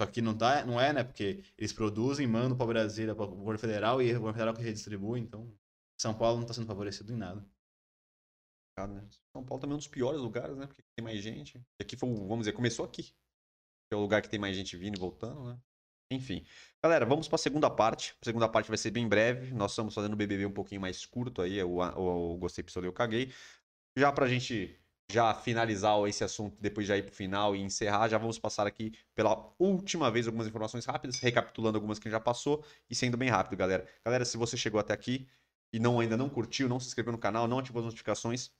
Só que não, tá, não é, né? Porque eles produzem, mandam pra Brasília, para o governo federal, e o governo federal que redistribui, então São Paulo não tá sendo favorecido em nada. né? São Paulo também é um dos piores lugares, né? Porque tem mais gente. E aqui foi, vamos dizer, começou aqui. Que é o lugar que tem mais gente vindo e voltando, né? Enfim. Galera, vamos para a segunda parte. A segunda parte vai ser bem breve. Nós estamos fazendo o BBB um pouquinho mais curto aí. O, o, o Gostei Pistolei, eu caguei. Já pra gente já finalizar esse assunto, depois já ir pro final e encerrar, já vamos passar aqui pela última vez algumas informações rápidas, recapitulando algumas que já passou e sendo bem rápido, galera. Galera, se você chegou até aqui e não ainda não curtiu, não se inscreveu no canal, não ativou as notificações,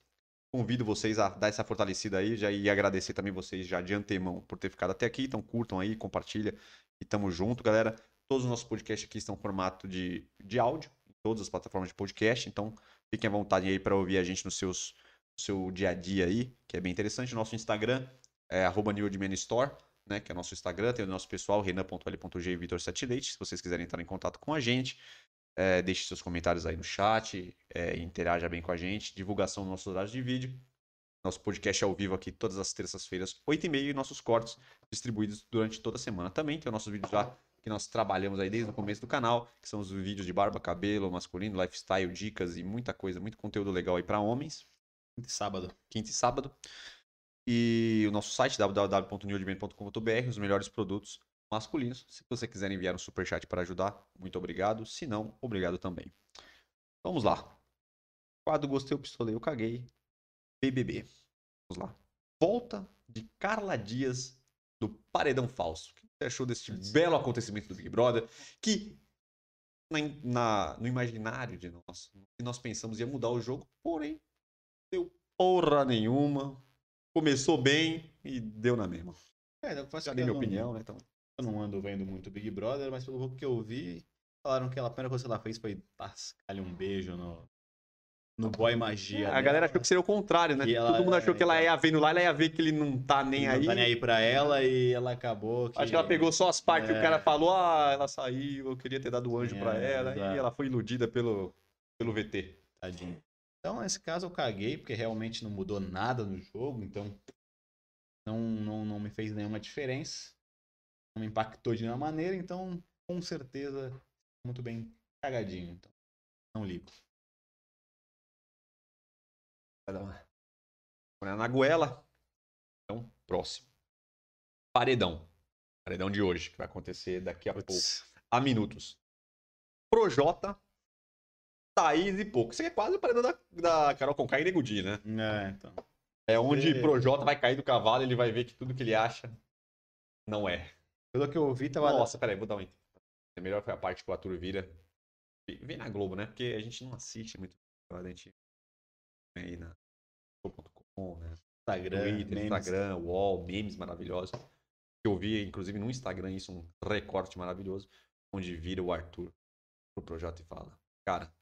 convido vocês a dar essa fortalecida aí já, e agradecer também vocês já de antemão por ter ficado até aqui. Então curtam aí, compartilha e tamo junto, galera. Todos os nossos podcasts aqui estão em formato de, de áudio, em todas as plataformas de podcast, então fiquem à vontade aí para ouvir a gente nos seus no seu dia a dia aí, que é bem interessante. Nosso Instagram é arroba Store, né, que é nosso Instagram, tem o nosso pessoal, renan.l.g e vitor7leite, se vocês quiserem entrar em contato com a gente. É, deixe seus comentários aí no chat, é, interaja bem com a gente, divulgação dos nossos horários de vídeo. Nosso podcast é ao vivo aqui todas as terças-feiras, 8h30, e nossos cortes distribuídos durante toda a semana. Também tem os nossos vídeos lá que nós trabalhamos aí desde o começo do canal, que são os vídeos de barba, cabelo, masculino, lifestyle, dicas e muita coisa, muito conteúdo legal aí para homens. Quinta e sábado. Quinta e sábado. E o nosso site, www.newdiment.com.br, os melhores produtos masculinos. Se você quiser enviar um superchat para ajudar, muito obrigado. Se não, obrigado também. Vamos lá. Quadro Gostei, eu pistolei, eu caguei. BBB. Vamos lá. Volta de Carla Dias do Paredão Falso. O que você achou deste belo acontecimento do Big Brother? Que na, na, no imaginário de nós, que nós pensamos ia mudar o jogo, porém deu porra nenhuma. Começou bem e deu na mesma. É, eu faço Já dei minha não, opinião, né? Então... Eu não ando vendo muito Big Brother, mas pelo que eu vi, falaram que a primeira coisa que ela fez foi tascar um beijo no, no boy magia. É, a galera achou que seria o contrário, né? Todo mundo achou é, que ela então. ia vendo lá, ela ia ver que ele não tá nem aí. Não tá nem aí pra ela e ela acabou. Que... Acho que ela pegou só as partes é... que o cara falou, ah, ela saiu, eu queria ter dado o anjo é, pra ela, exato. e ela foi iludida pelo, pelo VT. Tadinho. Então, nesse caso, eu caguei, porque realmente não mudou nada no jogo, então não, não, não me fez nenhuma diferença. Não me impactou de nenhuma maneira, então, com certeza, muito bem cagadinho. Então, não ligo. Na goela. Então, próximo. Paredão. Paredão de hoje, que vai acontecer daqui a Puts. pouco. A minutos. Projota Thaís e pouco. Isso aqui é quase o paredão da, da Carol Conká e Negudi, né? É, então. É onde e... Projota vai cair do cavalo e ele vai ver que tudo que ele acha não é. Pelo que eu ouvi, tava. Nossa, peraí, vou dar um. É melhor foi a parte que o Arthur vira. Vem na Globo, né? Porque a gente não assiste muito. A gente aí na Globo.com, né? Instagram, Twitter, memes. Instagram, Wall, memes maravilhosos. Eu vi, inclusive, no Instagram, isso, um recorte maravilhoso, onde vira o Arthur pro projeto e fala: Cara,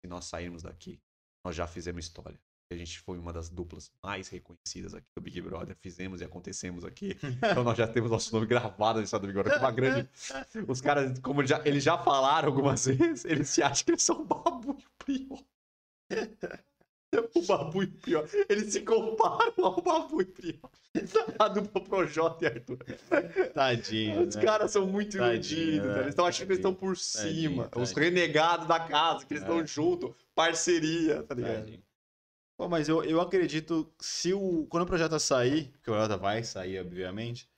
se nós sairmos daqui, nós já fizemos história. A gente foi uma das duplas mais reconhecidas aqui do Big Brother. Fizemos e acontecemos aqui. Então nós já temos nosso nome gravado na história do Big Brother. Uma grande. Os caras, como já, eles já falaram algumas vezes, eles se acham que eles são babu e o pior. O Babu e o Prior. Eles se comparam ao Babu e o Prior. A dupla Projota e Arthur. Tadinho. Os né? caras são muito iludidos. Né? Eles estão achando que eles estão por cima. Tadinho, Os renegados da casa, que eles estão é. junto. Parceria, tá ligado? Tadinho. Pô, mas eu, eu acredito, se o, quando o projeto sair, porque o projeto vai sair, obviamente,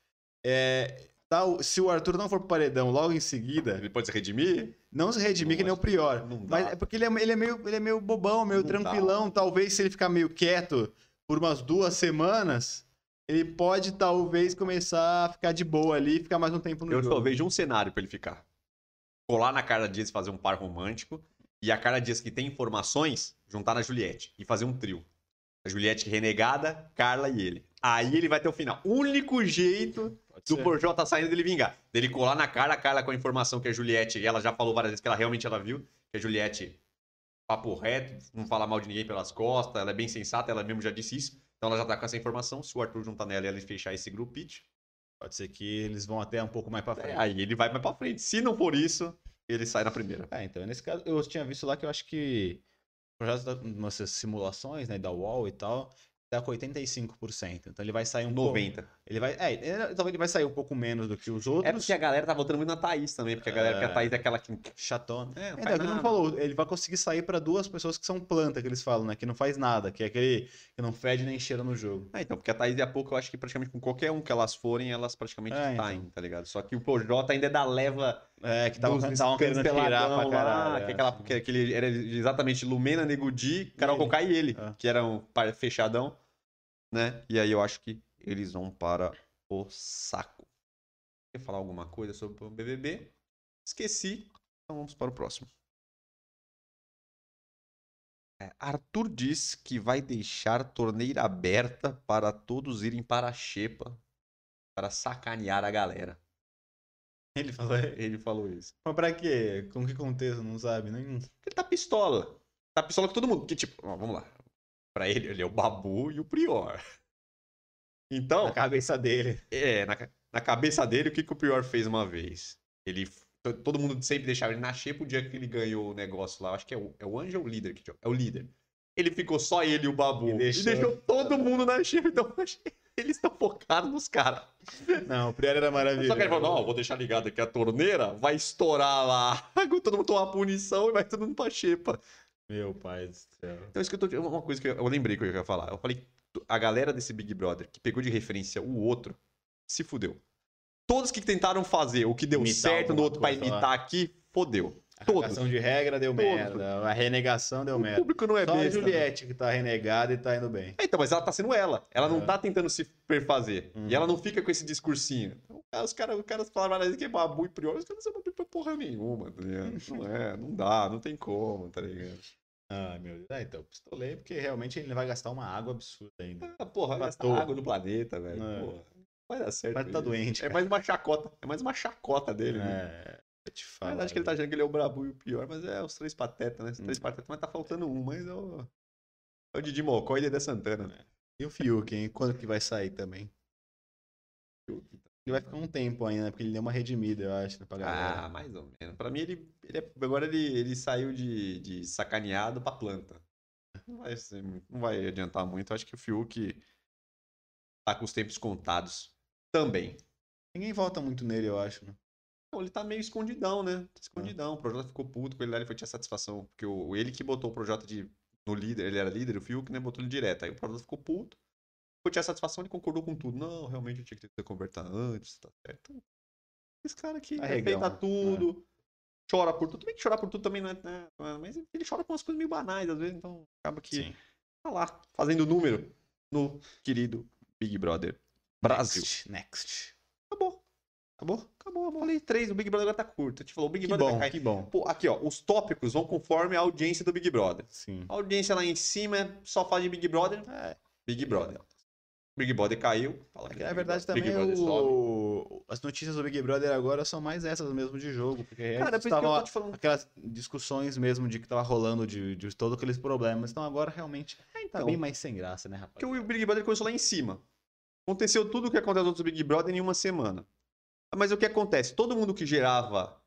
é, Tá, se o Arthur não for pro paredão logo em seguida. Ele pode se redimir? Não se redimir, que nem o Prior. Mas é porque ele é, ele é, meio, ele é meio bobão, meio não tranquilão. Dá. Talvez se ele ficar meio quieto por umas duas semanas, ele pode talvez começar a ficar de boa ali e ficar mais um tempo no Eu jogo. Eu só vejo um cenário para ele ficar. Colar na Carla Dias e fazer um par romântico. E a Carla Dias que tem informações, juntar na Juliette e fazer um trio. A Juliette renegada, Carla e ele. Aí ele vai ter o final. Único jeito do Porjó tá saindo dele vingar. Dele colar na cara, a Carla com a informação que a Juliette, ela já falou várias vezes que ela realmente ela viu, que a Juliette, papo reto, não fala mal de ninguém pelas costas, ela é bem sensata, ela mesmo já disse isso. Então ela já tá com essa informação. Se o Arthur juntar nela e ela fechar esse grupo pitch. Pode ser que eles vão até um pouco mais pra frente. É, aí ele vai mais pra frente. Se não for isso, ele sai na primeira. É, então, nesse caso, eu tinha visto lá que eu acho que projetos das simulações, né, da UOL e tal, tá com 85%. Então ele vai sair um 90. Pouco, ele vai, é, então ele vai sair um pouco menos do que os outros. É porque a galera tá votando muito na Thaís também, porque a galera, é... que a Thaís é aquela que chatona. É, não, é, não falou, ele vai conseguir sair para duas pessoas que são planta, que eles falam, né, que não faz nada, que é aquele que não fede nem cheira no jogo. É, então, porque a Thaís, de a pouco, eu acho que praticamente com qualquer um que elas forem, elas praticamente é, saem, então. tá ligado? Só que o Projota ainda é da leva é, que tava, tava querendo tirar pra caralho. Lá, é. que, aquela, que, que ele era exatamente Lumena, Negudi, Carol Conká e ele, é. que era um fechadão. né? E aí eu acho que eles vão para o saco. Quer falar alguma coisa sobre o BBB? Esqueci. Então vamos para o próximo. É, Arthur diz que vai deixar torneira aberta para todos irem para a xepa para sacanear a galera. Ele falou, Ele falou isso. mas pra quê? Com que contexto? Não sabe? Nem... Ele tá pistola. Tá pistola com todo mundo. Porque, tipo, ó, vamos lá. Pra ele, ele é o Babu e o Prior. Então, Na cabeça dele. é, na, na cabeça dele, o que, que o Prior fez uma vez? Ele. to- Todo mundo sempre deixava ele na xepa o dia que ele ganhou o negócio lá. Acho que é o, é o Anjo ou o líder que? É o líder. Ele ficou só ele e o Babu. E E deixou- deixou, todo mundo na xepa. Então, eles estão focados nos caras. Não, o Prior era maravilhoso. Só que ele falou: não, vou deixar ligado aqui a torneira, vai estourar lá. Todo mundo toma punição e vai todo mundo pra xepa. Meu pai do céu. Então, isso que eu tô. Uma coisa que eu, eu lembrei que eu ia falar. Eu falei, a galera desse Big Brother que pegou de referência o outro se fudeu. Todos que tentaram fazer o que deu Imitar certo no outro pra imitar lá. aqui, fodeu. A Todos. cagação de regra deu Todos. merda. A renegação deu O merda. público não é Só a besta. Juliette que tá renegada e tá indo bem. É, Então, mas ela tá sendo ela. Ela não É. tá tentando se perfazer. Uhum. E ela não fica com esse discursinho. Então, os caras os caras falaram que é babu e prior, os caras não são babu pra porra nenhuma, tá ligado? Não é, não dá, não tem como, tá ligado? Ah, meu Deus. Ah, então, pistolei porque realmente ele vai gastar uma água absurda ainda. Ah, porra, vai gastar água no planeta, velho. É. Porra. Vai dar certo. Mas tá doente, É cara. mais uma chacota. É mais uma chacota dele, né? É, te Na falo. verdade que ele tá achando que ele é o brabo e o pior, mas é os três patetas, né? Os três patetas, mas tá faltando um, mas é o. É o Didi Mocó e Dedé Santana. né? E o Fiuk, hein? Quando que vai sair também? Ele vai ficar um tempo ainda, porque ele deu uma redimida, eu acho, né, pra galera. Ah, mais ou menos. Pra mim, ele, ele é- agora ele, ele saiu de, de sacaneado pra planta. Não vai, ser- não vai adiantar muito. Acho que o Fiuk tá com os tempos contados também. Ninguém volta muito nele, eu acho, né? Ele tá meio escondidão, né? Tá escondidão. O Projota ficou puto com ele lá, ele foi tinha satisfação. Porque o, ele que botou o Projota de, no líder, ele era líder, o Fiuk, né? Botou ele direto. Aí o Projota ficou puto. Foi tinha satisfação, ele concordou com tudo. Não, realmente eu tinha que ter conversado antes, tá certo. Esse cara aqui Arregão, respeita né? tudo, chora por tudo. Também que chorar por tudo também não é, né? é- Mas ele chora com umas coisas meio banais, às vezes, então acaba que Sim. tá lá, fazendo número no querido Big Brother Brasil. Next. Next. Acabou. Acabou? Acabou, eu falei três, o Big Brother agora tá curto. A gente falou, o Big Que Brother bom, vai cair. que bom. Pô, aqui, ó, os tópicos vão conforme a audiência do Big Brother. Sim. A audiência lá em cima é só fala de Big Brother, É, Big Brother. Big Brother caiu. Fala é que que, na verdade também Big o... as notícias do Big Brother agora são mais essas mesmo de jogo, porque Cara, é por que eu tô te falando. aquelas discussões mesmo de que tava rolando de, de todos aqueles problemas, então agora realmente tá então. bem mais sem graça, né, rapaz? Porque o Big Brother começou lá em cima. Aconteceu tudo o que aconteceu outros Big Brother em uma semana. Mas o que acontece? Todo mundo que gerava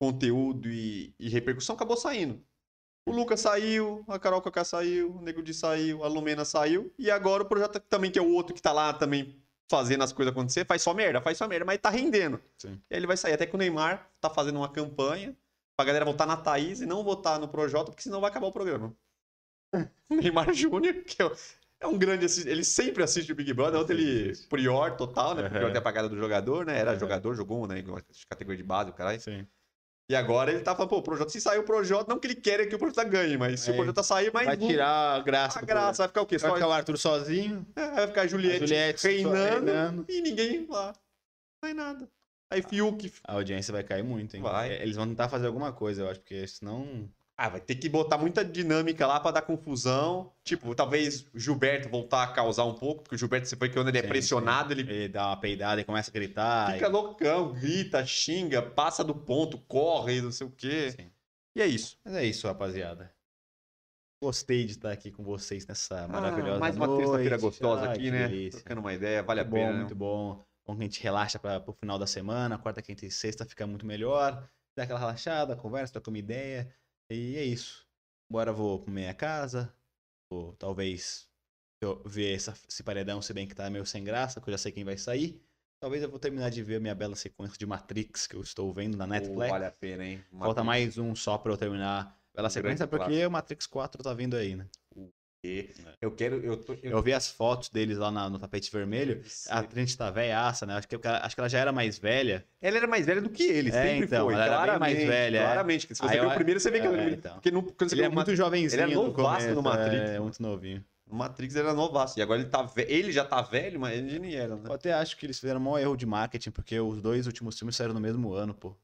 conteúdo e, e repercussão acabou saindo. O Lucas saiu, a Carol Cacá saiu, o Nego Di saiu, a Lumena saiu. E agora o projeto também, que é o outro que tá lá também fazendo as coisas acontecer, faz só merda, faz só merda, mas tá rendendo. Sim. E aí ele vai sair. Até que o Neymar tá fazendo uma campanha pra galera votar na Thaís e não votar no Projota, porque senão vai acabar o programa. Neymar Júnior, que é um grande ele sempre assiste o Big Brother, ontem ele prior total, né? Porque Aham. ontem é a pagada do jogador, né? Era jogador, jogou, né? Categoria de base, o caralho. Sim. E agora ele tá falando, pô, o Projota, se sair o Projota, não que ele quer que o Projota ganhe, mas se É. o Projota sair, mais Vai um, tirar a graça a graça, vai ficar o quê? Só, Vai ficar o Arthur sozinho, é, vai ficar a Juliette, a Juliette reinando, reinando. e ninguém lá. Não é nada. Aí Fiuk, A audiência vai cair muito, hein? Vai. É, Eles vão tentar fazer alguma coisa, eu acho, porque senão. Ah, vai ter que botar muita dinâmica lá pra dar confusão. Tipo, talvez o Gilberto voltar a causar um pouco, porque o Gilberto, você foi que quando ele é Sim, pressionado, ele Ele dá uma peidada e começa a gritar. fica loucão, grita, xinga, passa do ponto, corre, não sei o e... quê. Sim. E é isso. Mas é isso, rapaziada. Gostei de estar aqui com vocês nessa maravilhosa Ah, mais uma terça-feira gostosa Ai, aqui, né? delícia. Trocando uma ideia, vale a muito pena. bom, né? muito bom. Bom que a gente relaxa para o final da semana, quarta, quinta e sexta fica muito melhor. Dá aquela relaxada, conversa, troca uma ideia. E é isso. Agora vou pra minha casa. Vou, talvez eu ver essa, esse paredão, se bem que tá meio sem graça, que eu já sei quem vai sair. Talvez eu vou terminar de ver a minha bela sequência de Matrix que eu estou vendo na Netflix. vale a pena, hein? Falta mais um só pra eu terminar pela Um sequência, porque o Matrix 4 tá vindo aí, né? Eu quero. Eu, tô, Eu vi as fotos deles lá na- no tapete vermelho. A Trinity tá velhaça, né? Acho que, acho que ela já era mais velha. Ela era mais velha do que ele, É, sempre então, foi. ela era bem claramente, mais velha, é. Claramente. que Se você Aí vê eu- o primeiro, você vê que é, ela. então. Porque no, quando você Ele é o muito jovenzinho ele é no novaço começo, no Matrix, É, muito novinho. No Matrix era novaço. E agora ele, tá ve... ele já tá velho, mas ele nem era, né? Eu até acho que eles fizeram um maior erro de marketing, porque os dois últimos filmes saíram no mesmo ano, pô.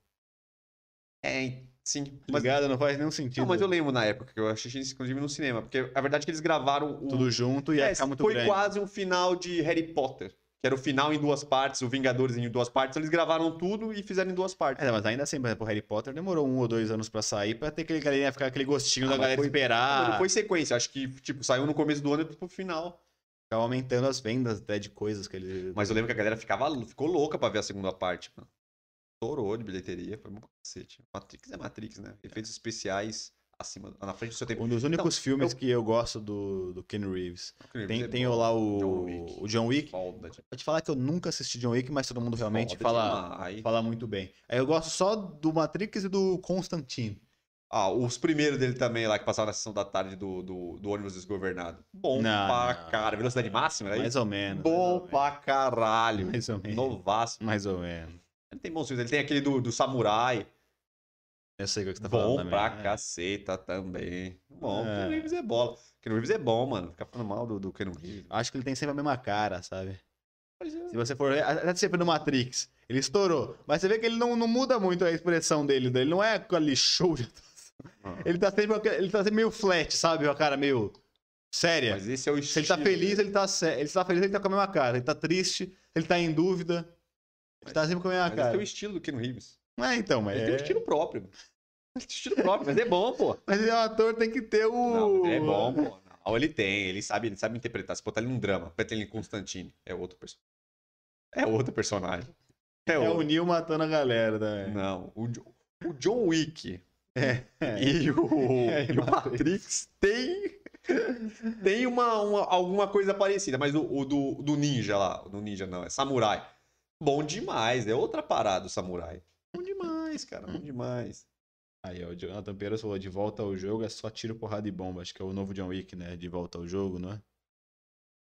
É, sim. Mas... Ligado, não faz nenhum Não, sentido. mas eu lembro na época que eu assisti isso, inclusive no cinema. Porque a verdade é que eles gravaram o. Tudo junto e É, ficar muito foi grande. quase um final de Harry Potter. Que era o final em duas partes, o Vingadores em duas partes. Eles gravaram tudo e fizeram em duas partes. É, mas ainda assim, por exemplo, Harry Potter demorou um ou dois anos pra sair pra ter aquele galerinha ficar aquele gostinho Ah, da galera foi- esperar. Não foi sequência, acho que tipo, saiu no começo do ano e pro final. Ficava aumentando as vendas até de coisas que ele. Mas eu lembro que a galera ficava, ficou louca pra ver a segunda parte, mano. Estourou de bilheteria, foi bom pra cacete. Matrix é Matrix, né? Efeitos especiais acima, na frente do seu tempo. Um dos únicos filmes eu- que eu gosto do, do Ken Reeves. Tem, É tem bom. lá John o Wick. o John Wick. Foda, tipo, Vou te falar que eu nunca assisti John Wick, mas todo mundo realmente fala, demais. fala muito bem. Aí eu gosto só do Matrix e do Constantine. Ah, os primeiros dele também lá, que passavam na sessão da tarde do, do, do ônibus desgovernado. Bom Não, pra não. cara. Velocidade máxima, é Mais ou menos. Bom pra caralho. Mais ou menos. Novaço. Mais ou menos. Ele tem bons filmes. Ele tem aquele do, do Samurai. Eu sei o que você tá falando bom também. pra É. caceta também. Bom, É. Ken Reeves é bola. Ken Reeves é bom, mano. Fica falando mal do, do Ken Reeves. Acho que ele tem sempre a mesma cara, sabe? É- Se você for. Até sempre no Matrix. Ele estourou. Mas você vê que ele não, não muda muito a expressão dele. Ele não é aquele show de. Ah. Ele tá sempre, ele tá sempre meio flat, sabe? A cara meio séria. Mas esse é o Se ele estilo. tá feliz, ele tá ele tá feliz, ele tá com a mesma cara. Ele tá triste, ele tá em dúvida. Ele tá sempre com a mesma Mas esse é cara. o estilo do Ken Reeves. Não é então, mas Ele é... tem um estilo próprio. Ele tem um estilo próprio, mas é bom, pô. Mas ele é um ator, tem que ter o... Não, mas é bom, pô. Não, ele tem, ele sabe, ele sabe interpretar. Se botar ele num drama, botar ele em Constantine, é outro personagem. É outro personagem. É, É o. Neo matando a galera também. Não, o, o John Wick É. e o, É, e o Matrix tem, tem uma, uma- alguma coisa parecida, mas o, o do, do ninja lá, do ninja não, é samurai. Bom demais, é outra parada o samurai. Bom demais, cara, bom demais. Aí, ó, o Jonathan Pereira falou, de volta ao jogo é só tiro, porrada e bomba. Acho que é o novo John Wick, né? De volta ao jogo, não é?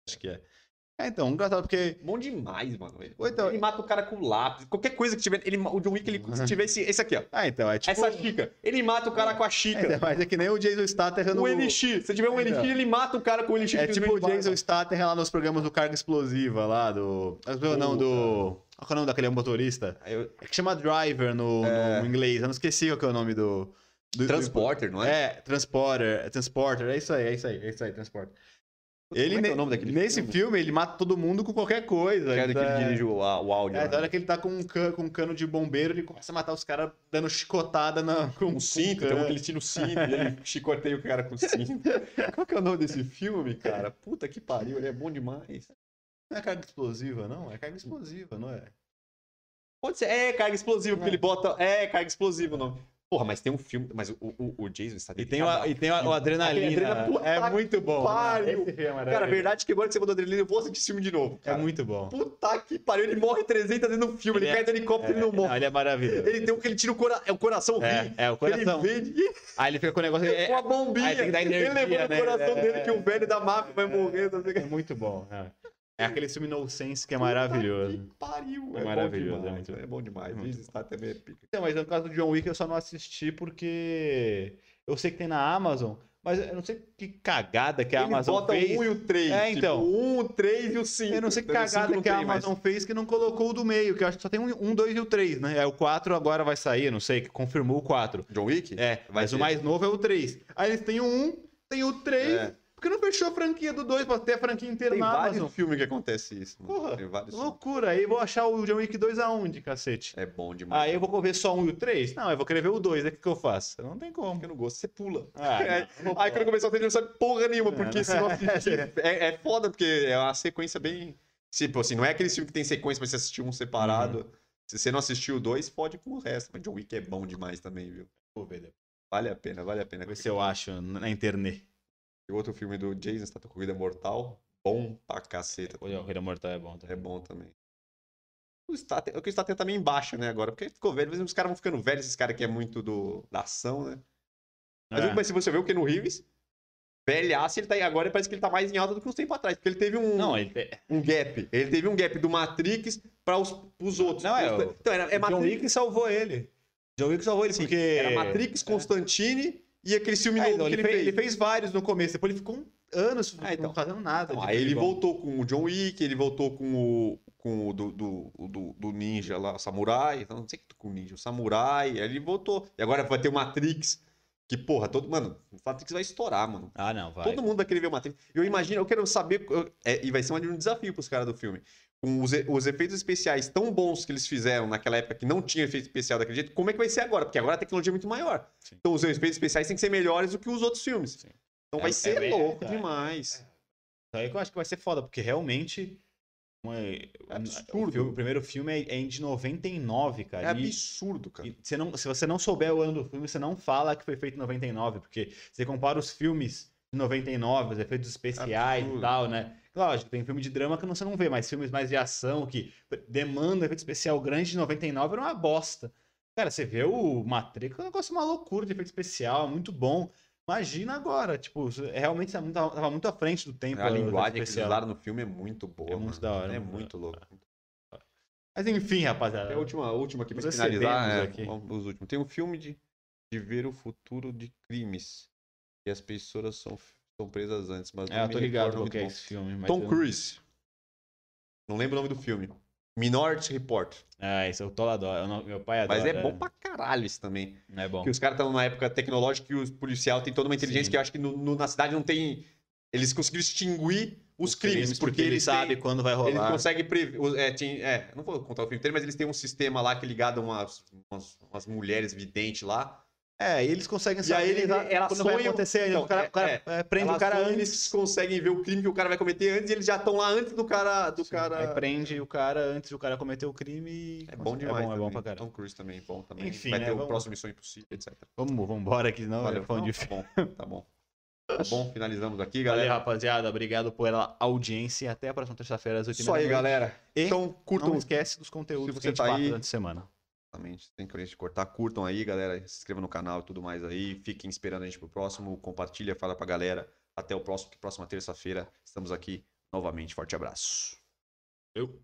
Acho que é. É, então, engraçado porque... Bom demais, mano. Ele, Ou então- ele mata o cara com lápis. Qualquer coisa que tiver. Ele, o John Wick, ele, se tiver esse, esse aqui, ó. Ah, então, é tipo... Essa xícara. Ele mata o cara com a É, xícara. mas é que nem o Jason Statham no... O Elixir. Se tiver um Então. Ele mata o cara com o Elixir. É tipo o Jason Statham lá nos programas do Carga Explosiva lá, do... Não, do... Qual é o nome daquele motorista? Eu- É que chama Driver no, no inglês. Eu não esqueci qual que é o nome do... do Transporter, não é? É, Transporter. É Transporter. É isso aí, é isso aí. É isso aí, Transporter. Ele, como é é o nome daquele nesse filme? filme, ele mata todo mundo com qualquer coisa. Que é que ele tá- dirige o, o áudio. É, né? da hora que ele tá com um, cano, com um cano de bombeiro, ele começa a matar os caras dando chicotada na, com um cinto, tem um que ele tira o cinto e ele chicoteia o cara com o cinto. Qual que é o nome desse filme, cara? Puta que pariu, ele é bom demais. Não é carga explosiva, não? É carga explosiva, não é? Pode ser. É, carga explosiva, porque É. ele bota. É, carga explosiva o nome. Porra, mas tem um filme. Mas o, o, o Jason está E tem, o, e tem o, o adrenalina. Adrenalina, puta é muito bom. né? pariu. É Cara, a verdade é que agora que você mandou adrenalina, eu vou assistir esse filme de novo. É Cara. muito bom. Puta que pariu, ele morre 300 vezes no filme, ele, Ele é- cai do helicóptero e É, não morre. ele é maravilhoso. Ele tem um que ele tira o, cora... é o coração. É, é, o coração. Ele vende Aí ele fica com o negócio. É, com a bombinha. aí tem que dar ele energia, levou né? o coração É, dele é, que o velho da máfia vai morrer. É muito bom. É, É aquele filme No Sense que é maravilhoso. Que pariu. É É, maravilhoso, bom é demais. muito- É bom demais. muito Jason Statham também é pica. Então, mas no caso do John Wick eu só não assisti porque eu sei que tem na Amazon, mas eu não sei que cagada que a Ele Amazon bota fez. o 1 e o 3. É, então. Tipo, o 1, o 3 e o 5. Eu não sei que? O cinco cagada que a tem mais. Amazon fez que não colocou o do meio, que eu acho que só tem um, um, dois e o três, né? É o 4 agora vai sair, não sei, que confirmou o 4. John Wick? É, Vai mas ter. o mais novo é o 3. Aí eles têm o 1, tem o 3. É. Por que não fechou a franquia do 2 pra ter a franquia inteira Tem na vários Amazon? filmes que acontece isso. mano. Porra, Tem vários filmes. loucura. Aí vou achar o John Wick 2 aonde, cacete? É bom demais. Aí eu vou ver só um e o 3? Não, eu vou querer ver o 2. Aí o que, que eu faço? Não tem como. Eu não gosto, você pula. Ah, É, não, vou Aí quando começar o trailer não sabe porra nenhuma, porque É. se não assistir. É, é foda, porque é uma sequência bem. Tipo assim, não é aquele filme que tem sequência, mas você assistiu um separado. Uhum. Se você não assistiu o dois, fode com o resto. Mas John Wick é bom demais também, viu? Vou ver depois. Vale a pena, vale a pena. Ver se eu acho na internet. E outro filme do Jason, Estátua Corrida Mortal. Bom pra caceta. O Corrida Mortal é bom É também. bom também. O Staten, o que o Staten também embaixo, né, agora. Porque ficou velho, mas os caras vão ficando velhos, esses caras que é muito do, da ação, né? Mas, É. mas se você vê o Ken Reeves, velhaço, ele tá aí agora, parece que ele tá mais em alta do que uns tempos atrás. Porque ele teve um, Não, ele tem... um gap. Ele teve um gap do Matrix para os pros outros. Não, é, Os- o- então, era, é John Matrix, Wick salvou ele. John Wick salvou ele, sim, porque... era Matrix, Constantine e aquele filme É, novo então, que ele, ele fez, ele fez vários no começo, depois ele ficou um anos É, então. não fazendo nada. Então, aí ele bom. voltou com o John Wick, ele voltou com o, com o do, do, do, do ninja lá, Samurai. Não sei que com o ninja, o Samurai. Aí ele voltou. E agora vai ter o Matrix. Que, porra, todo. Mano, o Matrix vai estourar, mano. Ah, não, vai. Todo mundo vai querer ver o Matrix. Eu imagino, eu quero saber. eu- é, e vai ser um desafio pros caras do filme. Com os, os efeitos especiais tão bons que eles fizeram naquela época que não tinha efeito especial daquele jeito, como é que vai ser agora? Porque agora a tecnologia é muito maior. Sim. Então os efeitos especiais têm que ser melhores do que os outros filmes. Sim. Então É- vai é ser bem- louco é, demais. Aí que eu acho que vai ser foda, porque realmente. uma- absurdo. O, o primeiro filme é é de 99, É cara. e- absurdo, cara. Você não, se você não souber o ano do filme, você não fala que foi feito em 99, porque você compara os filmes de 99, os efeitos especiais Absurdo. e tal, né? Lógico, tem filme de drama que você não vê, mas filmes mais de ação que demandam efeito especial grande de 99 era uma bosta. Cara, você vê o Matrix, é um negócio uma loucura de efeito especial, muito bom. Imagina agora, tipo, realmente tava muito, tava muito à frente do tempo. A linguagem que eles usaram no filme é muito boa. É muito mano. da hora, É mano. muito louco. Mas enfim, rapaziada. É a última, a última aqui pra finalizar. É, aqui. os últimos. Tem um filme de, de ver o futuro de crimes. E as pessoas são, são presas antes. Mas É, eu tô ligado qual que é esse filme. mas Tom eu- Cruise. Não lembro o nome do filme. Minority Report. Ah, esse eu tô adoro. eu não- Meu pai adora. Mas é bom pra caralho isso também. É bom. Porque os caras estão numa época tecnológica que os policiais têm toda uma inteligência Sim. que eu acho que no- no- na cidade não tem. Eles conseguiram extinguir os, crimes, porque, ele eles sabe têm- quando vai rolar. Eles conseguem prever. o- É, é, não vou contar o filme inteiro, mas eles têm um sistema lá que é ligado a umas, umas, umas mulheres videntes lá. É, e eles conseguem E aí saber ele- ela quando vai sonha- acontecer. Então, o cara, é- o cara, é. é, prende o cara antes. Eles conseguem ver o crime que o cara vai cometer antes e eles já estão lá antes do cara. Do Sim, cara... Aí prende o cara antes do cara cometer o crime e... É bom demais. É bom, é bom pra caramba. Tom Cruise também, bom também. Enfim, vai né, ter o vamos- próximo Missão Impossível, etc. Vamos, vamos embora que senão Valeu. é fã Não, de tá bom, tá bom. Tá bom, finalizamos aqui, Valeu, galera. rapaziada. Obrigado pela audiência. e Até a próxima terça-feira, às 8 Isso aí, galera. E Então, curtam. Não esquece dos conteúdos que a você gente tá aí- durante a semana. Exatamente, tem que de cortar. Curtam aí, galera. Se inscrevam no canal e tudo mais aí. Fiquem esperando a gente pro próximo. Compartilha, fala pra galera. Até o próximo, que próxima terça-feira estamos aqui novamente. Forte abraço. Eu.